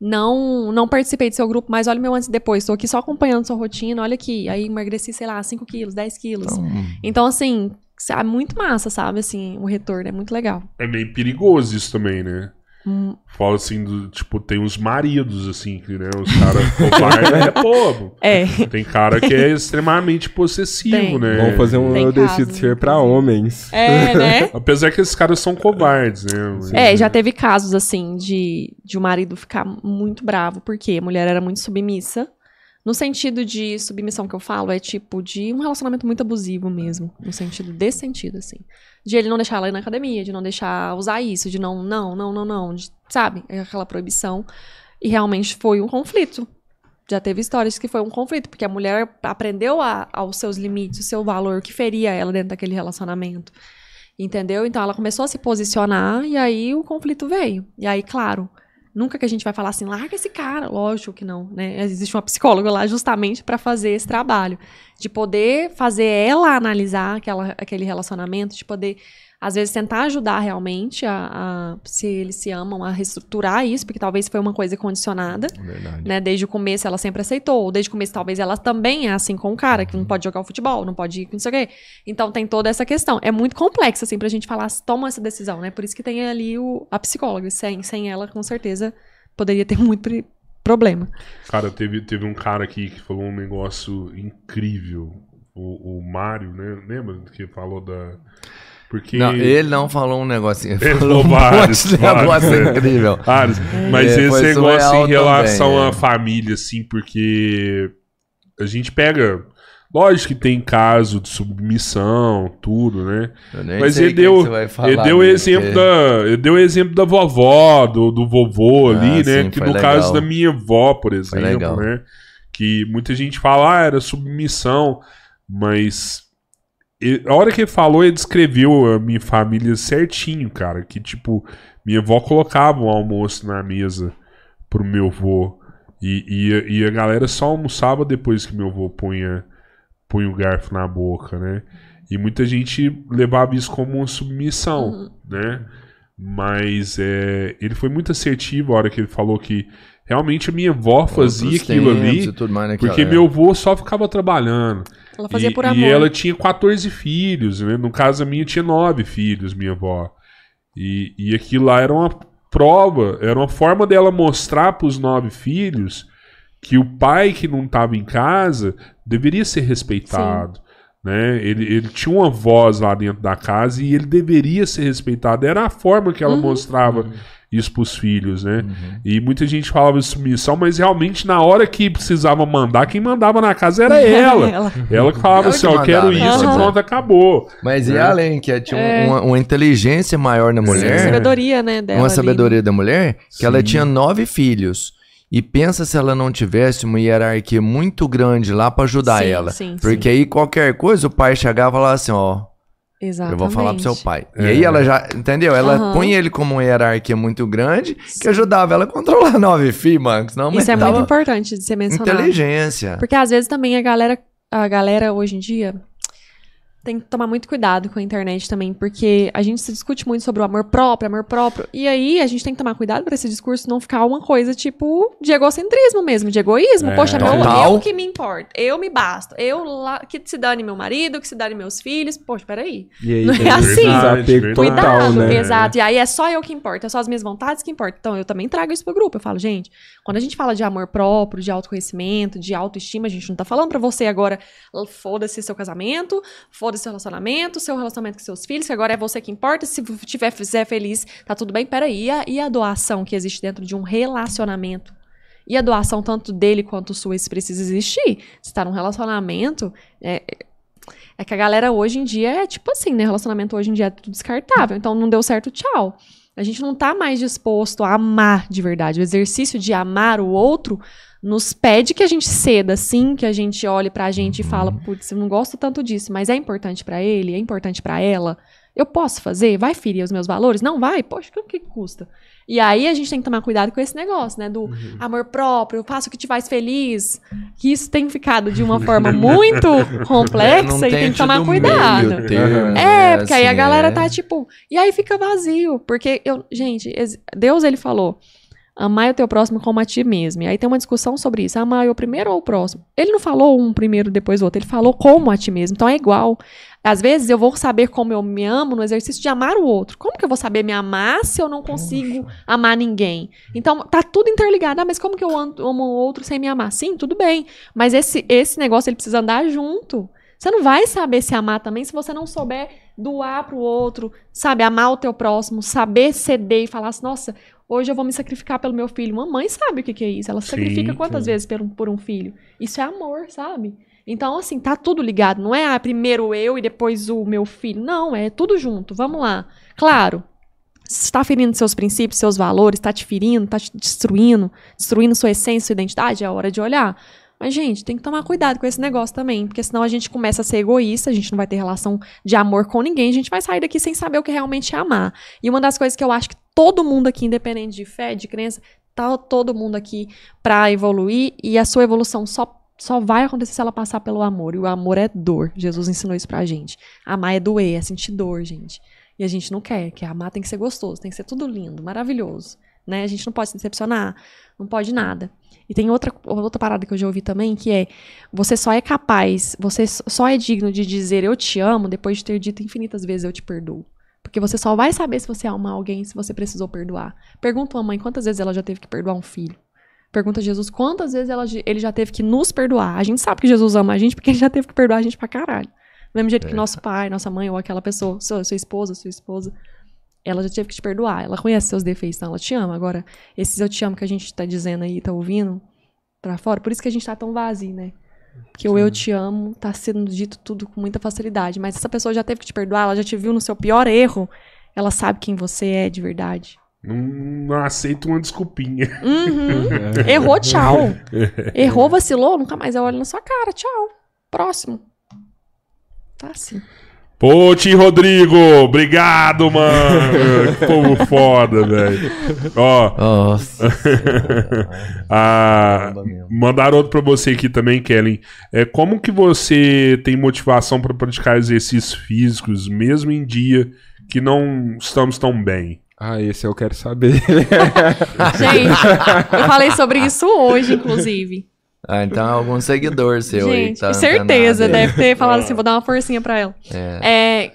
não, não participei do seu grupo, mas olha o meu antes e depois, tô aqui só acompanhando sua rotina, olha aqui. Aí emagreci, sei lá, 5 quilos, 10 quilos.
Então,
Então, assim, é muito massa, sabe? Assim, o retorno é muito legal.
É meio perigoso isso também, né?
Hum.
Fala assim, do, tipo, tem uns maridos, assim, que, né? Os caras covardes, é, pô.
É.
Tem cara que é extremamente possessivo,
Tem.
né?
Vamos fazer um
Tem
Eu Decido Ser pra homens.
É, né?
Apesar que esses caras são covardes, né?
É, já teve casos, assim, de, de o marido ficar muito bravo, porque a mulher era muito submissa. No sentido de submissão que eu falo, é tipo de um relacionamento muito abusivo mesmo. No sentido desse sentido, assim. De ele não deixar ela ir na academia, de não deixar usar isso, de não, não, não, não, não. de- sabe? É Aquela proibição. E realmente foi um conflito. Já teve histórias que foi um conflito, porque a mulher aprendeu a, aos seus limites, o seu valor, que feria ela dentro daquele relacionamento. Entendeu? Então ela começou a se posicionar e aí o conflito veio. E aí, claro, nunca que a gente vai falar assim, larga esse cara. Lógico que não, né? Existe uma psicóloga lá justamente para fazer esse trabalho. De poder fazer ela analisar aquela, aquele relacionamento, de poder, às vezes, tentar ajudar realmente a, a- se eles se amam, a reestruturar isso, porque talvez foi uma coisa condicionada
verdade.
né? Desde o começo ela sempre aceitou. Ou desde o começo, talvez ela também é assim com o cara, que não pode jogar o futebol, não pode ir não sei o quê. Então tem toda essa questão. É muito complexo, assim, pra gente falar, toma essa decisão, né? Por isso que tem ali o, a psicóloga. Sem, sem ela, com certeza, poderia ter muito problema.
Cara, teve, teve um cara aqui que falou um negócio incrível. o, o Mário, né? Lembra que falou da. Porque.
Não, ele não falou um negocinho. Ele
Ele
falou
falou
um
vários,
monte de negócio
vários, é.
incrível.
Vários. Mas
É,
esse negócio em relação
também,
à
é.
família, assim, porque a gente pega. Lógico que tem caso de submissão, tudo, né? Mas ele deu, ele deu o exemplo da, ele deu exemplo da vovó, do, do vovô ali,
Ah,
né?
sim,
que no
legal.
caso da minha avó, por exemplo, né? Que muita gente fala, ah, era submissão, mas a hora que ele falou, ele descreveu a minha família certinho, cara. Que tipo, minha avó colocava o almoço na mesa pro meu avô. E, e, a- e a galera só almoçava depois que meu avô punha, punha o garfo na boca, né? E muita gente levava isso como uma submissão, né? Mas é, ele foi muito assertivo a hora que ele falou que realmente a minha avó fazia
Outros
aquilo ali
tudo mais naquela
porque
época.
meu avô só ficava trabalhando.
Ela fazia
e,
por
e
amor.
ela tinha 14 filhos, né? No caso, a minha tinha 9 filhos, minha avó. E, e aquilo lá era uma prova, era uma forma dela mostrar para os nove filhos que o pai que não estava em casa deveria ser respeitado. Né? Ele, ele tinha uma voz lá dentro da casa e ele deveria ser respeitado. Era a forma que ela
Uhum.
mostrava isso para os filhos, né?
Uhum.
E muita gente falava de submissão, mas realmente na hora que precisava mandar, quem mandava na casa era ela.
Ela.
Ela que falava
Ela
assim,
que
ó, eu quero isso e
né?
pronto, acabou.
Mas e
né?
além, que tinha
É.
uma, uma inteligência maior na
Sim,
mulher,
sabedoria, né, dela
uma
ali,
sabedoria da mulher, que ela
Sim.
tinha nove filhos. E pensa se ela não tivesse uma hierarquia muito grande lá pra ajudar
Sim,
ela.
sim,
Porque aí qualquer coisa o pai chegava e falava assim, ó,
Exatamente.
eu vou falar pro seu pai. E
É.
aí ela já, entendeu? Ela
Aham.
põe ele como uma hierarquia muito grande que ajudava ela a controlar nove filhos, mano. Senão
Isso é muito importante de ser mencionado.
inteligência.
Porque às vezes também a galera, a galera hoje em dia tem que tomar muito cuidado com a internet também, porque a gente se discute muito sobre o amor próprio, amor próprio, e aí a gente tem que tomar cuidado para esse discurso não ficar uma coisa tipo de egocentrismo mesmo, de egoísmo.
É.
Poxa, meu, eu que me importo, eu me basto, eu lá, que se dane meu marido, que se dane meus filhos. Poxa, peraí.
E aí
Não é
tem
assim.
Verdade,
total,
Cuidado,
né?
exato. E aí é só eu que importa, é só as minhas vontades que importam. Então eu também trago isso pro grupo. Eu falo, gente, quando a gente fala de amor próprio, de autoconhecimento, de autoestima, a gente não tá falando pra você agora, foda-se seu casamento, foda-se seu relacionamento, seu relacionamento com seus filhos, que agora é você que importa. Se tiver fizer feliz, tá tudo bem. Peraí, e a, e a doação que existe dentro de um relacionamento? E a doação, tanto dele quanto sua, isso precisa existir. Se tá num relacionamento, é, é que a galera hoje em dia é tipo assim, né? Relacionamento hoje em dia é tudo descartável. Então não deu certo, tchau. A gente não tá mais disposto a amar de verdade. O exercício de amar o outro nos pede que a gente ceda, sim, que a gente olhe pra gente e fala, putz, eu não gosto tanto disso, mas é importante pra ele, é importante pra ela. Eu posso fazer? Vai ferir os meus valores? Não vai? Poxa, o que custa? E aí a gente tem que tomar cuidado com esse negócio, né? Do amor próprio, faça o que te faz feliz. Que isso tem ficado de uma forma muito complexa e tem que tomar cuidado.
Meio termo,
É,
né,
porque aí a
assim,
galera
é.
tá tipo. E aí fica vazio. Porque, eu, gente, Deus ele falou: amar o teu próximo como a ti mesmo. E aí tem uma discussão sobre isso: amar o primeiro ou o próximo. Ele não falou um primeiro, depois o outro. Ele falou como a ti mesmo. Então é igual. Às vezes eu vou saber como eu me amo no exercício de amar o outro. Como que eu vou saber me amar se eu não consigo amar ninguém? Então tá tudo interligado. Ah, mas como que eu amo o outro sem me amar? Sim, tudo bem. Mas esse, esse negócio ele precisa andar junto. Você não vai saber se amar também se você não souber doar pro outro, sabe? Amar o teu próximo, saber ceder e falar assim, nossa, hoje eu vou me sacrificar pelo meu filho. Mamãe sabe o que, que é isso. Ela se sacrifica quantas vezes por um, por um filho? Isso é amor, sabe? Então, assim, tá tudo ligado. Não é ah, primeiro eu e depois o meu filho. Não, é tudo junto. Vamos lá. Claro, se está ferindo seus princípios, seus valores, está te ferindo, está te destruindo, destruindo sua essência, sua identidade, é hora de olhar. Mas, gente, tem que tomar cuidado com esse negócio também, porque senão a gente começa a ser egoísta, a gente não vai ter relação de amor com ninguém, a gente vai sair daqui sem saber o que realmente é amar. E uma das coisas que eu acho que todo mundo aqui, independente de fé, de crença, tá todo mundo aqui pra evoluir e a sua evolução só só vai acontecer se ela passar pelo amor. E o amor é dor. Jesus ensinou isso pra gente. Amar é doer, é sentir dor, gente. E a gente não quer, que amar tem que ser gostoso, tem que ser tudo lindo, maravilhoso. Né? A gente não pode se decepcionar, não pode nada. E tem outra, outra parada que eu já ouvi também, que é você só é capaz, você só é digno de dizer eu te amo depois de ter dito infinitas vezes eu te perdoo. Porque você só vai saber se você ama alguém se você precisou perdoar. Pergunta uma mãe quantas vezes ela já teve que perdoar um filho. Pergunta a Jesus quantas vezes ela- ele já teve que nos perdoar. A gente sabe que Jesus ama a gente porque ele já teve que perdoar a gente pra caralho. Do mesmo jeito que nosso pai, nossa mãe ou aquela pessoa, sua, sua esposa, sua esposa, ela já teve que te perdoar. Ela conhece seus defeitos, então ela te ama. Agora, esses eu te amo que a gente tá dizendo aí, tá ouvindo pra fora, por isso que a gente tá tão vazio, né? Porque o eu te amo tá sendo dito tudo com muita facilidade. Mas essa pessoa já teve que te perdoar, ela já te viu no seu pior erro, ela sabe quem você é de verdade.
Não, não aceito uma desculpinha.
Uhum. Errou, tchau. Errou, vacilou, nunca mais eu olho na sua cara, tchau. Próximo. Tá assim.
Pô, Tim Rodrigo, obrigado, mano. Que povo foda, velho. Ó,
Nossa.
a...
Caramba mesmo.
mandaram outro pra você aqui também, Kellen. É, como que você tem motivação pra praticar exercícios físicos, mesmo em dia que não estamos tão bem?
Ah, esse eu quero saber.
Gente, eu falei sobre isso hoje, inclusive.
Ah, então é algum seguidor seu aí.
Gente,
que tá
certeza,
antenado aí.
deve ter falado assim, vou dar uma forcinha pra ela.
É.
É,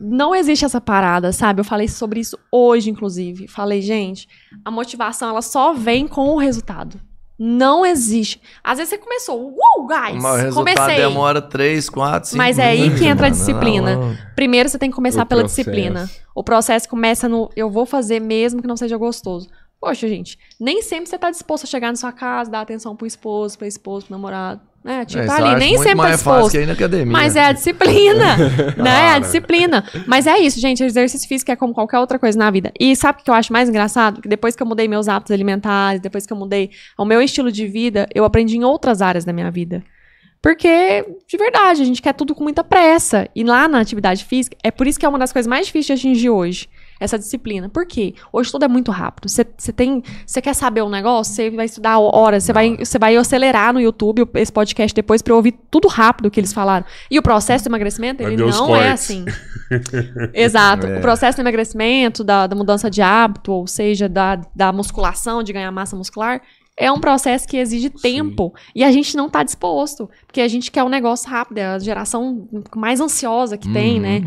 não existe essa parada, sabe? Eu falei sobre isso hoje, inclusive. Falei, gente, a motivação ela só vem com o resultado. Não existe. Às vezes você começou, uh, guys,
Mas o resultado
comecei.
demora 3, 4, 5
Mas é aí que entra a disciplina.
Não,
Primeiro você tem que começar
O
pela
processo.
disciplina. O processo começa no eu vou fazer mesmo que não seja gostoso. Poxa, gente, nem sempre você tá disposto a chegar na sua casa, dar atenção pro esposo, pra esposa, pro namorado. Né? Tipo,
É,
tá ali. Nem sempre tá
mais fácil
disposto.
que ir na academia.
Mas é a disciplina, né? É a disciplina. Mas é isso, gente. Exercício físico é como qualquer outra coisa na vida. E sabe o que eu acho mais engraçado? Que depois que eu mudei meus hábitos alimentares, depois que eu mudei o meu estilo de vida, eu aprendi em outras áreas da minha vida. Porque, de verdade, a gente quer tudo com muita pressa. E lá na atividade física, é por isso que é uma das coisas mais difíceis de atingir hoje. Essa disciplina. Por quê? Hoje tudo é muito rápido. Você tem. Você quer saber um negócio? Você vai estudar horas, você vai, você vai acelerar no YouTube esse podcast depois pra ouvir tudo rápido que eles falaram. E o processo de emagrecimento, ele não é
cortes.
assim. Exato.
É.
O processo de emagrecimento, da, da mudança de hábito, ou seja, da, da musculação, de ganhar massa muscular, é um processo que exige tempo. E a gente não tá disposto. Porque a gente quer um negócio rápido, é a geração mais ansiosa que tem,
Uhum.
né?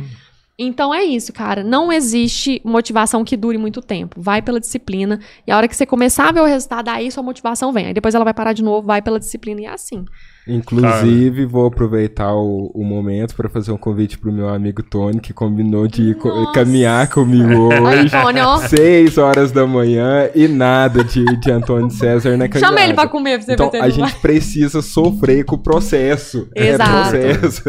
Então é isso, cara. Não existe motivação que dure muito tempo. Vai pela disciplina. E a hora que você começar a ver o resultado, aí sua motivação vem. Aí depois ela vai parar de novo, vai pela disciplina e é assim.
Inclusive, vou aproveitar o, o momento para fazer um convite pro meu amigo Tony, que combinou de co-
Nossa.
caminhar comigo hoje.
Antônio.
Seis horas da manhã e nada de, de Antônio César na caminhada.
Chama ele pra comer pra você
Então,
ver
a
vai.
gente precisa sofrer com o processo.
Exato.
É processo.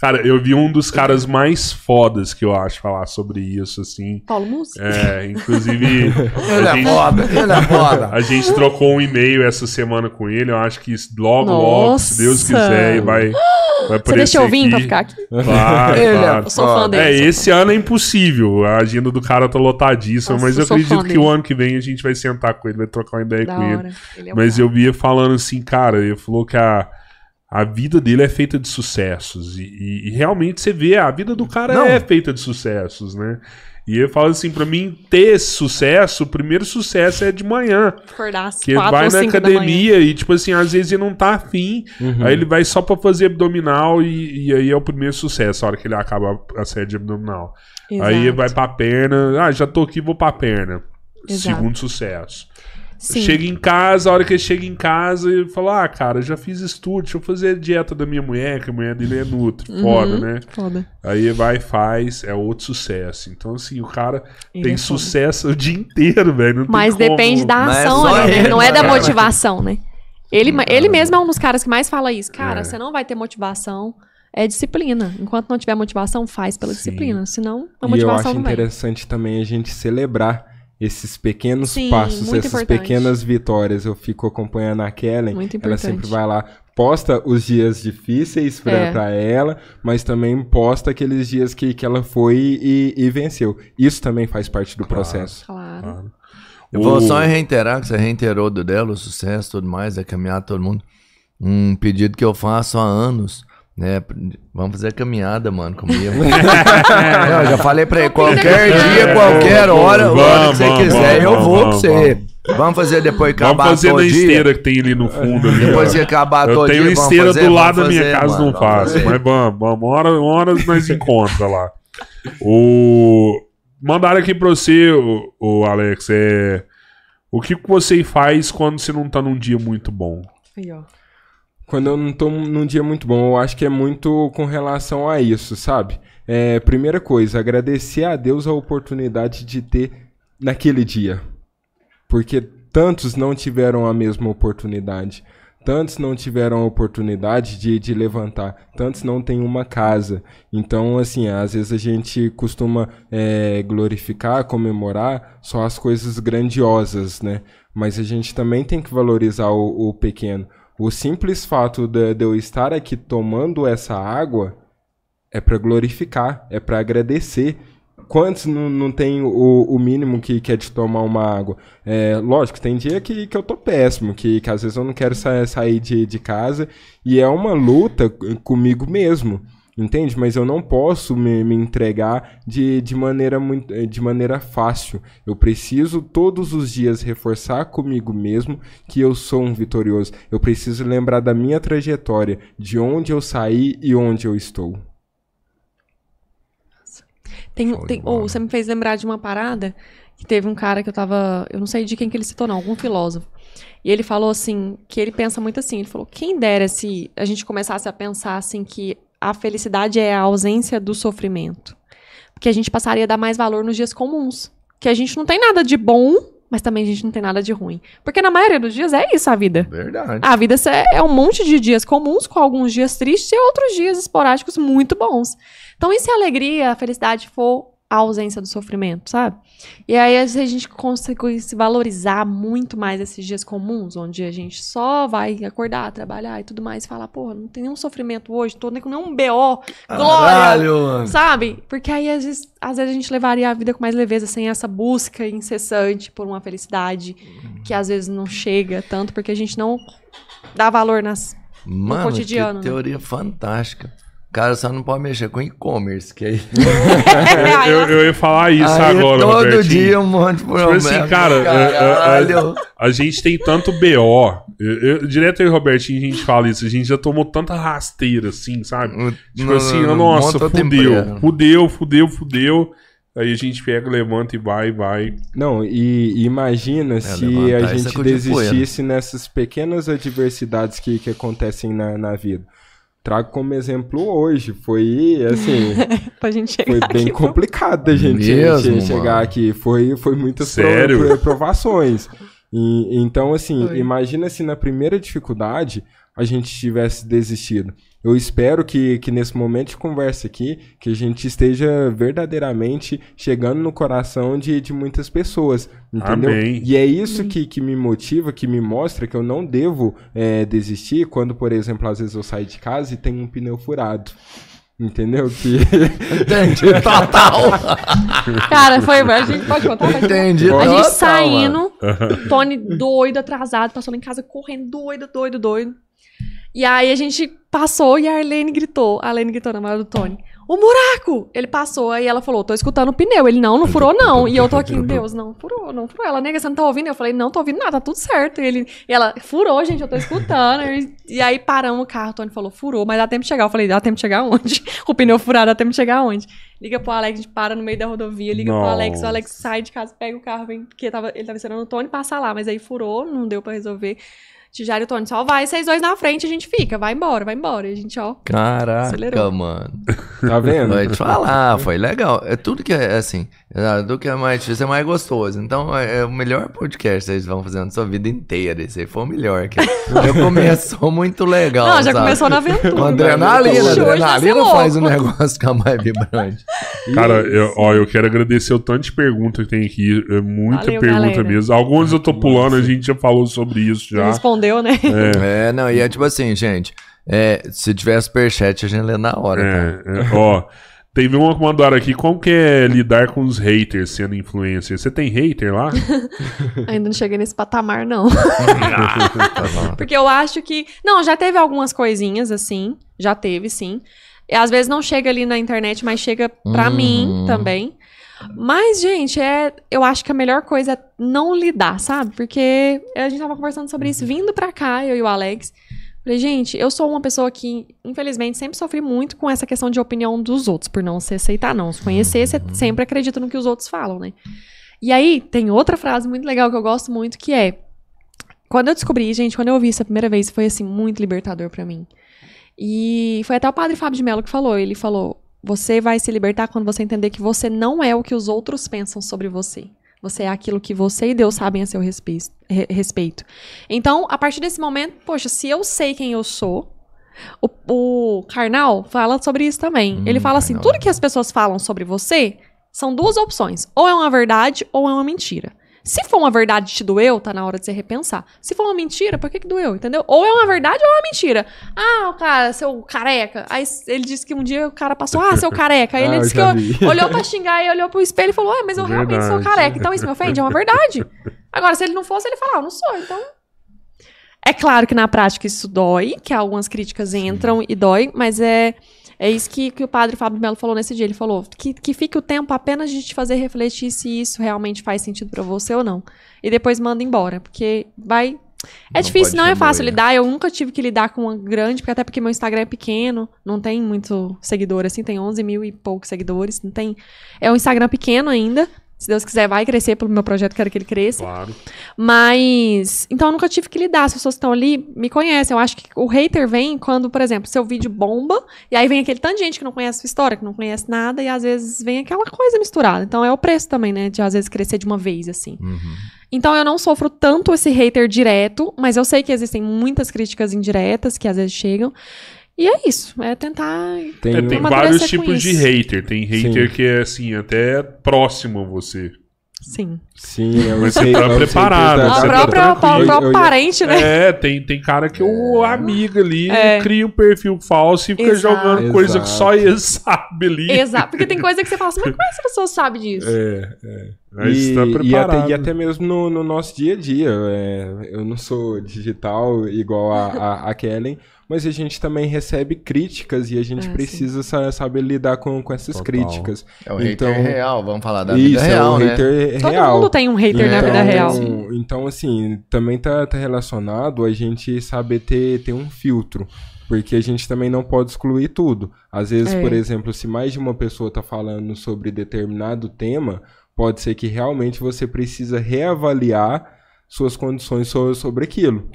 Cara, eu vi um dos caras mais fodas que eu acho falar sobre isso, assim.
Paulo Musi?
É, inclusive.
Ele
a
é
gente-
foda, ele é foda.
A gente trocou um e-mail essa semana com ele. Eu acho que logo, logo, se Deus quiser, vai, vai
Você deixa eu vir
aqui.
pra ficar aqui?
Claro,
Ele é
claro.
Eu sou fã dele.
É, esse ano é impossível. A agenda do cara tá lotadíssima,
Nossa,
mas
eu
acredito que o
dele.
ano que vem a gente vai sentar com ele, vai trocar uma ideia
Da
com ele.
hora. Ele é um
Mas
cara.
eu via falando assim, cara, ele falou que a, a vida dele é feita de sucessos. E, e- e realmente você vê, a vida do cara
Não.
é feita de sucessos, né? E ele fala assim, pra mim ter sucesso, o primeiro sucesso é de manhã.
acordar às
Que vai na academia e, tipo assim, às vezes ele não tá afim.
Uhum.
Aí ele vai só pra fazer abdominal e, e aí é o primeiro sucesso, a hora que ele acaba a série de abdominal. Aí ele
Exato.
vai pra perna. Ah, já tô aqui, vou pra perna.
Exato.
Segundo sucesso.
Sim.
Chega em casa, a hora que ele chega em casa, ele fala: Ah, cara, já fiz estudo, deixa eu fazer a dieta da minha mulher, que a mulher dele é nutri.
Uhum.
Foda, né?
Foda.
Aí ele vai e faz, é outro sucesso. Então, assim, o cara
Ele
tem
é
sucesso o dia inteiro, velho. não tem
Mas
como.
depende da
Mas é
ação né?
ele,
Não é da
cara.
motivação, né? Ele, ele mesmo é um dos caras que mais fala isso. Cara,
É.
você não vai ter motivação. É disciplina. Enquanto não tiver motivação, faz pela
Sim.
disciplina. Senão, a
E eu
motivação
acho
não
interessante também a gente celebrar esses pequenos
Sim,
passos, essas
importante.
pequenas vitórias. Eu fico acompanhando a Kellen.
Muito
Ela sempre vai lá, posta os dias difíceis pra,
É.
pra ela, mas também posta aqueles dias que, que ela foi e, e venceu. Isso também faz parte do processo.
Claro.
Claro.
Eu vou
O-
só reiterar que você reiterou do dela, o sucesso, tudo mais, da caminhada, todo mundo. Um pedido que eu faço há anos, né? Vamos fazer a caminhada, mano, comigo. Não, eu já falei pra ele, qualquer dia, qualquer hora, a hora que você
Vamos,
quiser, eu
vamos,
vou com
vamos,
você. Vamos fazer depois que
Vamos
acabar
fazer
todo
na
dia.
esteira que tem ali no fundo. Ali,
Depois que acabar
Eu
todo
tenho
dia, vamos
esteira
fazer,
do
vamos
lado da minha
fazer,
casa,
mano,
não
vamos
faço.
fazer.
Mas vamos, vamos. Uma hora, uma hora nós encontra lá. O... Mandaram aqui pra você, o, o Alex, é... O que que você faz quando você não tá num dia muito bom?
Aí, ó.
Quando eu não tô num dia muito bom, eu acho que é muito com relação a isso, sabe? É, primeira coisa, agradecer a Deus a oportunidade de ter naquele dia. Porque tantos não tiveram a mesma oportunidade. Tantos não tiveram a oportunidade de, de levantar. Tantos não têm uma casa. Então, assim, às vezes a gente costuma é, glorificar, comemorar só as coisas grandiosas, né? Mas a gente também tem que valorizar o, o pequeno. O simples fato de, de eu estar aqui tomando essa água é para glorificar, é para agradecer. Quantos não, não tem o, o mínimo que quer de tomar uma água? É, lógico, tem dia que, que eu tô péssimo, que, que às vezes eu não quero sa sair de, de casa e é uma luta comigo mesmo. Entende? Mas eu não posso me, me entregar de, de, maneira muito, de maneira fácil. Eu preciso todos os dias reforçar comigo mesmo que eu sou um vitorioso. Eu preciso lembrar da minha trajetória, de onde eu saí e onde eu estou.
Tem, tem, ou você me fez lembrar de uma parada que teve um cara que eu tava. Eu não sei de quem que ele citou, não, algum filósofo. E ele falou assim, que ele pensa muito assim, ele falou, quem dera se a gente começasse a pensar assim que a felicidade é a ausência do sofrimento. Porque a gente passaria a dar mais valor nos dias comuns. Que a gente não tem nada de bom, mas também a gente não tem nada de ruim. Porque na maioria dos dias é isso a vida.
Verdade.
A vida é um monte de dias comuns, com alguns dias tristes e outros dias esporádicos muito bons. Então, e se a alegria, a felicidade for a ausência do sofrimento, sabe? E aí, a gente consegue se valorizar muito mais esses dias comuns, onde a gente só vai acordar, trabalhar e tudo mais, e falar, porra, não tem nenhum sofrimento hoje, tô nem com nenhum BO, glória!
Caralho, mano.
Sabe? Porque aí, às vezes, às vezes, a gente levaria a vida com mais leveza, sem essa busca incessante por uma felicidade que às vezes não chega tanto, porque a gente não dá valor nas.
Mano,
cotidiano,
que
né?
teoria fantástica. Cara, só não pode mexer com e-commerce, que aí...
Eu, eu- ia falar isso
aí
agora,
todo
Robertinho.
dia um monte de problema.
assim, cara, é- é-
Caralho.
A gente tem tanto BO. Eu, eu- direto eu e Robertinho a gente fala isso. A gente já tomou tanta rasteira, assim, sabe? Tipo
Não,
assim, nossa, fudeu, fudeu, fudeu, fudeu. Aí a gente pega, levanta e vai, vai.
Não, e imagina se
levantar
a
essa
gente desistisse nessas pequenas adversidades que, que acontecem na, na vida. Trago como exemplo hoje. Foi, assim,
pra gente chegar
foi bem
aqui.
complicado da gente
Mesmo,
chegar
mano.
aqui. Foi, foi muitas pro-
Sério?
pro- provações. E, então, assim,
Foi.
imagina se na primeira dificuldade a gente tivesse desistido. Eu espero que, que nesse momento de conversa aqui, que a gente esteja verdadeiramente chegando no coração de, de muitas pessoas, entendeu?
Amém.
E é isso que, que me motiva, que me mostra que eu não devo é, desistir quando, por exemplo, às vezes eu saio de casa e tem um pneu furado. Entendeu? Que...
Entendi, total.
Cara, foi. A gente pode contar? Pode?
Entendi,
A
total,
gente
mano.
saindo, Tony doido, atrasado, passou lá em casa correndo, doido, doido, doido. E aí a gente passou e a Arlene gritou. A Arlene gritou na maior do Tony. O buraco! Ele passou, aí ela falou, tô escutando o pneu. Ele, não, não furou não. E eu tô aqui, Deus, não furou, não furou. Ela, nega, você não tá ouvindo? Eu falei, não, tô ouvindo nada, tá tudo certo. E, ele, e ela, furou, gente, eu tô escutando. E, e aí paramos o carro, o Tony falou, furou, mas dá tempo de chegar. Eu falei, dá tempo de chegar onde? O pneu furado, dá tempo de chegar onde? Liga pro Alex, a gente para no meio da rodovia, liga pro Alex, o
Nossa.
Alex sai de casa, pega o carro, vem, porque tava, ele tava esperando o Tony passar lá, mas aí furou, não deu pra resolver. Tijário e Tony, só vai, vocês dois na frente, a gente fica, vai embora, vai embora. E a gente, ó,
Caraca,
Acelerou.
mano.
Tá vendo?
Vou te falar, foi legal. É tudo que é assim, é, do que é mais difícil é mais gostoso. Então é, é o melhor podcast que vocês vão fazer na sua vida inteira. Esse aí foi o melhor. Que eu começou muito legal.
Não, já
sabe?
começou na aventura.
Com adrenalina, adrenalina faz o
louco.
negócio ficar mais vibrante.
Cara, eu, ó, eu quero agradecer o tanto de pergunta que tem aqui. É muita
Valeu,
pergunta
galera.
mesmo. Alguns eu tô pulando, a gente já falou sobre isso já.
Respondeu, né?
É, não, e é tipo assim, gente. é, se tiver superchat, a gente lê na hora, tá?
É, é, ó. Teve uma que mandaram aqui, como que é lidar com os haters sendo influencer? Você tem hater lá?
Ainda não cheguei nesse patamar, não.
Tá bom.
Porque eu acho que. Não, já teve algumas coisinhas assim. Já teve, sim. E às vezes não chega ali na internet, mas chega pra
Uhum.
mim também. Mas, gente, é, eu acho que a melhor coisa é não lidar, sabe? Porque a gente tava conversando sobre isso vindo pra cá, eu e o Alex. Falei, gente, eu sou uma pessoa que, infelizmente, sempre sofri muito com essa questão de opinião dos outros, por não se aceitar, não. Se conhecer, você sempre acredita no que os outros falam, né? E aí, tem outra frase muito legal que eu gosto muito, que é... Quando eu descobri, gente, quando eu ouvi isso a primeira vez, foi, assim, muito libertador pra mim. E foi até o padre Fábio de Mello que falou. Ele falou, você vai se libertar quando você entender que você não é o que os outros pensam sobre você. Você é aquilo que você e Deus sabem a seu respe- re- respeito. Então, a partir desse momento, poxa, se eu sei quem eu sou, o, o Karnal fala sobre isso também.
Hum,
Ele fala assim:
Karnal.
tudo que as pessoas falam sobre você são duas opções. Ou é uma verdade ou é uma mentira. Se for uma verdade e te doeu, tá na hora de você repensar. Se for uma mentira, por que, que doeu? Entendeu? Ou é uma verdade ou é uma mentira. Ah, o cara, seu careca. Aí ele disse que um dia o cara passou, ah, seu careca. Aí
Ah,
ele
eu
disse que eu- olhou pra xingar e olhou pro espelho e falou, ah, mas eu realmente sou
Verdade.
careca. Então isso me ofende? É uma verdade. Agora, se ele não fosse, ele fala, ah, eu não sou, então. É claro que na prática isso dói, que algumas críticas entram e dói, mas é, é isso que, que o padre Fábio Melo falou nesse dia. Ele falou que, que fique o tempo apenas de te fazer refletir se isso realmente faz sentido pra você ou não. E depois manda embora, porque vai. É
Não
difícil, não é fácil lidar. Eu nunca tive que lidar com uma grande, porque até porque meu Instagram é pequeno, não tem muito seguidor assim, tem 11 mil e poucos seguidores, não tem. É um Instagram pequeno ainda. Se Deus quiser, vai crescer pelo meu projeto, quero que ele cresça.
Claro.
Mas. Então eu nunca tive que lidar. As pessoas que estão ali me conhecem. Eu acho que o hater vem quando, por exemplo, seu vídeo bomba, e aí vem aquele tanto de gente que não conhece sua história, que não conhece nada, e às vezes vem aquela coisa misturada. Então é o preço também, né? De às vezes crescer de uma vez, assim.
Uhum.
Então eu não sofro tanto esse hater direto, mas eu sei que existem muitas críticas indiretas que às vezes chegam. E é isso. É tentar.
Tem,
É, tem vários tipos de hater. Tem hater
Sim.
que é, assim, até próximo a você.
Sim.
Sim, eu
Mas
sei.
você tá
sei
preparado, você tá
própria, o próprio parente, né?
É, tem, tem cara que o amigo ali
É.
cria um perfil falso e fica
Exato.
jogando coisa que
Exato.
só ele sabe ali.
Exato. Porque tem coisa que você fala assim, mas como é que essa pessoa sabe disso?
É, é. Aí
E,
você tá
e
preparado.
até, e até mesmo no, no nosso dia a dia. é, eu não sou digital igual a, a, a Kellen, mas a gente também recebe críticas e a gente
Ah,
precisa sa- saber lidar com, com essas
Total.
críticas.
É o
Então-
hater real, vamos falar da
Isso,
vida real,
é o
né?
hater
Todo
real.
mundo tem um hater na vida real.
Então, assim, também tá, tá relacionado a gente saber ter, ter um filtro. Porque a gente também não pode excluir tudo. Às vezes,
É.
por exemplo, se mais de uma pessoa tá falando sobre determinado tema, pode ser que realmente você precisa reavaliar suas condições so- sobre aquilo.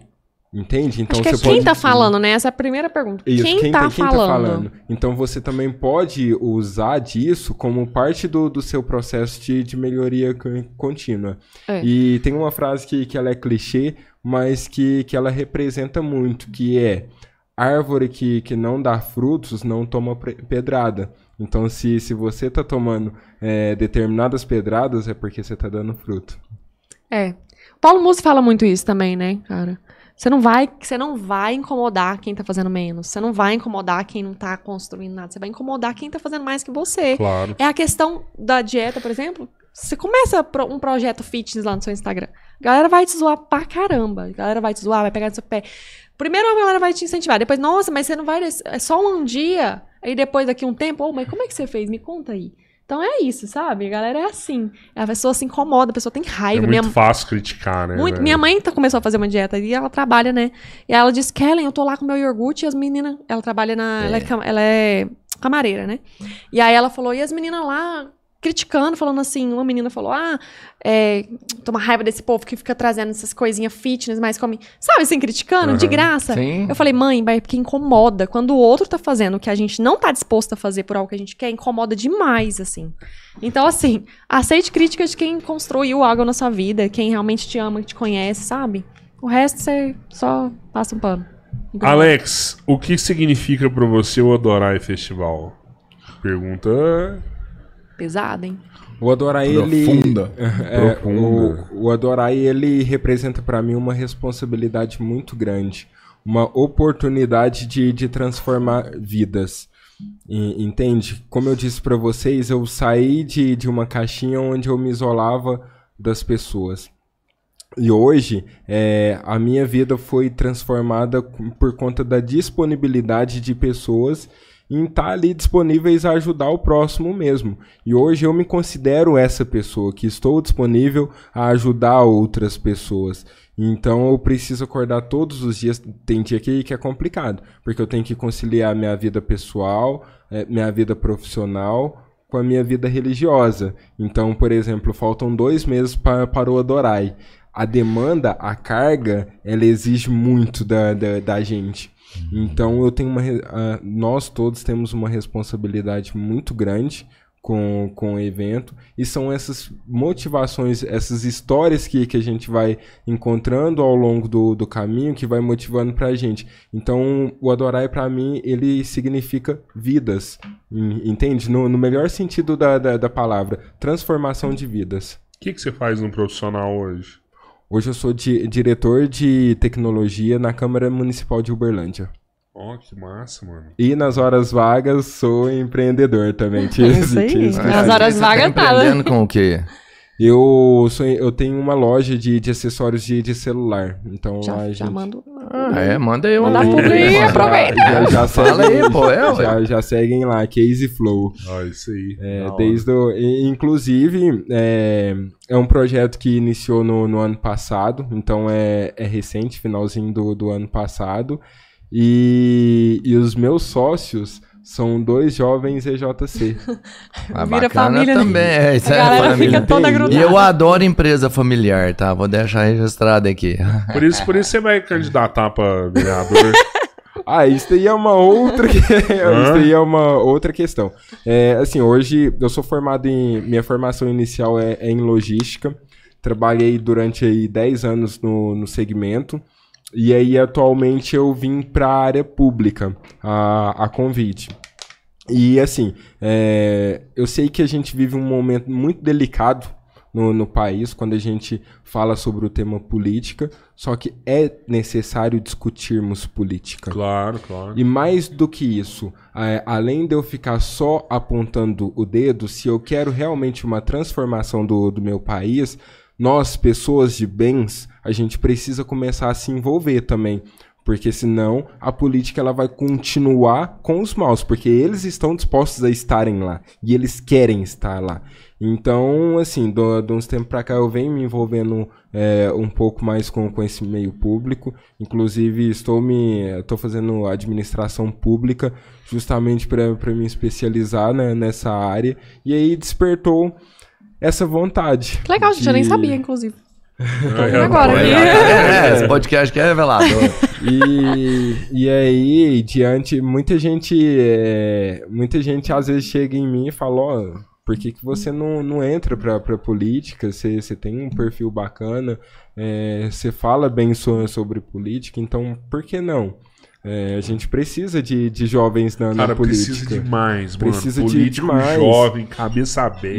Entende? Então
Acho que é
você
quem
pode.
tá falando, né? Essa é a primeira pergunta.
Isso,
quem, tá, falando?
Então você também pode usar disso como parte do, do seu processo de, de melhoria con- contínua.
É.
E tem uma frase que, que ela é clichê, mas que, que ela representa muito, que é árvore que, que não dá frutos não toma pedrada. Então se, se você tá tomando é, determinadas pedradas é porque você tá dando fruto.
É. Paulo Musi fala muito isso também, né, cara? Você não vai, você não vai incomodar quem tá fazendo menos. Você não vai incomodar quem não tá construindo nada. Você vai incomodar quem tá fazendo mais que você.
Claro.
É a questão da dieta, por exemplo. Você começa um projeto fitness lá no seu Instagram. A galera vai te zoar pra caramba. A galera vai te zoar, vai pegar no seu pé. Primeiro a galera vai te incentivar. Depois, nossa, mas você não vai. É só um dia. Aí depois, daqui um tempo, ô, mas como é que você fez? Me conta aí. Então é isso, sabe? A galera é assim. A pessoa se incomoda, a pessoa tem
É
raiva.
muito
Minha,
fácil criticar, né?
muito-
velho?
minha mãe tá, começou a fazer uma dieta e ela trabalha, né? E ela disse, Kellen, eu tô lá com meu iogurte e as meninas. Ela trabalha na. Ela, é, cam- ela é camareira, né? E aí ela falou, e as meninas lá criticando, falando assim, uma menina falou, ah, é, toma raiva desse povo que fica trazendo essas coisinhas fitness, mas come. Sabe assim, criticando, de
Aham.
graça.
Sim.
Eu falei, mãe, vai porque incomoda. Quando o outro tá fazendo o que a gente não tá disposto a fazer por algo que a gente quer, incomoda demais, assim. Então, assim, aceite críticas de quem construiu algo na sua vida, quem realmente te ama, que te conhece, sabe? O resto você só passa um pano.
Alex, o que significa pra você o Adorai Festival? Pergunta.
Pesado, hein?
O Adorai, ele.
Profunda.
É,
Profunda.
o, o Adorai, ele representa pra mim uma responsabilidade muito grande. Uma oportunidade de, de transformar vidas. E- entende? Como eu disse pra vocês, eu saí de, de uma caixinha onde eu me isolava das pessoas. E hoje, é, a minha vida foi transformada por conta da disponibilidade de pessoas em estar ali disponíveis a ajudar o próximo mesmo. E hoje eu me considero essa pessoa que estou disponível a ajudar outras pessoas. Então eu preciso acordar todos os dias. Tem dia que, que é complicado, porque eu tenho que conciliar minha vida pessoal, eh, minha vida profissional com a minha vida religiosa. Então, por exemplo, faltam dois meses pa, para o Adorai. A demanda, a carga, ela exige muito da, da, da gente. Então, eu tenho uma. ah, nós todos temos uma responsabilidade muito grande com, com o evento. E são essas motivações, essas histórias que, que a gente vai encontrando ao longo do, do caminho que vai motivando pra gente. Então, o Adorai, pra mim, ele significa vidas. en- Entende? No, no melhor sentido da, da, da palavra. Transformação de vidas.
O que, que você faz no profissional hoje?
Hoje eu sou di- diretor de tecnologia na Câmara Municipal de Uberlândia.
Ó, que massa, mano.
E nas horas vagas sou empreendedor também.
Aí.
tinha
Nas horas vagas
tá empreendendo com o quê?
Eu, sou, eu tenho uma loja de, de acessórios de, de celular. Então lá
Já,
a
já
gente...
mando.
Ah, é, manda aí
Manda
um
publi,
aí,
aproveita.
Já, já
Fala
seguem,
aí, pô, é,
já, já seguem lá, Case Flow.
Ó, isso aí.
É, desde o, inclusive, é, é um projeto que iniciou no, no ano passado, então é, é recente, finalzinho do, do ano passado. E, e os meus sócios são dois jovens EJC.
Ah,
Vira
bacana
família, né?
também. É, isso
A
é
galera
família.
fica toda grudada.
E eu adoro empresa familiar, tá? Vou deixar registrado aqui.
Por isso, por isso você vai candidatar pra vereador.
Ah, isso daí é uma outra, que- isso daí é uma outra questão. É, assim, hoje eu sou formado em, minha formação inicial é, é em logística. Trabalhei durante aí 10 anos no, no segmento. E aí, atualmente, eu vim para a área pública, a, a convite. E assim, é, eu sei que a gente vive um momento muito delicado no, no país quando a gente fala sobre o tema política, só que é necessário discutirmos política.
claro, claro.
E mais do que isso, é, além de eu ficar só apontando o dedo, se eu quero realmente uma transformação do, do meu país, nós, pessoas de bens, a gente precisa começar a se envolver também. Porque senão a política ela vai continuar com os maus, porque eles estão dispostos a estarem lá e eles querem estar lá. Então, assim, de uns tempos pra cá eu venho me envolvendo é, um pouco mais com, com esse meio público. Inclusive, estou me estou fazendo administração pública justamente para me especializar né, nessa área. E aí despertou essa vontade.
Que legal, gente. Eu nem
de-
sabia, inclusive.
É,
agora,
é,
É, esse podcast que é revelador.
E, e aí, diante, muita gente, é, muita gente às vezes chega em mim e fala, ó, por que, que você não, não entra pra, pra política? Você, você tem um perfil bacana, é, você fala bem so- sobre política, então por que não? É, a gente precisa de, de jovens na, na
Cara,
política.
precisa demais, mano.
Precisa de
Político
demais.
jovem, cabeça aberta.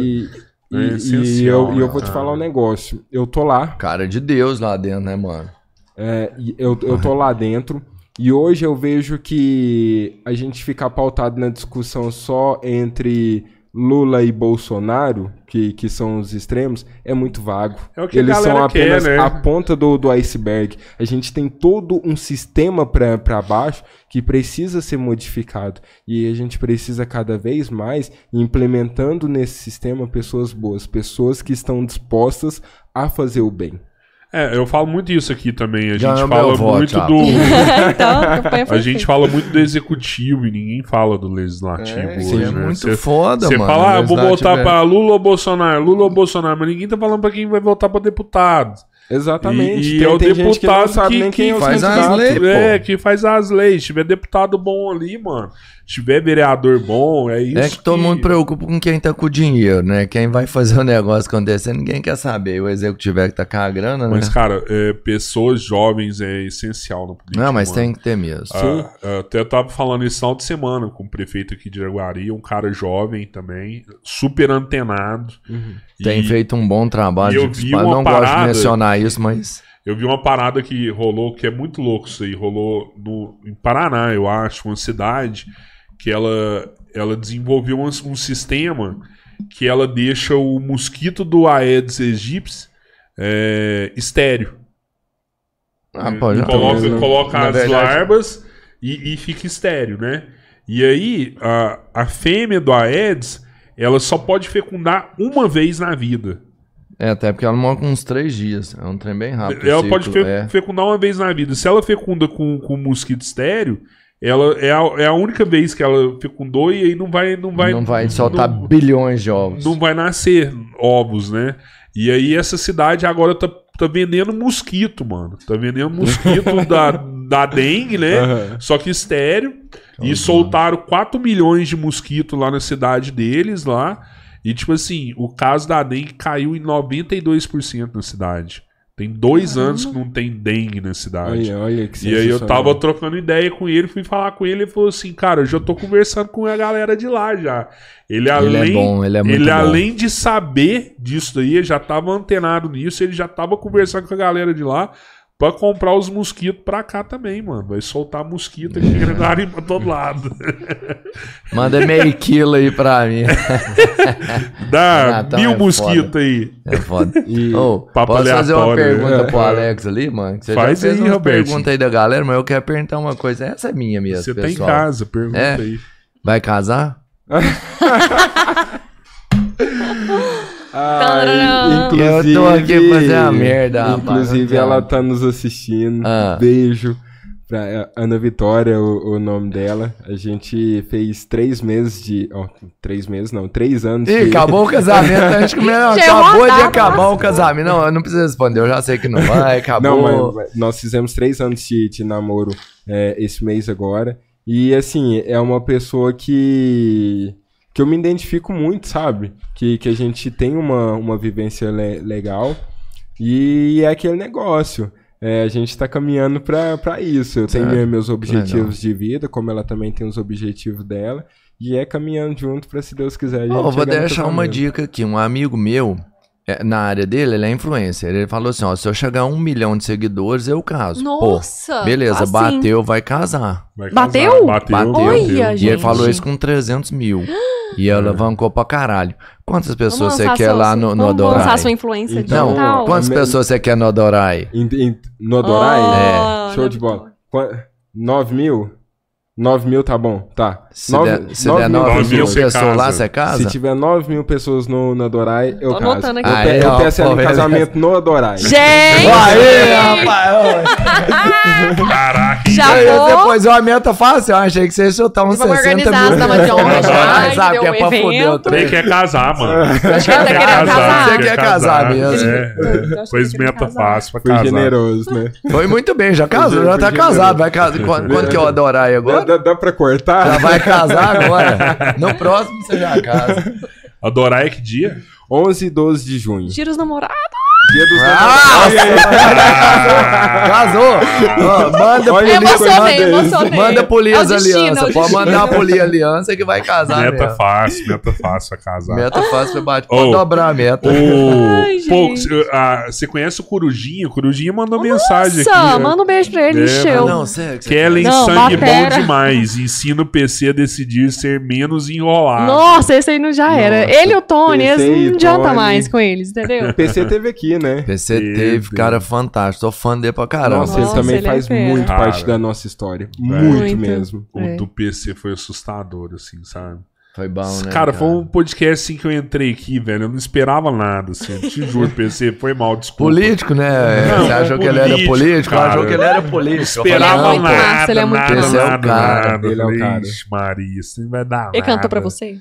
E,
É
e- e eu, e eu
né,
vou te
cara?
falar um negócio. Eu tô lá,
Cara de Deus lá dentro, né, mano?
É, eu, eu tô lá dentro e hoje eu vejo que a gente ficar pautado na discussão só entre Lula e Bolsonaro, que, que são os extremos, é muito vago.
É o que
Eles são
galera quer,
apenas
né?
a ponta do, do iceberg. A gente tem todo um sistema para baixo que precisa ser modificado. E a gente precisa cada vez mais implementando nesse sistema pessoas boas, pessoas que estão dispostas a fazer o bem.
É, eu falo muito isso aqui também. A
Já
gente
é
fala
voto,
muito do.
então, a
gente fala muito do executivo e ninguém fala do legislativo
É,
hoje,
isso é
né?
muito
Você-
foda,
Você
mano.
fala, ah, vou votar
é-
pra Lula ou Bolsonaro, Lula ou Bolsonaro, mas ninguém tá falando pra quem vai votar pra deputado.
Exatamente.
E- e
tem,
é o
tem gente que não
deputado
sabe
que-
nem quem
que
é
faz as leis. pô.
É, que faz as leis. Se tiver deputado bom ali, mano. Se tiver vereador bom, é isso.
É que todo mundo preocupa com quem tá com o dinheiro, né? Quem vai fazer o negócio acontecer, ninguém quer saber. O executivo é que tá com a grana, né?
Mas, cara, é, pessoas jovens é essencial no político.
Não, mas
mano.
tem que ter mesmo.
Ah, ah, até eu tava falando isso final de semana com o prefeito aqui de Jaguari, um cara jovem também, super antenado.
Tem
E
feito um bom trabalho.
eu
de
vi
disparo.
uma
Não gosto de
parada-
mencionar isso, mas.
Eu vi uma parada que rolou, que é muito louco isso aí, rolou no, em Paraná, eu acho, uma cidade, que ela, ela desenvolveu um, um sistema que ela deixa o mosquito do Aedes aegypti é, estéreo.
Ah, já
coloca
mesmo.
coloca
Na
as
verdade-
larvas e, e fica estéreo, né? E aí, a, a fêmea do Aedes, ela só pode fecundar uma vez na vida.
É, até porque ela morre com uns três dias. É um trem bem rápido.
ela
ciclo,
pode fe-
é.
fecundar uma vez na vida. Se ela fecunda com, com mosquito estéreo, ela é a, é a única vez que ela fecundou e aí não vai. Não vai,
não vai soltar
não-
bilhões de ovos.
não vai nascer ovos, né? E aí essa cidade agora tá, tá vendendo mosquito, mano. Tá vendendo mosquito da, da dengue, né?
Aham.
Só que estéreo. E soltaram 4 milhões de mosquitos lá na cidade deles lá. E tipo assim, o caso da dengue caiu em 92% na cidade. Tem dois anos que não tem dengue na cidade.
Olha, olha que
E aí eu tava trocando ideia com ele, fui falar com ele e falou assim, cara, eu já tô conversando com a galera de lá já. Ele além,
Ele é bom, ele é muito
ele,
bom.
além de saber disso daí, ele já tava antenado nisso, ele já tava conversando com a galera de lá pra comprar os mosquitos pra cá também, mano. Vai soltar mosquito aqui granarem pra todo lado.
Manda meio quilo aí pra mim.
Dá
Ah, então
mil
é
mosquitos aí.
É foda.
E-
Ô,
Papo
posso fazer uma pergunta
né?
pro Alex ali, mano? Você
Faz
já fez
aí,
uma
Robertinho.
pergunta aí da galera, mas eu quero perguntar uma coisa. Essa é minha mesmo,
Você tá
pessoal.
em casa, pergunta
É.
aí.
Vai casar?
Ai,
Eu tô aqui fazer a merda, rapaz,
Inclusive,
não
ela
quero.
tá nos assistindo.
Ah.
Beijo pra Ana Vitória, o, o nome dela. A gente fez três meses de. Ó, três meses, não, três anos.
Ih,
de-
acabou o casamento. A gente come-
Já é
acabou de acabar o casamento. Não, eu não preciso responder. Eu já sei que não vai. Acabou.
Não, mas nós fizemos três anos de, de namoro é, esse mês agora. E assim, é uma pessoa que. Que eu me identifico muito, sabe? Que, que a gente tem uma, uma vivência le- legal. E é aquele negócio. É, a gente tá caminhando pra isso. Eu tenho meus objetivos de vida, como ela também tem os objetivos dela. E é caminhando junto pra, se Deus quiser, a gente
Ó, eu vou deixar uma dica aqui. Um amigo meu, na área dele, ele é influencer. Ele falou assim: ó, se eu chegar a um milhão de seguidores, eu caso.
Nossa,
Pô, beleza,
assim.
bateu, vai casar.
Vai
Bateu?
Bateu,
Bateu.
Olha,
E ele
gente.
falou isso com 300 mil. E ela alavancou pra caralho. Quantas pessoas você quer lá no, no
Vamos lançar
Adorai?
sua influência
Então,
digital.
Quantas
Me-
pessoas você quer no Adorai?
Em- em- no Adorai?
Oh,
Show
na
de bola. Qua- 9 mil? 9 mil tá bom, tá.
Se
Nove-
der, se
nove
der
mil
9
pessoas.
mil
Você
pessoas lá, você casa?
Se tiver 9 mil pessoas no, no Adorai, eu
Tô
caso.
aqui.
Eu,
Aí,
pe- eu
ó,
peço ela
pô,
em
beleza.
casamento no Adorai.
Gente!
Aê, rapaz!
Caraca,
Já
Aí,
vou.
Depois uma meta fácil, eu achei que você ia chutar uns
Vamos
60
organizar
mil.
as damas de honra
Sabe, que é pra fuder o trem.
Quer casar, mano.
Acho que ele tá querendo casar.
Você quer casar mesmo.
É.
Eu
Pois meta fácil pra casar.
generoso, né?
Foi muito bem, já casou, já tá
Foi
casado. Vai casar. Quando, quando que eu adorar aí
Dá,
agora?
dá, dá pra cortar?
Já vai casar agora. No próximo você já casa.
Adorar é que dia?
11 e 12 de junho.
Tira os namorados.
Dia dos
Ah,
namorados.
Casou! Ó, manda
Olha
Emocionei,
manda
emocionei.
manda polir
É destino, é
Pode mandar polir a aliança que vai casar
Meta
mesmo.
fácil, meta fácil pra casar.
Meta fácil, bate. Pode
Oh.
dobrar a meta.
Ah, você conhece o Corujinho? O Corujinho mandou mensagem
Nossa,
aqui. ó.
manda um beijo pra ele,
É,
encheu.
Ah, não, sério. que você
Kellen
Não,
sangue
batera.
bom demais. Ensina o PC a decidir ser menos enrolado.
Nossa, esse aí não já era.
Nossa,
ele e o Tony, eles não adianta
Tony.
mais com eles, entendeu?
O PC teve aqui, né?
PC
Meu
teve,
Deus.
cara, fantástico. Tô fã dele pra caramba.
Nossa, ele
Nossa,
também
ele é
faz
fera.
muito
Cara.
parte da nossa história. Muito,
Muito.
mesmo.
O
É.
do PC foi assustador, assim, sabe?
Foi bom, né?
cara, foi um podcast assim que eu entrei aqui, velho. Eu não esperava nada, assim. Te juro, PC, foi mal, desculpa.
Político, né?
Não,
Você achou que ele era
político, cara.
Achou que ele era político.
Não esperava
Ele é muito
nada,
massa, ele é muito
nada,
é
nada,
cara,
nada.
ele é o cara.
"Ixi, Maria, isso não vai dar
Ele cantou
nada."
pra você?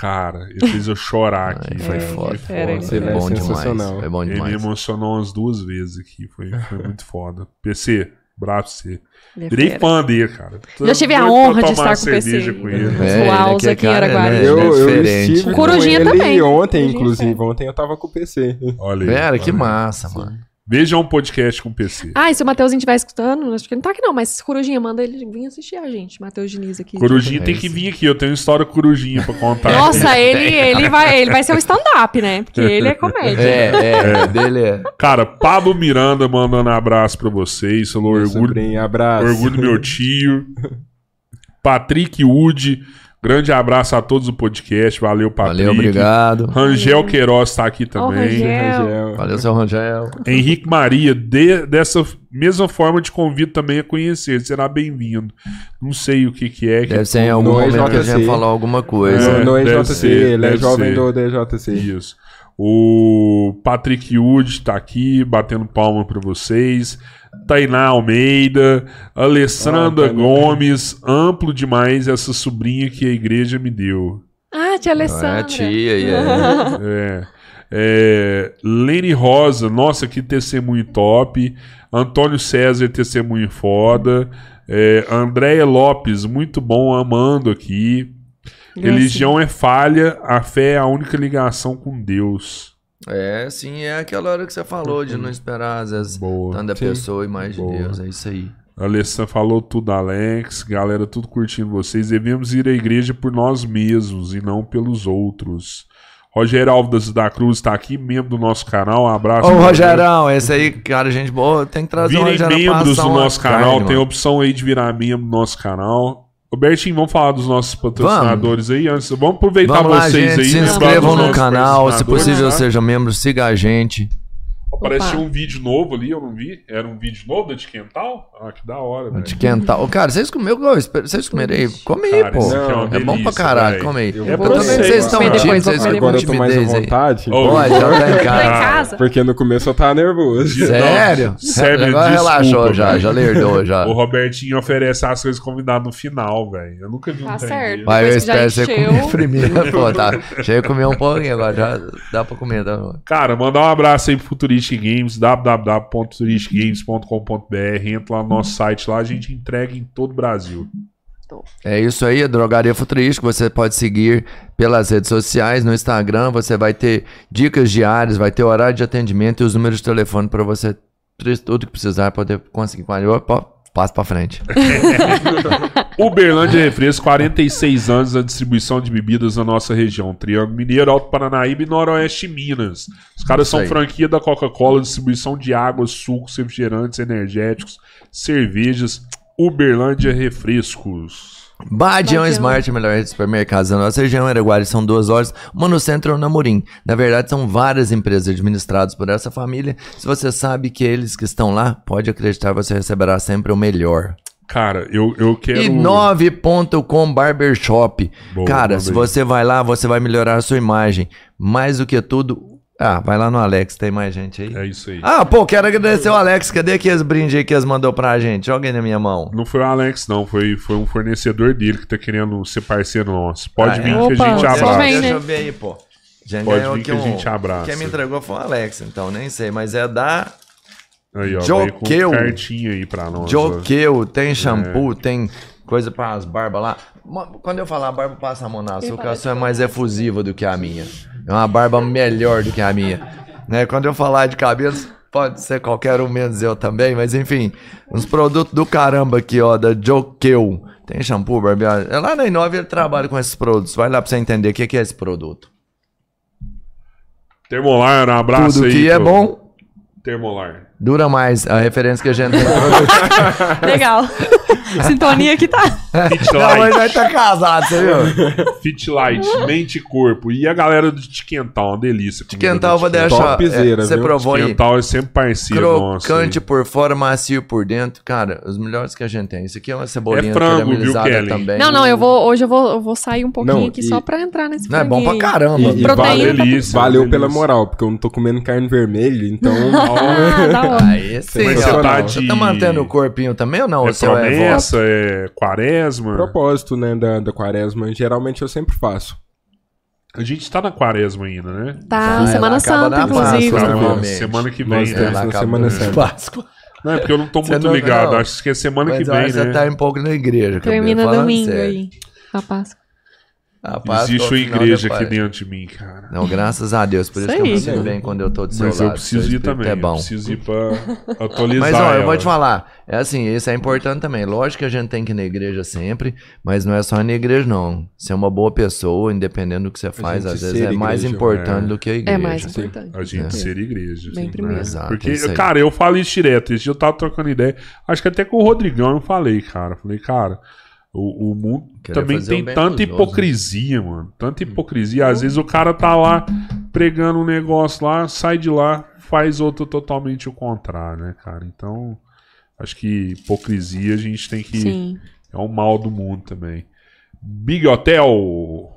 Cara, ele fez eu chorar aqui.
Ai, foi
velho.
foda.
fera, ele
Foi
é
bom demais.
sensacional.
Foi bom
Ele me
demais.
emocionou umas duas vezes aqui. Foi, foi muito foda. PC, braço você.
Ele é
Virei fã dele, cara.
Já tive a honra de estar com o PC.
com ele.
É,
Os
ele
Uaus
aqui é
aqui em Araguari.
né?
Eu,
é
eu estive
O
com
Corujinha
ele
também.
ontem,
Corujinha
inclusive.
é
Ontem eu tava com o PC.
Olha aí.
Cara, que massa, mano.
Veja um podcast com PC.
Ah, e se o Matheusinho estiver escutando, acho que ele não tá aqui não, mas Corujinha, manda ele vir assistir a gente, Matheus Diniz aqui.
Corujinha
É
tem
isso.
que vir aqui. Eu tenho história corujinha pra contar.
Nossa, ele, ele, vai, ele vai ser um stand-up, né? Porque ele é comédia.
É, é, dele é.
Cara, Pablo Miranda mandando abraço pra vocês.
Meu
orgulho,
sobrinho, abraço.
orgulho do meu tio. Patrick Wood. Grande abraço a todos do podcast. Valeu, Patrick.
Valeu, obrigado.
Rangel Queiroz tá aqui também.
Rangel.
Rangel.
Valeu, seu Rangel.
Henrique Maria, de- dessa mesma forma te convido também a conhecer, será bem-vindo. Não sei o que que é. que
Deve ser em algum momento que a gente falou alguma coisa.
É,
no EJC, ele é jovem
ser.
do DJC.
Isso. O Patrick Wood tá aqui, batendo palma pra vocês. Tainá Almeida, Alessandra
Ah, Tainá.
Gomes, amplo demais essa sobrinha que a igreja me deu.
Ah, tia
É
Alessandra.
tia, e é.
É. É, Lene Rosa, nossa, que testemunho top. Antônio César, testemunho foda. É, Andréia Lopes, muito bom, amando aqui. Religião é falha, a fé é a única ligação com Deus.
É, sim, é aquela hora que você falou de não esperar, às vezes,
Boa.
tanto da
Sim.
pessoa e mais de
Boa.
Deus. É isso aí.
A Alessandra falou tudo, Alex. Galera, tudo curtindo vocês. Devemos ir à igreja por nós mesmos e não pelos outros. Rogério Alves da Cruz está aqui, membro do nosso canal. Um abraço.
Ô, Rogerão, esse aí, cara, gente boa, tem que trazer o
Virem
pra
membros do nosso
carne,
canal. Tem a opção aí de virar membro do nosso canal. Robertinho, vamos falar dos nossos patrocinadores aí antes. Vamos aproveitar
Vamos lá,
vocês
gente,
aí.
se inscrevam no canal, se possível
tá?
seja membro, siga a gente.
Apareceu
Opa.
um vídeo novo ali, eu não vi. Era um vídeo novo da de Quental? Ah, que da hora, velho.
De quental. Cara, vocês comeram, vocês comeram aí? Come aí,
Cara,
pô.
isso aqui é uma
É bom pra
delícia,
caralho,
velho.
come aí.
Eu
Eu também,
vocês,
estão
depois,
vocês ficam
Agora eu tô mais à vontade.
Pode, já tá em
Tá
casa.
Porque no começo eu tava nervoso.
Sério?
Sério,
Agora
desculpa,
relaxou já, já lerdou já.
O Robertinho oferece as coisas convidadas no final, velho. Eu nunca vi um
Tá certo.
Vai, eu espero você comer primeiro, pô, tá. Chega a comer um pouquinho agora, já dá pra comer, tá?
Cara, mandar um abraço aí pro Futuristic Games, www.futuristicgames.com.br. Entra lá no nosso site lá, a gente entrega em todo o Brasil.
É isso aí, Drogaria Futurística. Você pode seguir pelas redes sociais, no Instagram. Você vai ter dicas diárias, vai ter horário de atendimento e os números de telefone para você tudo que precisar poder conseguir a Passa pra frente.
Uberlândia Refresco, 46 anos da distribuição de bebidas na nossa região. Triângulo Mineiro, Alto Paranaíba e Noroeste Minas. Os caras
Isso
são
aí.
franquia da Coca-Cola, distribuição de águas, sucos, refrigerantes, energéticos, cervejas. Uberlândia Refrescos.
Badião
Badião.
Smart, a melhor rede de supermercados da nossa região. Araguari são duas lojas, uma no centro e uma na Morim. Na verdade, são várias empresas administradas por essa família. Se você sabe que eles que estão lá, pode acreditar, você receberá sempre o melhor.
Cara, eu, eu quero.
E 9.com Barbershop.
Boa,
Cara, se você vai lá, você vai melhorar a sua imagem. Mais do que tudo. Ah, vai lá no Alex, tem mais gente aí.
É isso aí.
Ah, pô, quero agradecer o Alex. Cadê aqueles brindes aí que eles mandou pra gente? Joga aí na minha mão.
Não foi o Alex, não. Foi, foi um fornecedor dele que tá querendo ser parceiro nosso. Pode
Ah,
vir
é?
que a
Opa,
gente
só
abraça.
vem, né?
Deixa eu ver aí, pô. Já
Pode vir que a
um-
gente abraça.
Quem me entregou foi o Alex, então, nem sei. Mas é da
Aí, ó.
Joqueu.
Cartinha aí pra nós.
Joqueu.
É.
Tem shampoo, tem coisa para as barbas lá. Quando eu falar barba, passa a mão na sua, que a sua é mais efusiva do que a minha. É uma barba melhor do que a minha. Né? Quando eu falar de cabelos, pode ser qualquer um menos eu também, mas enfim. Uns produtos do caramba aqui, ó, da Joqueu. Tem shampoo, barbear. É lá na Inove ele trabalha com esses produtos. Vai lá pra você entender o que que é esse produto.
Termolar, um abraço
Tudo
aí.
que é bom,
Termolar.
Dura mais. A referência que a gente tem.
Legal. Sintonia que tá.
Fit
Minha mãe vai
Light.
estar casada, você viu?
Fit Light, mente e corpo. E a galera do Tiquental, uma delícia.
Quental, eu vou
deixar.
Topzera,
é, Você
viu?
provou aí.
Tiquental é sempre parceiro nosso.
Crocante por fora, macio por dentro. Cara, os melhores que a gente tem. Isso aqui é uma cebolinha
É frango, viu,
caramelizada
Kelly?
também.
Não, não, eu vou, hoje eu vou, eu vou sair um pouquinho
Não,
aqui
e-
só pra entrar nesse
Não, é bom pra caramba.
E- e
Proteína
vale-
delícia,
Valeu
delícia.
pela moral, porque eu não tô comendo carne vermelha, então.
Ah, da
Aí sim,
Mas
ó.
você tá
Você
de-
tá mantendo o corpinho também ou não?
É
o seu é
promessa, é quaresma.
propósito, né, da, da quaresma, geralmente eu sempre faço.
A gente tá na quaresma ainda, né?
Tá,
Ah,
Semana Santa, inclusive.
Páscoa,
Tá. Semana que vem,
Nós
né?
na Semana
na
Santa.
Páscoa.
Não, é porque eu não tô
Você
muito
não-
ligado.
não.
Acho que é semana
Mas
que vem,
que você
né?
tá um pouco na igreja.
Termina domingo
sério.
aí. A Páscoa.
A Páscoa
Existe
é
uma igreja aqui dentro de mim, cara.
Não, graças a Deus. Por isso,
Isso
que eu me sinto bem quando eu tô do seu
Mas
lado.
eu preciso ir também.
É bom.
Eu preciso ir pra atualizar.
Mas ó, eu vou
ela.
te falar, é assim, isso é importante também. Lógico que a gente tem que ir na igreja sempre, mas não é só ir na igreja, não. Ser uma boa pessoa, independente do que você faz, às vezes
ser
é mais
igreja,
importante
é.
do que a igreja.
É mais importante.
A gente
É.
ser igreja.
Bem
assim,
primeiro.
né?
Exato,
Porque,
é
cara, eu falo isso direto. Esse dia eu tava trocando ideia. Acho que até com o Rodrigão eu falei, cara. Falei, cara, o, o mundo
Querer
também tem
bem
tanta
né?
hipocrisia, mano. Tanta hipocrisia. Às vezes o cara tá lá pregando um negócio lá, sai de lá, faz outro totalmente o contrário, né, cara? Então, acho que hipocrisia a gente tem que.
Sim.
É um mal do mundo também. Big Hotel.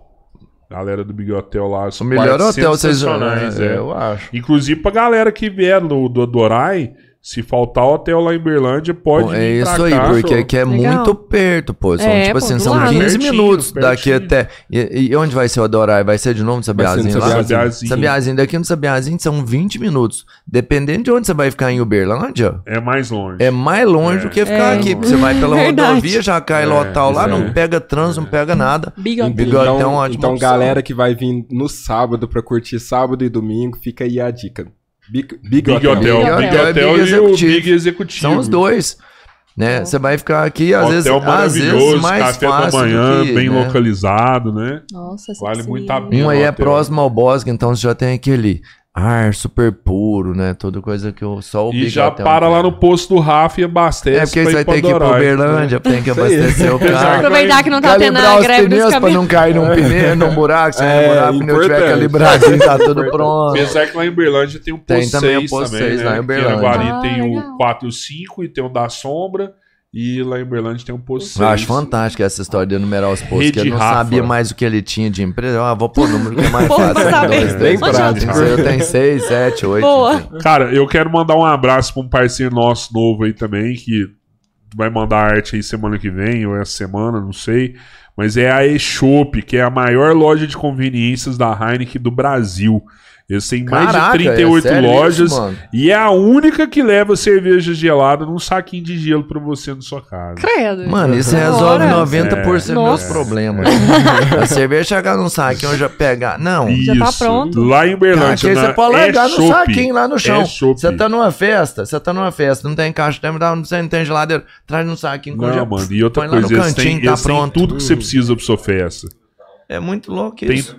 Galera do Big Hotel lá.
O melhor hotel vocês é,
é.
eu acho.
Inclusive pra galera que vier do, do Adorai, Se faltar hotel lá em Berlândia, pode vir
é isso
pra
aí,
cá,
porque aqui é
Legal.
muito perto, pô. São,
É,
tipo
pô,
assim, são
lado.
15
Pertinho,
minutos daqui
pertinho.
até. E, e onde vai ser o Adorai? Vai ser de novo no Sabiazinho
no
lá?
Sabiazinho.
Sabiazinho.
Daqui no Sabiazinho são 20 minutos. Dependendo de onde você vai ficar em Uberlândia,
É mais longe.
é mais longe do que ficar
É.
aqui. Você vai pela
Verdade.
rodovia, já cai
É,
lotal lá, não
aí.
pega trânsito, não pega nada.
Big
é
Então, então galera que vai vir no sábado pra curtir sábado e domingo, fica aí a dica. Big, Big,
Big Hotel,
Big
Big
Hotel
Hotel,
Big
e o. Big Executivo.
São os dois. Né? Você vai ficar aqui, às vezes,
Hotel
às vezes mais
café da
fácil do
manhã,
que,
bem
né?
localizado, né?
Nossa,
Vale muito a pena.
Um aí é
hotel.
próximo ao Bosque, então você já tem aquele ar super puro, né? Toda coisa que o só o
E já para
tem.
lá no posto do Rafa e abastece.
É porque você vai ter que ir pra
Dorai.
Uberlândia, tem que abastecer o carro.
Aproveitar que não tá tendo a
os
greve dos
pneus pra
caminhões.
não cair num pneu, num buraco. Se
É,
é, buraco, o pneu tiver
importante.
calibradinho, tá tudo pronto.
Apesar que lá em Uberlândia tem um
Tem
posto
também
6
o posto
também,
6
né?
lá em Uberlândia.
Guari
Ah,
tem o
legal.
4 e o 5 e tem o da Sombra. E lá em Uberlândia tem um posto 6.
Eu acho fantástico essa história de enumerar os postos,
Rede
que eu não
Rafa.
sabia mais o que ele tinha de empresa. Ah, vou pôr o número que é mais
Pô,
fácil.
pra saber.
Dois, três,
Bem
quatro,
prático.
cinco, Eu tenho seis, sete, oito.
Boa.
enfim.
Cara, eu quero mandar um abraço pra um parceiro nosso novo aí também, que vai mandar arte aí semana que vem, ou essa semana, não sei. Mas é a eShop, que é a maior loja de conveniências da Heineken do Brasil. Eles têm mais
Caraca,
de 38
é
lojas
isso,
e é a única que leva cerveja gelada num saquinho de gelo pra você na sua casa.
Credo.
Mano, isso resolve
hora.
90% dos meus
Nossa.
problemas. a cerveja chegar num saquinho, eu já pegar. Não.
Já tá pronto.
Lá em
aí
na
você pode largar no
eShop.
saquinho lá no chão.
eShop.
Você tá numa festa, você tá numa festa, não tem caixa, tem, não tem, não tem geladeira, traz no saquinho,
Não,
congela,
mano, e outra coisa,
no
eles têm,
cantinho, tá
eles têm
pronto.
tudo que você precisa pra sua festa.
É muito louco
Tem-
isso.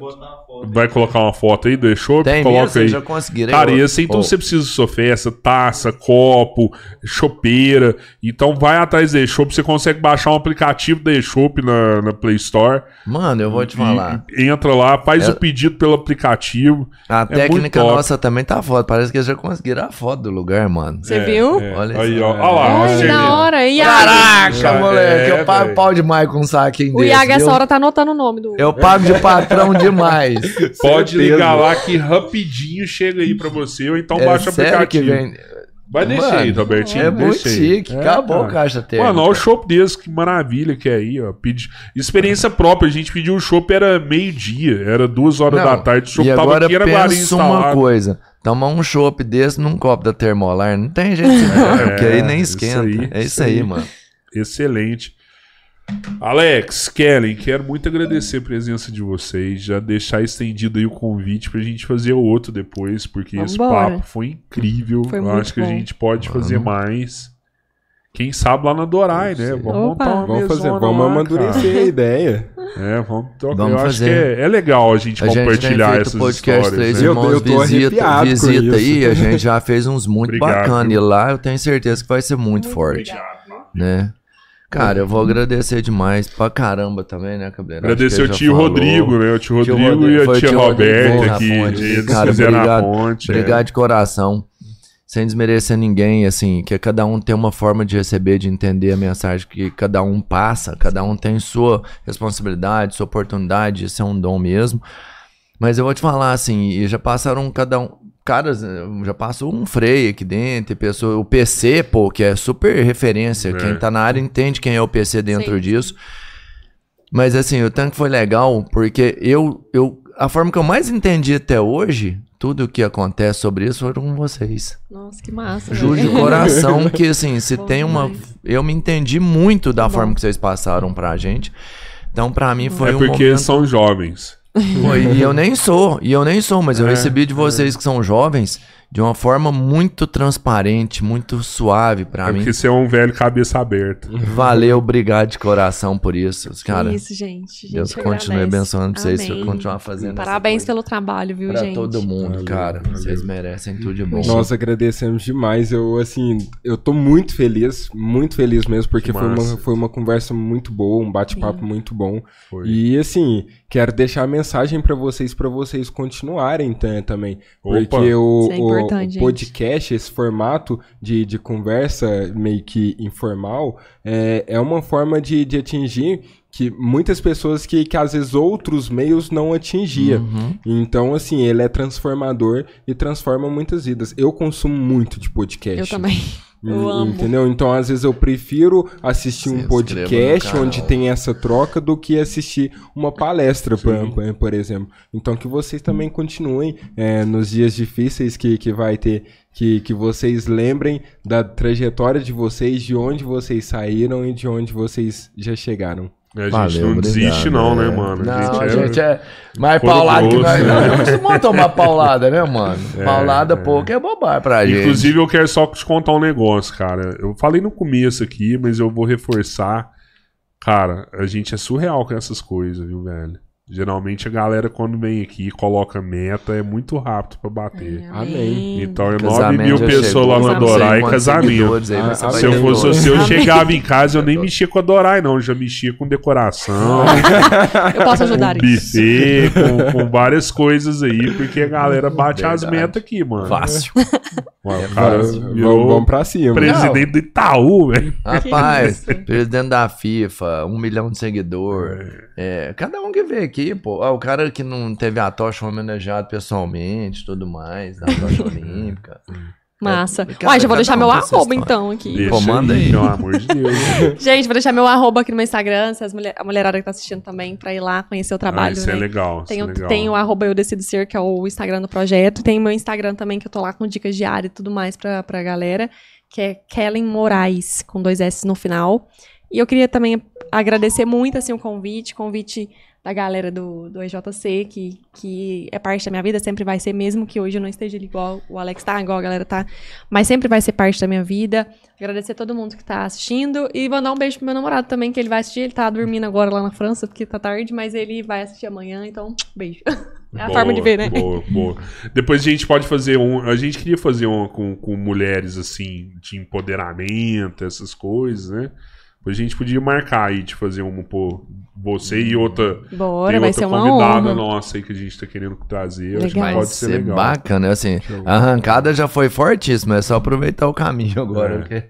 Vai colocar uma foto aí do eShop?
Tem
Coloca
mesmo,
aí.
vocês já conseguiram.
Cara,
Eu-
e assim, então
Oh,
você precisa sua festa, taça, copo, chopeira. Então vai atrás da eShop, você consegue baixar um aplicativo da eShop na, na Play Store.
Mano, eu vou te falar.
entra lá, faz
É-
o pedido pelo aplicativo.
A
muito
técnica nossa também tá foda. Parece que eles já conseguiram a foto do lugar, mano.
Você viu?
É,
Olha
aí,
isso.
ó. Olha lá, ó,
Ai,
vê.
hora. E
Caraca, moleque,
é,
eu pago
velho.
pau demais com um saquinho
O Iago essa hora tá anotando o nome do.
Eu pago de patrão demais.
Pode
Certeza.
ligar lá que rapidinho chega aí pra você, ou então
é
baixa o aplicativo.
vem...
Vai deixar
Mano,
aí, Robertinho.
É muito chique.
É,
Acabou
cara.
o caixa térmica.
Mano, olha o chopp desse, que maravilha que é aí, ó. Pedi... Experiência própria, a gente pediu o chopp, era meio-dia, era duas horas
Não,
da tarde, o chopp
e
tava
agora
aqui, era
pensa uma coisa. Tomar um chopp desse num copo da termolar, não tem jeito ver, porque aí nem
É, isso
esquenta.
aí,
é isso
isso
aí,
aí.
mano.
Excelente. Alex, Kellen, quero muito agradecer a presença de vocês, já deixar estendido aí o convite pra gente fazer o outro depois, porque esse papo foi incrível.
Foi
Eu
muito
acho que a
bom.
gente pode fazer mais. Quem sabe lá na Dorai, né? Vamos
Opa.
montar uma
Vamos fazer, vamos
lá,
amadurecer a ideia.
cara. É, vamos trocar.
Vamos
Eu acho
fazer.
que é, é legal a gente
A gente
compartilhar
feito
essas
podcast
histórias.
Três
né?
Eu-
Irmãos
eu tô
Visita, visita aí, a gente já fez uns muito
Obrigado,
bacanas. E lá eu tenho certeza que vai ser muito forte, né? Cara, eu vou agradecer demais pra caramba também, né, Cabreiro? Acho
Agradecer o tio
falou.
Rodrigo, né? O tio
Tio
Rodrigo e
Rodrigo,
a tia
tio Rodrigo
Roberta
ponte.
eles
Cara, obrigado.
ponte. é.
Obrigado de coração. Sem desmerecer ninguém, assim, que cada um tem uma forma de receber, de entender a mensagem que cada um passa, cada um tem sua responsabilidade, sua oportunidade, isso é um dom mesmo. Mas eu vou te falar, assim, e já passaram cada um. Caras, eh, já passou um freio aqui dentro, pessoa, o PC, pô, que é super referência.
É.
Quem tá na área entende quem é o PC dentro
Sim.
disso. Mas assim, o tanque foi legal porque eu, eu. A forma que eu mais entendi até hoje, tudo o que acontece sobre isso foram vocês.
Nossa, que massa.
Juro de coração que assim, se
Bom
tem uma.
demais.
Eu me entendi muito da
Bom.
forma que vocês passaram pra gente. Então, pra mim, foi
É
um
porque
momento.
são jovens.
E eu nem sou, e eu nem sou, mas eu
É,
recebi de vocês que são jovens de uma forma muito transparente, muito suave pra
É
mim.
porque você é um velho cabeça aberta.
Valeu, obrigado de coração por isso, cara.
Isso, gente. gente
Deus continue abençoando vocês
Amém.
continuar fazendo essa
Parabéns
coisa.
pelo trabalho, viu,
Pra
gente?
todo mundo, cara. Vocês merecem tudo de bom.
Nós agradecemos demais. Eu, assim, eu tô muito feliz, muito feliz mesmo, porque
Que
foi uma, foi uma conversa muito boa, um bate-papo muito bom.
Foi.
E, assim, quero deixar a mensagem pra vocês, pra vocês continuarem ta- também.
Opa.
Porque o,
é
o- o
gente.
podcast, esse formato de, de conversa meio que informal, é, é uma forma de, de atingir que muitas pessoas que, que às vezes outros meios não atingia.
Uhum.
Então, assim, ele é transformador e transforma muitas vidas. Eu consumo muito de podcast.
Eu também. Eu
Hum,
amo.
Entendeu? Então, às vezes, eu prefiro assistir
Se
um podcast onde tem essa troca do que assistir uma palestra, por, por- por exemplo. Então, que vocês também continuem é, nos dias difíceis que, que vai ter, que, que vocês lembrem da trajetória de vocês, de onde vocês saíram e de onde vocês já chegaram.
A gente
Valeu,
não desiste, não, né,
é.
mano?
Não,
a
a
gente é.
gente é mais
Couro
paulado que nós.
né?
Não, costumamos tomar paulada, né, mano?
É,
paulada
é.
pouco é bobagem pra gente.
Inclusive, eu quero só te contar um negócio, cara. Eu falei no começo aqui, mas eu vou reforçar. Cara, a gente é surreal com essas coisas, viu, velho? Geralmente a galera, quando vem aqui e coloca meta, é muito rápido pra bater.
Amém.
Então é 9
Casamento
mil
já
pessoas lá
não sei
Adorai e casamento.
aí,
Ah,
Se eu fosse você, eu chegava em casa, eu nem mexia com Adorai, não. Eu já mexia com decoração,
Eu posso ajudar
com
isso.
buffet, com, com várias coisas aí, porque a galera bate as
Verdade.
metas aqui, mano.
Fácil.
Mano,
É
o cara
fácil.
Vamos,
virou
vamos pra cima.
presidente do Itaú, velho.
Rapaz, presidente da FIFA, um milhão de seguidor. É, cada um que vê aqui, pô. Ah, o cara que não teve a tocha homenageado pessoalmente, tudo mais, da tocha olímpica.
Massa.
Cara,
Uai, já vou deixar
um
meu arroba então aqui.
Deixa
Pô, manda aí.
Pelo amor de Deus.
Gente, vou deixar meu arroba aqui no meu Instagram, se as mulher, a mulherada que tá assistindo também, pra ir lá conhecer o
Ah,
trabalho,
isso
né?
é legal. Isso
Tem,
é
o-
legal.
tem o arroba Eu Decido Ser, que é o Instagram do projeto. Tem o meu Instagram também, que eu tô lá com dicas diárias e tudo mais pra, pra galera, que é Kellen Moraes, com dois S no final. E eu queria também agradecer muito, assim, o convite, convite da galera do, do EJC, que, que é parte da minha vida, sempre vai ser, mesmo que hoje eu não esteja igual o Alex tá, igual a galera tá, mas sempre vai ser parte da minha vida. Agradecer a todo mundo que tá assistindo e mandar um beijo pro meu namorado também, que ele vai assistir. Ele tá dormindo agora lá na França, porque tá tarde, mas ele vai assistir amanhã, então, beijo. É a
Boa,
forma de ver, né?
Boa, boa. Depois a gente pode fazer um. A gente queria fazer um com, com mulheres, assim, de empoderamento, essas coisas, né? Depois a gente podia marcar aí de fazer uma por você e outra.
Bora,
tem
vai
outra
ser uma
convidada
honra.
nossa aí que a gente tá querendo trazer. Acho que
Legal.
pode
Vai
ser
ser
legal.
bacana, assim. A arrancada já foi fortíssima, é só aproveitar o caminho agora.
É.
porque-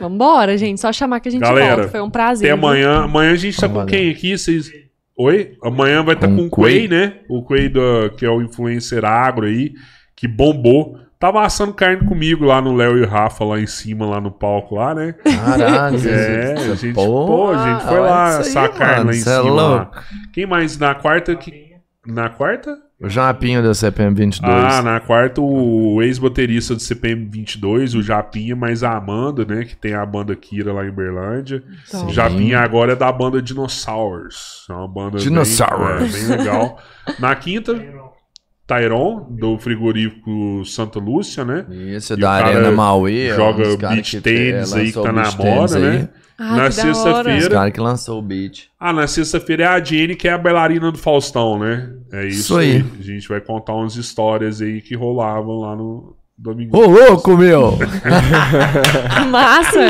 Vambora, gente. Só chamar que a gente
Galera,
volta. Foi um prazer.
Até
viu?
amanhã. Amanhã a gente tá com
Valeu.
quem aqui? Vocês. Oi? Amanhã vai estar
Com
com o
o Quay.
Quay, né? O Quay, do, que é o influencer agro aí, que bombou. Tava assando carne comigo lá no Léo e Rafa, lá em cima, lá no palco, lá, né?
Caralho,
É, a gente,
Porra,
pô, a gente foi lá assar carne
mano,
lá em
é
cima. lá.
louco.
Quem mais? Na quarta que. Na quarta?
O Japinho da CPM 22.
Ah, na quarta o ex-baterista do CPM 22, o Japinha, mais a Amanda, né? Que tem a banda Kira lá em Berlândia.
Então,
Sim.
Japinha agora é da banda Dinosaurs. É uma banda bem-
Dinosaurs.
é, bem, legal. Na quinta, Tyron, do frigorífico Santa Lúcia, né?
Isso,
E
da
o cara
Arena Maui. é
joga beach tênis aí que tá na moda, né?
Ah,
Na sexta-feira-
Os caras que lançou o beat.
Ah, na sexta-feira é a Jenny, que é a bailarina do Faustão, né? É isso,
Isso
aí.
aí.
A gente vai contar umas histórias aí que rolavam lá no domingo.
Ô, louco, meu!
Massa!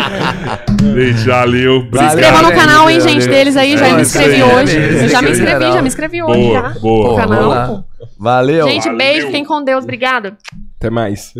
Gente, valeu. Obrigado.
Valeu,
Inscreva no canal, hein,
valeu.
gente, deles aí. Já
É,
me inscrevi
aí,
hoje.
é,
Eu já me inscrevi, já me inscrevi hoje
Boa,
já.
boa.
No canal.
Valeu!
Gente,
Valeu.
beijo, fiquem com Deus. Obrigada.
Até mais.